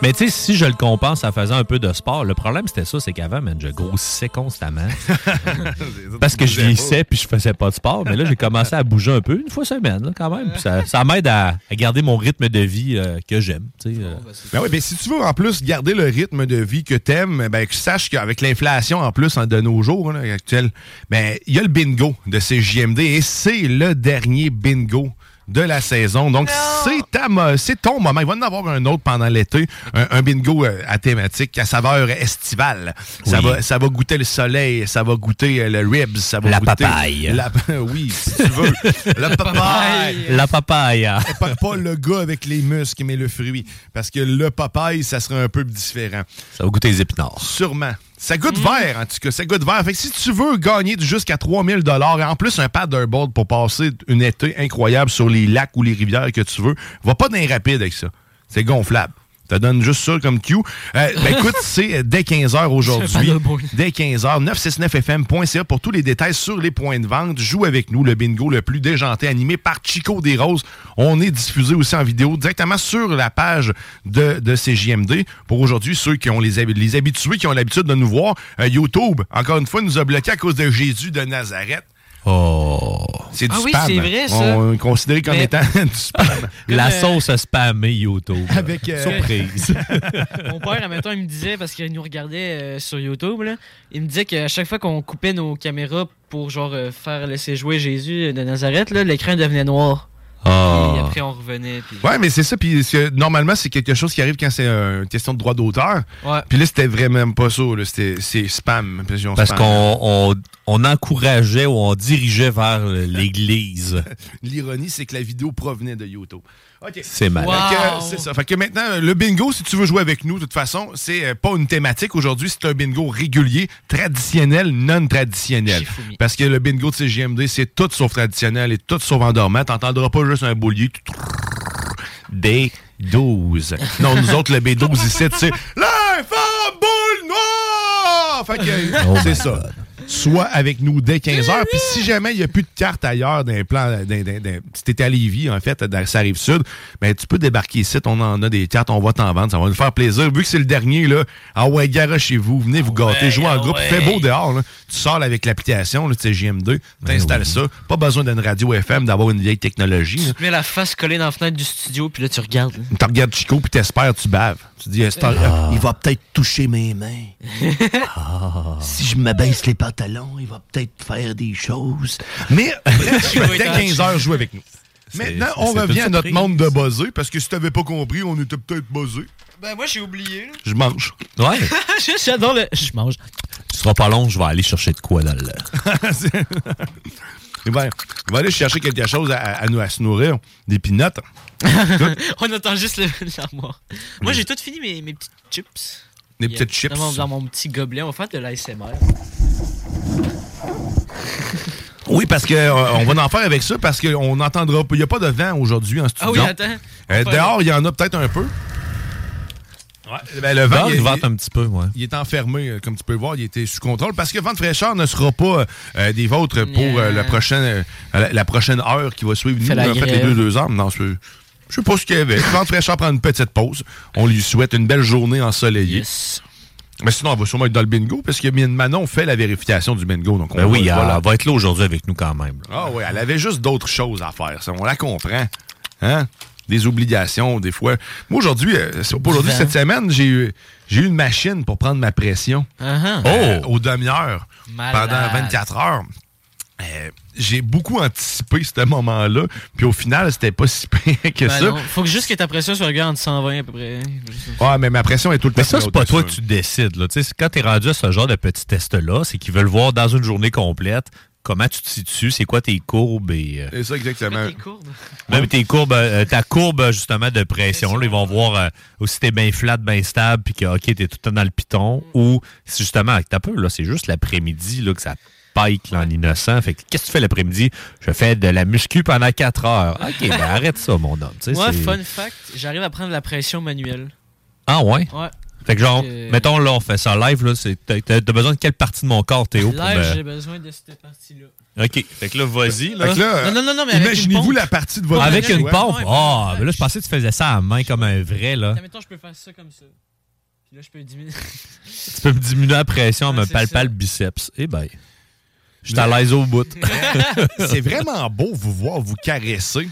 [SPEAKER 6] Mais tu sais, si je le compense en faisant un peu de sport, le problème c'était ça, c'est qu'avant, man, je grossissais constamment. Parce que je vieillissais puis je faisais pas de sport. Mais là, j'ai commencé à bouger un peu, une fois semaine, là, quand même. Puis ça, ça m'aide à, à garder mon rythme de vie euh, que j'aime. tu sais, euh.
[SPEAKER 4] Ben oui, ben si tu veux en plus garder le rythme de vie que t'aimes, ben que tu saches qu'avec l'inflation en plus hein, de nos jours là, actuels, ben il y a le bingo de CJMD et c'est le dernier bingo de la saison. Donc, c'est ta mo- c'est ton moment. Il va y en avoir un autre pendant l'été, un, un bingo euh, à thématique, à saveur estivale. Ça, va, ça va goûter le soleil, ça va goûter euh, le ribs, ça va
[SPEAKER 6] La
[SPEAKER 4] goûter...
[SPEAKER 6] papaye.
[SPEAKER 4] La, oui, si tu veux. la papaye.
[SPEAKER 6] La papaya.
[SPEAKER 4] Pas, pas le gars avec les muscles, mais le fruit. Parce que le papaye, ça serait un peu différent.
[SPEAKER 6] Ça va goûter les épinards.
[SPEAKER 4] Sûrement. Ça goûte vert, en tout cas. Ça goûte vert. Fait que si tu veux gagner jusqu'à 3000 et en plus un paddleboard pour passer une été incroyable sur les lacs ou les rivières que tu veux, va pas d'un rapide avec ça. C'est gonflable. Te donne juste ça comme cue. Euh, ben écoute, c'est dès 15h aujourd'hui. Dès 15h, 969fm.ca pour tous les détails sur les points de vente. Joue avec nous le bingo le plus déjanté animé par Chico des Roses. On est diffusé aussi en vidéo directement sur la page de, de CJMD. Pour aujourd'hui, ceux qui ont les, hab- les habitués qui ont l'habitude de nous voir, euh, YouTube, encore une fois, nous a bloqué à cause de Jésus de Nazareth.
[SPEAKER 6] Oh.
[SPEAKER 4] C'est du
[SPEAKER 5] Ah oui,
[SPEAKER 4] spam.
[SPEAKER 5] c'est vrai, ça.
[SPEAKER 4] On est considéré comme
[SPEAKER 5] Mais-
[SPEAKER 4] étant du spam.
[SPEAKER 6] La sauce a spammé YouTube.
[SPEAKER 4] Avec, euh,
[SPEAKER 6] Surprise.
[SPEAKER 5] Mon père, admettons, il me disait, parce qu'il nous regardait euh, sur YouTube, là, il me disait qu'à chaque fois qu'on coupait nos caméras pour genre euh, faire laisser jouer Jésus de Nazareth, là, l'écran devenait noir.
[SPEAKER 4] Ah.
[SPEAKER 5] Puis après, on revenait. Puis...
[SPEAKER 4] Ouais, mais c'est ça. Puis normalement, c'est quelque chose qui arrive quand c'est euh, une question de droit d'auteur.
[SPEAKER 5] Ouais.
[SPEAKER 4] Puis là, c'était vraiment pas ça. c'est spam. Puis on
[SPEAKER 6] Parce qu'on on, on encourageait ou on dirigeait vers l'église.
[SPEAKER 4] L'ironie, c'est que la vidéo provenait de YouTube. OK.
[SPEAKER 6] C'est Wow.
[SPEAKER 4] C'est ça. Fait que maintenant, le bingo, si tu veux jouer avec nous, de toute façon, c'est euh, pas une thématique aujourd'hui, c'est un bingo régulier, traditionnel, non traditionnel. Parce que le bingo de CGMD, c'est tout sauf traditionnel et tout sauf endormant. T'entendras pas juste un boulier. B12. Non, nous autres, le B12 ici, c'est l'infâme boule noire! Fait que,
[SPEAKER 6] Oh
[SPEAKER 4] c'est ça. Soit avec nous dès 15h. Puis si jamais il n'y a plus de cartes ailleurs d'un plan, d'un- d'un- d'un- si t'es à Lévis, en fait, dans sa rive sud, ben, tu peux débarquer ici. On en a des cartes, on va t'en vendre. Ça va nous faire plaisir. Vu que c'est le dernier, là, ah ouais, garage chez vous, venez vous gâter, jouez en groupe. Il fait beau dehors, là. Tu sors avec l'application, là, tu sais, JM2, t'installes ça. Pas besoin d'une radio FM, d'avoir une vieille technologie. là.
[SPEAKER 5] Tu mets la face collée dans la fenêtre du studio, puis là, tu regardes. là.
[SPEAKER 4] Tu regardes Chico, puis t'espères, tu baves. Tu dis,
[SPEAKER 5] Ah.
[SPEAKER 4] il va peut-être toucher mes mains. Si je m'abaisse les pantalons, il va peut-être faire des choses. Mais dès
[SPEAKER 5] en
[SPEAKER 4] 15 heures, joue avec nous. Maintenant, on revient à notre monde de buzzer, parce que si t'avais pas compris, on était peut-être buzzé.
[SPEAKER 5] Ben, moi, j'ai oublié. là.
[SPEAKER 4] Je mange.
[SPEAKER 6] Ouais.
[SPEAKER 5] J'adore le. Je mange.
[SPEAKER 6] Ce sera pas long, je vais aller chercher de quoi dans le.
[SPEAKER 4] Il, va, il va aller chercher quelque chose à, à nous, à se nourrir. Des pinottes.
[SPEAKER 5] On attend juste le- l'armoire. Moi, j'ai tout fini mes, mes petites chips.
[SPEAKER 4] Des petites chips.
[SPEAKER 5] Dans mon, dans mon petit gobelet, on va faire de l'ASMR.
[SPEAKER 4] Oui, parce que euh, va en faire avec ça, parce qu'on n'entendra pas. Il n'y a pas de vent aujourd'hui en studio.
[SPEAKER 5] Ah oui, attends.
[SPEAKER 4] Euh, dehors, il y en a peut-être un peu. Ben, le vent, il,
[SPEAKER 6] vente un petit peu, ouais.
[SPEAKER 4] il est enfermé, euh, comme tu peux voir, il était sous contrôle parce que vent de fraîcheur ne sera pas euh, des vôtres pour euh, la, prochaine, euh, la, la prochaine heure qui va suivre. Nous, en fait, les deux, deux heures. Non, je sais pas ce qu'il y avait. Vent de fraîcheur prend une petite pause. On lui souhaite une belle journée ensoleillée. Mais sinon, on va sûrement être dans le bingo parce que Manon fait la vérification du bingo. Donc on
[SPEAKER 6] Ben oui, elle va être là aujourd'hui avec nous quand même. là.
[SPEAKER 4] Ah oui, elle avait juste d'autres choses à faire. Ça, on la comprend. Hein? Des obligations, des fois. Moi, aujourd'hui, euh, c'est pas aujourd'hui, cette semaine, j'ai eu, j'ai eu une machine pour prendre ma pression.
[SPEAKER 5] Uh-huh.
[SPEAKER 4] Euh, aux demi-heures.
[SPEAKER 5] Malade.
[SPEAKER 4] Pendant 24 heures. Euh, j'ai beaucoup anticipé ce moment-là. Puis au final, c'était pas si pire que
[SPEAKER 5] Ben
[SPEAKER 4] ça.
[SPEAKER 5] non, Faut que juste que ta pression soit regarde entre 120 à peu près.
[SPEAKER 4] Ouais, mais ma pression est tout le temps
[SPEAKER 6] Mais ça, c'est pas toi que tu décides. Là. Tu sais, Quand tu es rendu à ce genre de petit test-là, c'est qu'ils veulent voir dans une journée complète comment tu te situes, c'est quoi tes courbes et. euh,
[SPEAKER 4] C'est ça, exactement.
[SPEAKER 6] Même tes courbes, euh, ta courbe justement de pression, là, ils vont voir euh, aussi t'es bien flat, bien stable, puis que ok, t'es tout le temps dans le piton, ou c'est justement, t'as peu, là, c'est juste l'après-midi là, que ça pike là, en innocent. Fait que qu'est-ce que tu fais l'après-midi? Je fais de la muscu pendant 4 heures. Ok, ben arrête ça, mon homme.
[SPEAKER 5] Moi,
[SPEAKER 6] c'est-
[SPEAKER 5] fun fact, j'arrive à prendre la pression manuelle.
[SPEAKER 6] Ah ouais?
[SPEAKER 5] Ouais.
[SPEAKER 6] Fait que genre,
[SPEAKER 5] Euh,
[SPEAKER 6] mettons là, on fait ça live, là, c'est- t'as besoin de quelle partie de mon corps, Théo?
[SPEAKER 5] Live,
[SPEAKER 6] me-
[SPEAKER 5] j'ai besoin de cette partie-là.
[SPEAKER 6] OK. Fait que là, vas-y. Là.
[SPEAKER 5] Non, non, non, non, mais avec une
[SPEAKER 4] imaginez-vous
[SPEAKER 5] pompe.
[SPEAKER 4] la partie de votre
[SPEAKER 6] Avec une
[SPEAKER 4] Ouais.
[SPEAKER 6] pompe? Ah, mais là, je pensais que tu faisais ça à la main comme un vrai, là.
[SPEAKER 5] Attends, mettons, je peux faire ça comme ça. Puis là, je peux diminuer.
[SPEAKER 6] Tu peux me diminuer la pression en
[SPEAKER 5] Ouais,
[SPEAKER 6] me
[SPEAKER 5] ça.
[SPEAKER 6] le biceps. Eh ben, je suis à l'aise au bout.
[SPEAKER 4] c'est vraiment beau vous voir vous caresser.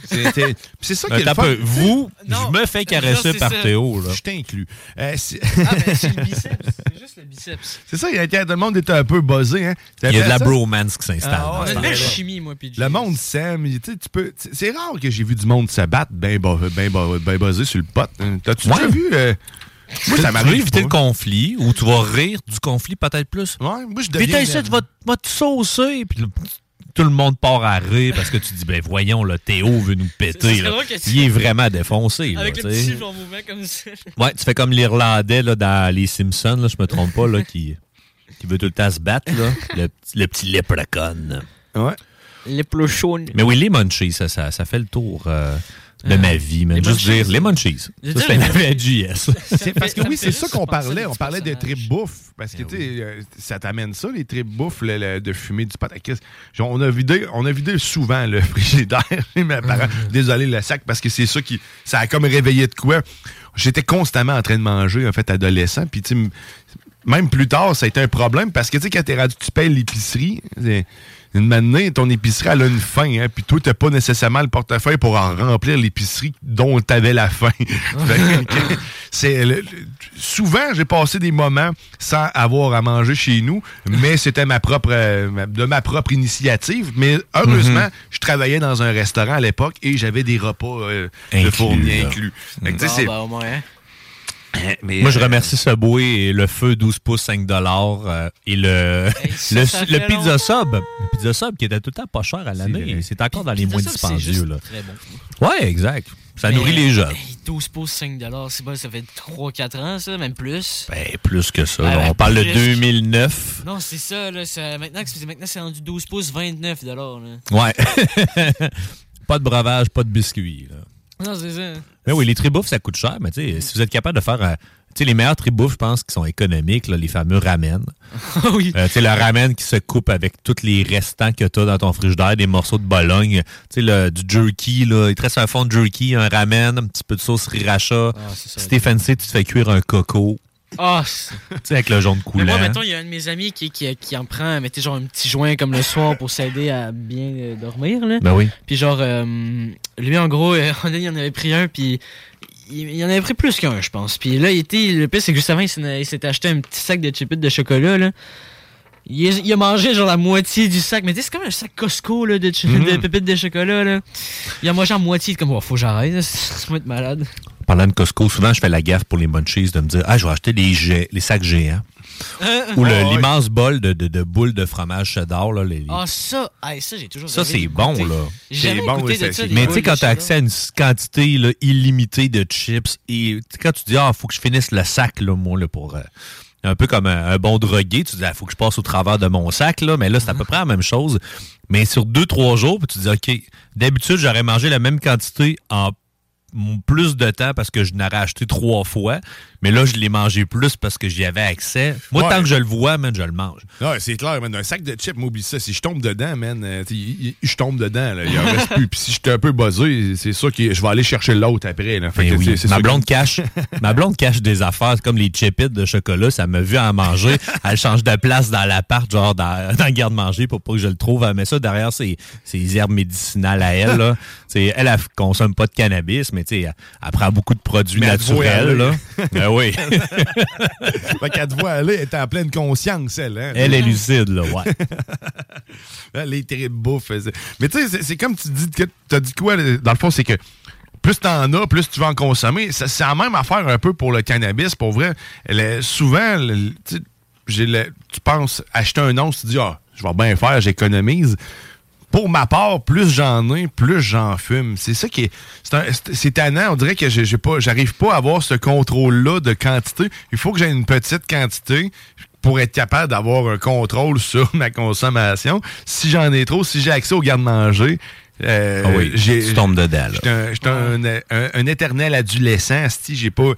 [SPEAKER 4] C'est ça qui est le fun.
[SPEAKER 6] un peu. Vous,
[SPEAKER 5] Non.
[SPEAKER 6] je me fais caresser par
[SPEAKER 5] ça.
[SPEAKER 6] Théo, là.
[SPEAKER 4] Je t'inclus. Euh, c'est
[SPEAKER 5] Ah, ben, c'est le biceps. C'est juste le biceps.
[SPEAKER 4] c'est ça, il y a- tout le monde était un peu buzzé. Hein?
[SPEAKER 6] Il y a de la
[SPEAKER 4] Ça-
[SPEAKER 6] bromance qui s'installe.
[SPEAKER 4] Ah,
[SPEAKER 5] On
[SPEAKER 4] ouais,
[SPEAKER 5] a une belle
[SPEAKER 4] là.
[SPEAKER 5] chimie, moi, puis
[SPEAKER 4] Le monde s'aime. tu sais, tu peux- c'est- rare que j'ai vu du monde se battre bien ben, ben, ben buzzé sur le pot. T'as-tu
[SPEAKER 6] Ouais.
[SPEAKER 4] déjà vu? Moi, ça
[SPEAKER 6] tu veux
[SPEAKER 4] m'arrive
[SPEAKER 6] éviter
[SPEAKER 4] pas.
[SPEAKER 6] le conflit ou tu vas rire du conflit peut-être plus?
[SPEAKER 4] Ouais, moi, je
[SPEAKER 6] Puis
[SPEAKER 4] deviens...
[SPEAKER 6] t'as ça, tu vas, vas te saucer. Puis tout le monde part à rire parce que tu dis, ben voyons, là, Théo veut nous péter. là.
[SPEAKER 5] tu-
[SPEAKER 6] Il est vraiment défoncé. là,
[SPEAKER 5] Avec le petit mouvement comme ça.
[SPEAKER 6] Ouais, tu fais comme l'Irlandais là, dans les Simpsons, là, je me trompe pas, là, qui, qui veut tout le temps se battre, là. le, petit- le petit leprechaun.
[SPEAKER 4] Ouais.
[SPEAKER 5] Les plochons.
[SPEAKER 6] Mais oui, les munchies, ça, ça, ça fait le tour euh, de
[SPEAKER 5] Ah.
[SPEAKER 6] ma vie. Mais
[SPEAKER 5] Les
[SPEAKER 6] juste dire, Ça,
[SPEAKER 5] dire,
[SPEAKER 6] c'est un à. JS.
[SPEAKER 4] C'est parce que oui, c'est ça qu'on parlait. On parlait de trip bouffe. Parce que, tu sais, euh, ça t'amène ça, les trip bouffe, de fumer du pot à kiss. Genre, on a vidé, on a vidé souvent le frigidaire mes parents. Désolé, le sac, parce que c'est ça qui. Ça a comme réveillé de quoi. J'étais constamment en train de manger, en fait, adolescent. Puis, tu même plus tard, ça a été un problème parce que, tu sais, quand t'es rendu, tu payes l'épicerie. Une matinée, ton épicerie, elle a une faim, hein, puis toi, t'as pas nécessairement le portefeuille pour en remplir l'épicerie dont t'avais la faim. C'est souvent, j'ai passé des moments sans avoir à manger chez nous, mais c'était ma propre, euh, de ma propre initiative. Mais heureusement,
[SPEAKER 6] Mhm.
[SPEAKER 4] je travaillais dans un restaurant à l'époque et j'avais des repas euh, de
[SPEAKER 6] Inclus, là.
[SPEAKER 4] inclus. Fait que,
[SPEAKER 5] bah, au moins, hein.
[SPEAKER 4] mais,
[SPEAKER 6] Moi, je
[SPEAKER 4] euh,
[SPEAKER 6] remercie Subway et le feu 12 pouces 5 euh, et le,
[SPEAKER 5] ça,
[SPEAKER 6] le,
[SPEAKER 5] ça
[SPEAKER 6] le
[SPEAKER 5] fait
[SPEAKER 6] pizza sub. Le pizza sub qui était tout le temps pas cher à l'année. C'est encore dans les moins dispendieux. Là.
[SPEAKER 5] très bon.
[SPEAKER 6] Ouais, exact. Ça
[SPEAKER 5] Mais,
[SPEAKER 6] nourrit les jeunes.
[SPEAKER 5] hey, 12 pouces, 5 c'est pas, ça fait 3-4 ans, ça, même plus.
[SPEAKER 6] Ben, plus que ça.
[SPEAKER 5] Ouais,
[SPEAKER 6] là.
[SPEAKER 5] ben,
[SPEAKER 6] On parle de
[SPEAKER 5] plus.
[SPEAKER 6] 2009.
[SPEAKER 5] Non, c'est ça, là. ça- maintenant, c'est rendu 12 pouces, 29 là.
[SPEAKER 6] Ouais. pas de breuvage, pas de biscuits. Là.
[SPEAKER 5] Non, c'est ça.
[SPEAKER 6] Ben oui, les tribouffes, ça coûte cher, mais tu sais, si vous êtes capable de faire. euh, tu sais, les meilleurs tribouffes, je pense, qui sont économiques, là, les fameux ramen.
[SPEAKER 5] oui.
[SPEAKER 6] Euh, tu sais, le ramen qui se coupe avec tous les restants que tu as dans ton frigidaire, des morceaux de Bologne. Tu sais, le- du jerky, là. Il te reste un fond de jerky, un ramen, un petit peu de sauce sriracha.
[SPEAKER 5] Ah,
[SPEAKER 6] si t'es fancy, tu te fais cuire un coco.
[SPEAKER 5] Ah, c'est-
[SPEAKER 6] Tu sais, avec le jaune
[SPEAKER 5] Mais
[SPEAKER 6] coulant.
[SPEAKER 5] moi, mettons, il y a un de mes amis qui, qui, qui en prend, mettez genre un petit joint comme le soir pour s'aider à bien euh, dormir, là.
[SPEAKER 6] Ben oui.
[SPEAKER 5] Puis genre, euh, lui, en gros, euh, on a dit, il en avait pris un, puis il, il en avait pris plus qu'un, je pense. Puis là, il était, le pire, c'est que juste avant, il s'était acheté un petit sac de chipettes de chocolat, là. Il, a- il a mangé genre la moitié du sac, mais tu sais, c'est comme un sac Costco là, de,
[SPEAKER 6] Mhm.
[SPEAKER 5] de pépites de chocolat. Là. Il a mangé en moitié, comme, oh, faut que j'arrête, c'est moi être malade.
[SPEAKER 6] Parlant de Costco, souvent, je fais la gaffe pour les munchies de me dire Ah, je vais acheter les, gé- les sacs géants. Ou le-
[SPEAKER 5] Ah, ouais.
[SPEAKER 6] l'immense bol de, de, de boules de fromage cheddar. Là, les-
[SPEAKER 5] Ah, ça, hey, ça, j'ai toujours
[SPEAKER 6] Ça, c'est bon, là.
[SPEAKER 5] Jamais goûté de ça,
[SPEAKER 6] Mais tu sais, quand
[SPEAKER 5] de
[SPEAKER 6] tu as accès à une quantité là, illimitée de chips, et tu sais, quand tu dis, ah, faut que je finisse le sac, là, moi, là, pour. euh, un peu comme un, un bon drogué, tu dis, il faut que je passe au travers de mon sac, là, mais là, c'est à peu près la même chose. Mais sur deux, trois jours, puis tu dis, OK, d'habitude, j'aurais mangé la même quantité en plus de temps parce que je n'aurais acheté trois fois, mais là, je l'ai mangé plus parce que j'y avais accès. Moi,
[SPEAKER 4] Ouais.
[SPEAKER 6] tant que je le vois, man, je le mange.
[SPEAKER 4] Ouais, c'est clair, man. Un sac de chips, m'oublie ça. Si je tombe dedans, man, euh, je tombe dedans, là. Il en reste plus. Puis si j'étais un peu buzzé, c'est sûr que je vais aller chercher l'autre après, là. Fait
[SPEAKER 6] Ben
[SPEAKER 4] que
[SPEAKER 6] oui. ma blonde
[SPEAKER 4] que-
[SPEAKER 6] cache ma blonde cache des affaires comme les chipites de chocolat ça m'a vu en manger elle change de place dans l'appart genre dans, dans le garde-manger pour pas que je le trouve elle met ça derrière ses, ses herbes médicinales à elle là. Elle elle consomme pas de cannabis mais elle, elle prend beaucoup de produits
[SPEAKER 4] Mais elle te voit
[SPEAKER 6] naturels là. oui
[SPEAKER 4] fait qu'elle te voit aller, elle est en pleine conscience, elle. Hein?
[SPEAKER 6] elle est lucide là ouais
[SPEAKER 4] les terribles bouffes. c'est- Mais tu sais, c'est- comme tu dis que t'as dit quoi, dans le fond, c'est que plus t'en as, plus tu vas en consommer. C'est la même affaire un peu pour le cannabis, pour vrai. Le- souvent, le- le- tu penses acheter un once, tu dis, ah, je vais bien faire, j'économise. Pour ma part, plus j'en ai, plus j'en fume. C'est ça qui est. C'est un- c'est- c'est tannant. On dirait que j'ai j'ai pas, j'arrive pas à avoir ce contrôle-là de quantité. Il faut que j'ai une petite quantité pour être capable d'avoir un contrôle sur ma consommation. Si j'en ai trop, si j'ai accès au garde-manger, euh,
[SPEAKER 6] Ah oui, tu tombes dedans, là.
[SPEAKER 4] J'étais un, un- un- un éternel adolescent, asti, j'ai pas.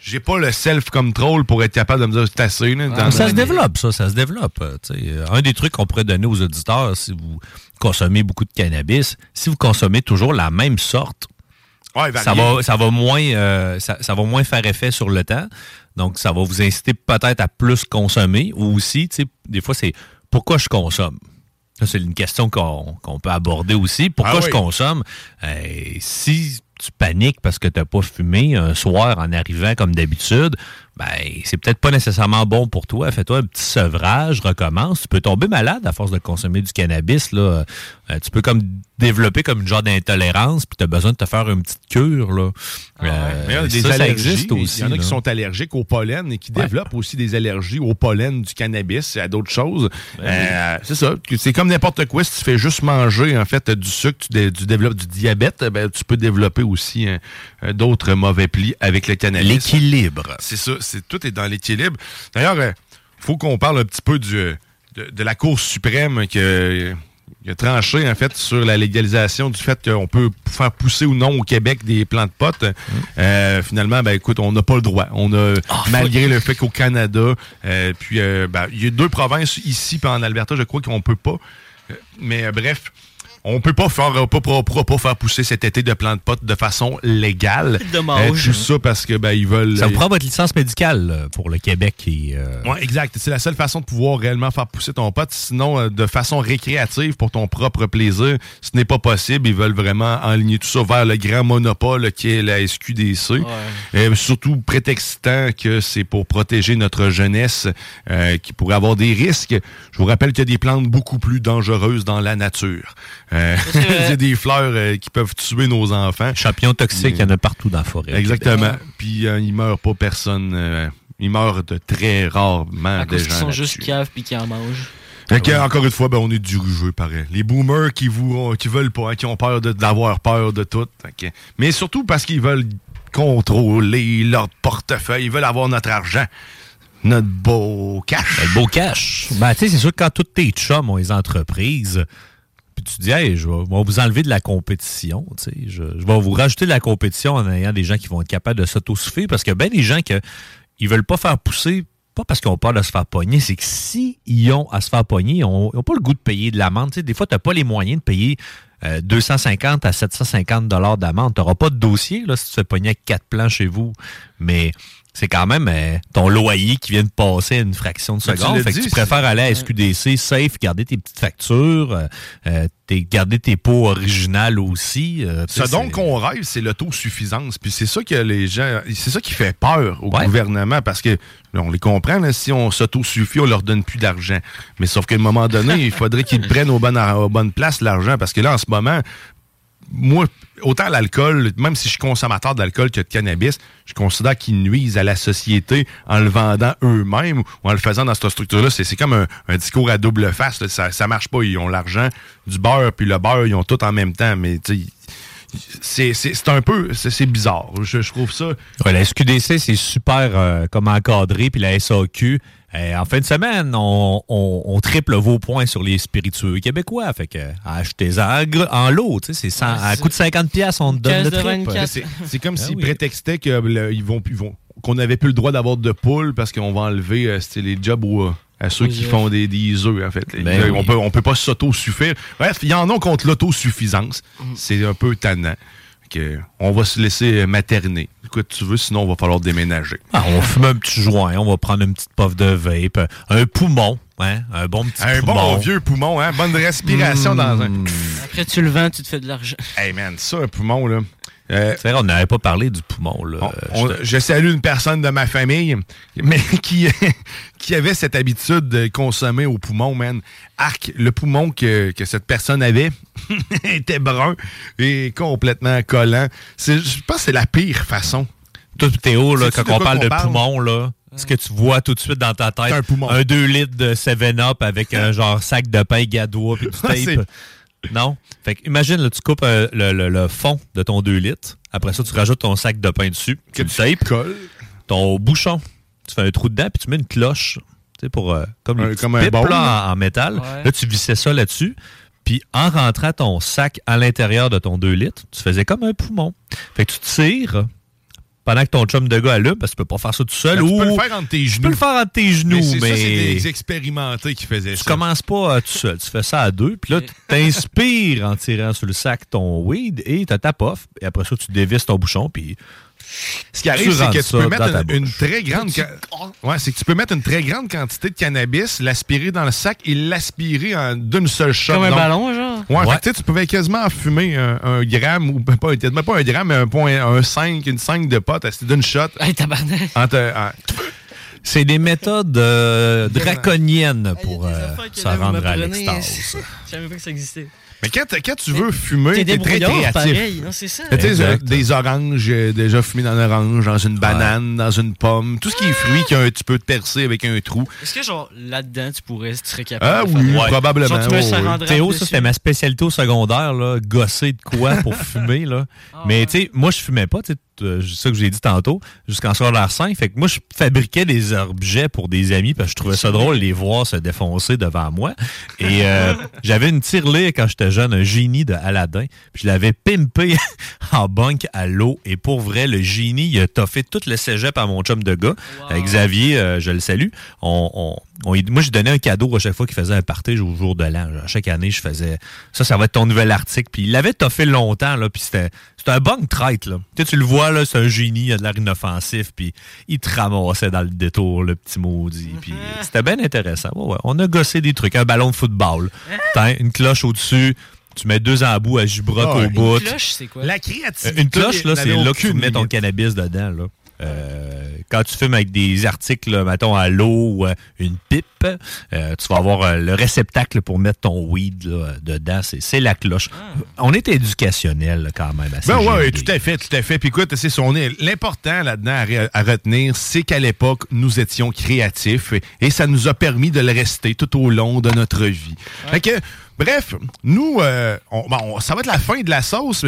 [SPEAKER 4] J'ai pas le self-control pour être capable de me dire c'est assez. là, dans-
[SPEAKER 6] ça se développe, ça, ça se développe. Euh, Un des trucs qu'on pourrait donner aux auditeurs, si vous consommez beaucoup de cannabis, si vous consommez toujours la même sorte,
[SPEAKER 4] Ouais,
[SPEAKER 6] ça
[SPEAKER 4] varié.
[SPEAKER 6] va, ça va moins, euh, ça, ça va moins faire effet sur le temps. Donc, ça va vous inciter peut-être à plus consommer. Ou aussi, des fois, c'est pourquoi je consomme? C'est une question qu'on peut aborder aussi. Pourquoi
[SPEAKER 4] Ah
[SPEAKER 6] je consomme? Euh, si tu paniques parce que tu n'as pas fumé un soir en arrivant comme d'habitude, ben, c'est peut-être pas nécessairement bon pour toi. Fais-toi un petit sevrage, recommence. Tu peux tomber malade à force de consommer du cannabis. Là. Euh, tu peux comme développer comme une genre d'intolérance, puis tu as besoin de te faire une petite cure. Là. Euh,
[SPEAKER 4] Mais il y a des
[SPEAKER 6] ça, existe aussi.
[SPEAKER 4] Il y en a
[SPEAKER 6] là.
[SPEAKER 4] qui sont allergiques au pollen et qui développent aussi des allergies au pollen du cannabis et à d'autres choses.
[SPEAKER 6] Ben
[SPEAKER 4] Euh, c'est ça. C'est comme n'importe quoi. Si tu fais juste manger en fait du sucre, tu, dé- tu développes du diabète, ben, tu peux développer aussi hein, d'autres mauvais plis avec le cannabis.
[SPEAKER 6] L'équilibre.
[SPEAKER 4] C'est ça. C'est tout est dans l'équilibre. D'ailleurs, il faut qu'on parle un petit peu du, euh, de, de la Cour suprême qui a, tranché en fait sur la légalisation du fait qu'on peut faire pousser ou non au Québec des plants de potes. Euh, finalement, ben écoute, on n'a pas le droit. On a malgré le fait qu'au Canada, euh, puis euh, ben, il y a deux provinces ici puis en Alberta, je crois qu'on peut pas. Euh, Mais euh, bref, on peut pas faire, pas, pas, pas- pas faire pousser cet été de plantes de pot de façon légale.
[SPEAKER 6] Dommage.
[SPEAKER 4] Euh, tout ça parce que ben, ils veulent.
[SPEAKER 6] Ça vous prend votre licence médicale euh, pour le Québec. Et, euh,
[SPEAKER 4] Ouais, exact. C'est la seule façon de pouvoir réellement faire pousser ton pot. Sinon, euh, de façon récréative, pour ton propre plaisir, ce n'est pas possible. Ils veulent vraiment enligner tout ça vers le grand monopole qui est la SQDC. Euh, surtout prétextant que c'est pour protéger notre jeunesse euh, qui pourrait avoir des risques. Je vous rappelle qu'il y a des plantes beaucoup plus dangereuses dans la nature. Euh,
[SPEAKER 6] C'est vrai.
[SPEAKER 4] il y a des fleurs euh, qui peuvent tuer nos enfants.
[SPEAKER 6] Champignons toxiques, il y en a partout dans la forêt.
[SPEAKER 4] Exactement. Puis euh, il meurt pas personne. euh, il meurt de très rarement
[SPEAKER 5] À
[SPEAKER 4] des
[SPEAKER 5] cause qu'ils
[SPEAKER 4] gens
[SPEAKER 5] sont
[SPEAKER 4] là-dessus.
[SPEAKER 5] juste caves puis qu'ils en mangent.
[SPEAKER 4] Fait que, encore une fois, ben, on est dirigé pareil. Les boomers qui vous qui veulent pas, hein, qui ont peur d'avoir peur de tout. Mais surtout parce qu'ils veulent contrôler leur portefeuille, ils veulent avoir notre argent. Notre beau cash.
[SPEAKER 6] Le beau cash. Ben, tu sais, c'est sûr que quand tous tes chums ont les entreprises, tu dis, hey, je vais, vous enlever de la compétition, je, vais vous rajouter de la compétition en ayant des gens qui vont être capables de s'autosuffire, parce que ben des gens que ils veulent pas faire pousser, pas parce qu'ils ont peur de se faire pogner, c'est que si ont à se faire pogner, ils ont, ils ont pas le goût de payer de l'amende. Des fois, tu n'as pas les moyens de payer euh, 250 à 750 dollars d'amende. Tu n'auras pas de dossier là, si tu te fais pogner avec quatre plans chez vous. Mais c'est quand même euh, ton loyer qui vient de passer à une fraction de
[SPEAKER 4] Ben, tu
[SPEAKER 6] seconde.
[SPEAKER 4] l'as
[SPEAKER 6] Fait que tu préfères aller à SQDC, safe, garder tes petites factures, euh, euh, garder tes pots originales aussi. euh, tu
[SPEAKER 4] Ce dont qu'on rêve, c'est l'autosuffisance. Puis c'est ça que les gens. C'est ça qui fait peur au gouvernement parce que là, on les comprend, là, si on s'autosuffit, on leur donne plus d'argent. Mais sauf qu'à un moment donné, il faudrait qu'ils prennent aux bonnes, aux bonnes places l'argent. Parce que là, en ce moment, moi, autant l'alcool, même si je suis consommateur d'alcool que de cannabis, je considère qu'ils nuisent à la société en le vendant eux-mêmes ou en le faisant dans cette structure-là. C'est comme un, discours à double face. Ça, ça marche pas. Ils ont l'argent du beurre, puis le beurre, ils ont tout en même temps. Mais c'est un peu... C'est bizarre. Je, trouve ça...
[SPEAKER 6] La SQDC, c'est super euh, comme encadré, puis la SAQ. Euh, en fin de semaine, on, on- on triple vos points sur les spiritueux québécois. Fait que achetez-en en, en lot. tu sais, C'est 100 à coût de 50$, piastres, on te donne le triple.
[SPEAKER 4] C'est comme
[SPEAKER 6] Ah
[SPEAKER 4] s'ils
[SPEAKER 6] oui.
[SPEAKER 4] prétextaient que le- ils vont, ils vont- qu'on n'avait plus le droit d'avoir de poules parce qu'on va enlever euh, les jobs où, euh, à ceux qui font des, des œufs, en fait.
[SPEAKER 6] Ben oui.
[SPEAKER 4] on peut, on peut pas s'auto-suffire. Bref, il y en a contre l'autosuffisance.
[SPEAKER 6] Mm.
[SPEAKER 4] C'est un peu tannant. Que on va se laisser materner. Écoute, tu veux, sinon, il va falloir déménager.
[SPEAKER 6] Ah, on fume un petit joint, on va prendre une petite puff de vape, un poumon, hein, un bon petit
[SPEAKER 4] Un
[SPEAKER 6] poumon.
[SPEAKER 4] bon vieux poumon, hein? Bonne respiration dans un.
[SPEAKER 5] Après, tu le vends, tu te fais de l'argent.
[SPEAKER 4] Hey man, ça, un poumon, là. Euh,
[SPEAKER 6] C'est vrai, on n'avait pas parlé du poumon, là.
[SPEAKER 4] On- je salue une personne de ma famille, mais qui, qui avait cette habitude de consommer au poumon, man. Arc, le poumon que, que cette personne avait était brun et complètement collant. Je pense que c'est la pire façon.
[SPEAKER 6] Toi, Théo, là, quand on parle de poumon, là, ce que tu vois tout de suite dans ta tête,
[SPEAKER 4] un poumon.
[SPEAKER 6] 2 litres de 7-Up avec un genre sac de pain gadois puis du tape. Non? Fait que imagine, là, tu coupes euh, le, le- le fond de ton 2 litres. Après ça, tu rajoutes ton sac de pain dessus. Tu le tapes. Ton bouchon. Tu fais un trou dedans puis tu mets une cloche. Tu sais, pour, euh, comme,
[SPEAKER 4] Un- bol,
[SPEAKER 6] là. en, en métal.
[SPEAKER 4] Ouais.
[SPEAKER 6] Là, tu vissais ça là-dessus. Puis en rentrant ton sac à l'intérieur de ton 2 litres, tu faisais comme un poumon. Fait que tu tires pendant que ton chum de gars allume, parce que tu peux pas faire ça tout seul.
[SPEAKER 4] Ben, tu peux le faire entre tes
[SPEAKER 6] Tu
[SPEAKER 4] genoux.
[SPEAKER 6] peux le faire entre tes genoux, mais,
[SPEAKER 4] ça, c'est des expérimentés qui faisaient
[SPEAKER 6] tu
[SPEAKER 4] ça.
[SPEAKER 6] commences pas euh, tout seul. Tu fais ça à deux, puis là, tu t'inspires en tirant sur le sac ton weed et tu ta puff. Et après ça, tu dévisses ton bouchon, puis
[SPEAKER 4] Ce qui arrive, c'est que tu peux mettre une, très grande. ca- Ouais, c'est que tu peux mettre une très grande quantité de cannabis, l'aspirer dans le sac et l'aspirer en- d'une seule shot.
[SPEAKER 5] Comme un
[SPEAKER 4] Donc-
[SPEAKER 5] ballon, genre?
[SPEAKER 4] Ouais,
[SPEAKER 5] Ouais.
[SPEAKER 4] fait tu pouvais quasiment en fumer un, un gramme, ou pas, peut-être pas un gramme, mais un, point, un 5, une 5 de potes, c'était d'une shot.
[SPEAKER 5] Hey, tabarnak!
[SPEAKER 6] C'est des méthodes euh, draconiennes pour euh, se rendre à l'extase.
[SPEAKER 5] Je savais pas que ça existait.
[SPEAKER 4] Mais quand, quand tu veux fumer,
[SPEAKER 5] T'es
[SPEAKER 4] très créatif.
[SPEAKER 5] pareil, non, c'est ça.
[SPEAKER 4] Euh, des oranges, euh, déjà fumées dans un orange, dans une banane, dans une pomme, tout ce qui est fruit qui a un petit peu de percé avec un trou.
[SPEAKER 5] Est-ce que, genre, là-dedans, tu pourrais, tu serais capable
[SPEAKER 4] Ah
[SPEAKER 5] de
[SPEAKER 4] oui,
[SPEAKER 5] faire-
[SPEAKER 4] probablement.
[SPEAKER 5] Genre, tu mets
[SPEAKER 4] ouais,
[SPEAKER 5] ça
[SPEAKER 4] ouais.
[SPEAKER 5] rendra
[SPEAKER 6] Théo, ça
[SPEAKER 5] dessus.
[SPEAKER 6] c'était ma spécialité au secondaire, là, gosser de quoi pour fumer. Là.
[SPEAKER 5] Ah
[SPEAKER 6] Mais tu sais, moi je fumais pas. tu sais, euh, c'est ça que j'ai dit tantôt, jusqu'en secondaire 5. Fait que moi, je fabriquais des objets pour des amis parce que je trouvais ça drôle de les voir se défoncer devant moi. Et euh, j'avais une tirelire quand j'étais jeune, un génie de Aladdin. Puis je l'avais pimpé en banque à l'eau. Et pour vrai, le génie, il a toffé tout le cégep à mon chum de gars. Avec Xavier, euh, je le salue. On, on- on moi, je donnais un cadeau à chaque fois qu'il faisait un party au jour de l'an. À chaque année, je faisais ça, ça va être ton nouvel article. Puis il l'avait toffé longtemps, là. Puis c'était c'était un bon traite, là. Tu, sais, tu le vois, là, c'est un génie, il a de l'air inoffensif. Puis il te ramassait dans le détour, le petit maudit. Puis c'était bien intéressant. Ouais, ouais. On a gossé des trucs. Un ballon de football. T'as une cloche au-dessus. Tu mets deux embouts à
[SPEAKER 4] Ah
[SPEAKER 6] au bout.
[SPEAKER 4] Une cloche, c'est quoi? La créativité,
[SPEAKER 6] Une cloche, là, c'est là que tu mets ton cannabis dedans, là. Euh, quand tu fumes avec des articles, mettons, à l'eau ou euh, une pipe, euh, tu vas avoir euh, le réceptacle pour mettre ton weed là, dedans. C'est, la cloche. On est éducationnel là, quand même. à
[SPEAKER 4] Ben
[SPEAKER 6] CGMD.
[SPEAKER 4] ouais, tout à fait, tout à fait. Puis écoute, c'est son l'important là-dedans à, re- à retenir, c'est qu'à l'époque, nous étions créatifs et, et ça nous a permis de le rester tout au long de notre vie. Fait que, bref, nous, euh, on- bon, on- ça va être la fin de la sauce.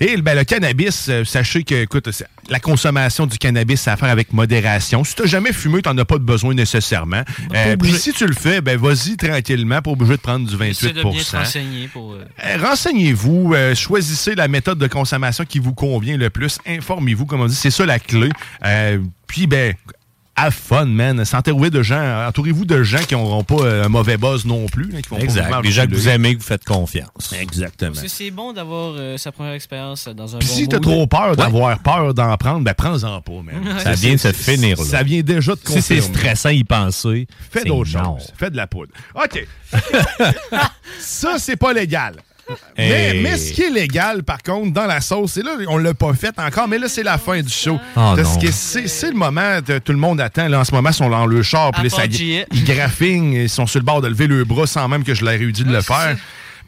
[SPEAKER 4] Et ben, le cannabis, euh, sachez que, écoute, la consommation du cannabis, c'est à faire avec modération. Si tu n'as jamais fumé, tu n'en as pas de besoin nécessairement. Euh, Puis si tu le fais, ben vas-y tranquillement, pas obligé de prendre du 28
[SPEAKER 5] Essaie de bien te renseigner pour. euh,
[SPEAKER 4] euh, Renseignez-vous, euh, choisissez la méthode de consommation qui vous convient le plus, informez-vous, comme on dit, c'est ça la clé. Puis, ben, have fun, man. S'entourer de gens, entourez-vous de gens qui n'auront pas euh, un mauvais buzz non plus. là, qui vont pas
[SPEAKER 6] Exact. Les gens que vous aimez, que vous faites confiance.
[SPEAKER 4] Exactement.
[SPEAKER 5] Parce que c'est bon d'avoir euh, sa première expérience dans un
[SPEAKER 4] Puis
[SPEAKER 5] bon
[SPEAKER 4] si t'as trop peur
[SPEAKER 5] Ouais.
[SPEAKER 4] d'avoir peur d'en prendre, ben prends-en pas, man.
[SPEAKER 6] Ça vient de se finir, là.
[SPEAKER 4] Ça vient déjà de
[SPEAKER 6] Si c'est
[SPEAKER 4] confirmer.
[SPEAKER 6] stressant y penser,
[SPEAKER 4] Fais d'autres choses. Fais de la poudre. OK. ça, c'est pas légal. Mais,
[SPEAKER 6] Hey.
[SPEAKER 4] mais ce qui est légal, par contre, dans la sauce, et là, on l'a pas fait encore, mais là, c'est la fin du show.
[SPEAKER 6] Ah,
[SPEAKER 4] Parce
[SPEAKER 6] non.
[SPEAKER 4] que c'est c'est le moment, que tout le monde attend. Là, en ce moment, ils sont dans le char, puis là, ça- ils graffinent, ils sont sur le bord de lever le bras sans même que je leur ai dit de le faire.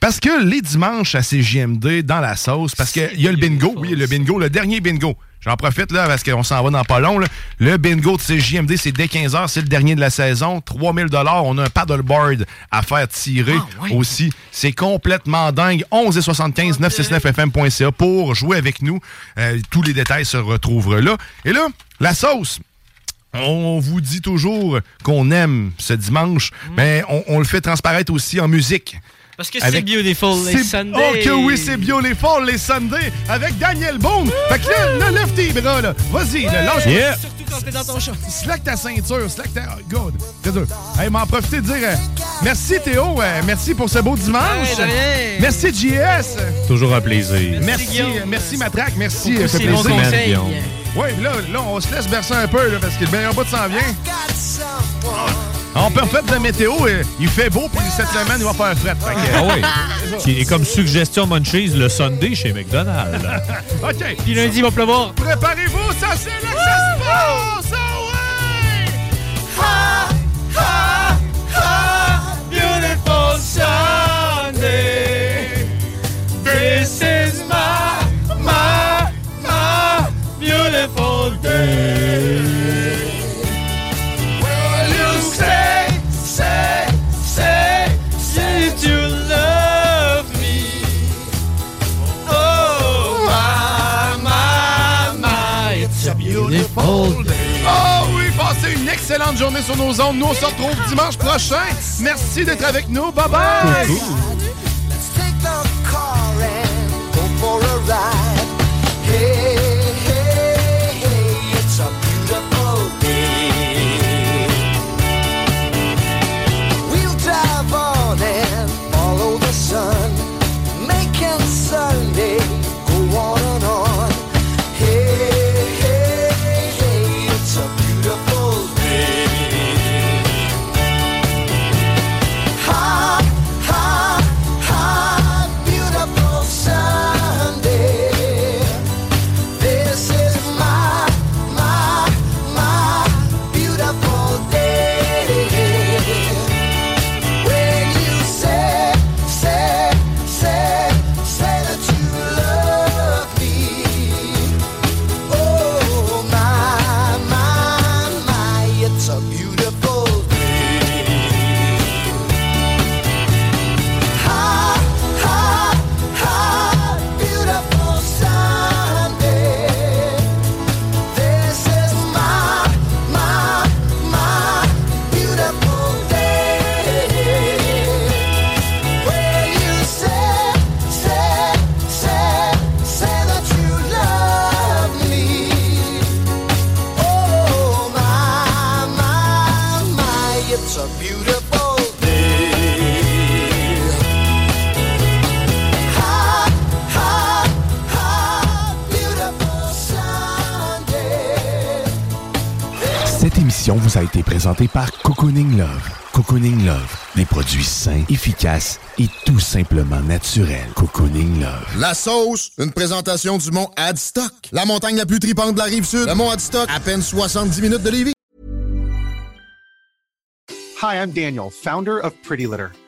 [SPEAKER 4] Parce que les dimanches à CJMD, dans la sauce, parce qu'il y a le bingo, oui, le bingo, le dernier bingo. J'en profite là parce qu'on s'en va dans pas long. là. Le bingo de CJMD, c'est dès 15h, c'est le dernier de la saison. 3000 On a un paddleboard à faire tirer aussi. C'est complètement dingue. 11 et 75 969fm.ca pour jouer avec nous. Euh, tous les détails se retrouvent là. Et là, la sauce. On vous dit toujours qu'on aime ce dimanche, mais on, on le fait transparaître aussi en musique.
[SPEAKER 5] Parce que c'est Beautiful les Sundays.
[SPEAKER 4] Oh que oui, c'est Beautiful les Sundays avec Daniel Boone. Fait que là, là, lève tes bras, là. Vas-y, là, lâche
[SPEAKER 5] Yeah. Surtout quand t'es dans ton chat.
[SPEAKER 4] Slack ta ceinture, slack ta... oh, God. C'est dur. Hey, m'en profiter de dire euh, merci Théo, euh, merci pour ce beau dimanche. Merci JS.
[SPEAKER 6] Toujours un plaisir.
[SPEAKER 4] Merci, euh, merci Matraque, merci.
[SPEAKER 5] Pour
[SPEAKER 4] euh,
[SPEAKER 5] ces
[SPEAKER 4] fait
[SPEAKER 5] bons
[SPEAKER 4] plaisir.
[SPEAKER 5] conseils.
[SPEAKER 4] Oui, là, là, on se laisse bercer un peu, là, parce que le meilleur bout s'en vient. On peut faire de la météo, euh, il fait beau, puis cette semaine, il va faire fret. Fait que-
[SPEAKER 6] Ah oui. Est comme suggestion Munchies, le Sunday chez McDonald's.
[SPEAKER 4] OK.
[SPEAKER 5] Puis lundi, il va pleuvoir.
[SPEAKER 4] Préparez-vous, ça c'est là que ça se passe! Sur nos ondes. Nous, on se retrouve dimanche prochain. Merci d'être avec nous. Bye bye.
[SPEAKER 18] Présentée par Cocooning Love. Cocooning Love, des produits sains, efficaces et tout simplement naturels. Cocooning Love.
[SPEAKER 19] La sauce, une présentation du mont Adstock. La montagne la plus tripante de la rive sud. Le mont Adstock, à peine 70 minutes de Lévis.
[SPEAKER 17] Hi, I'm Daniel, founder of Pretty Litter.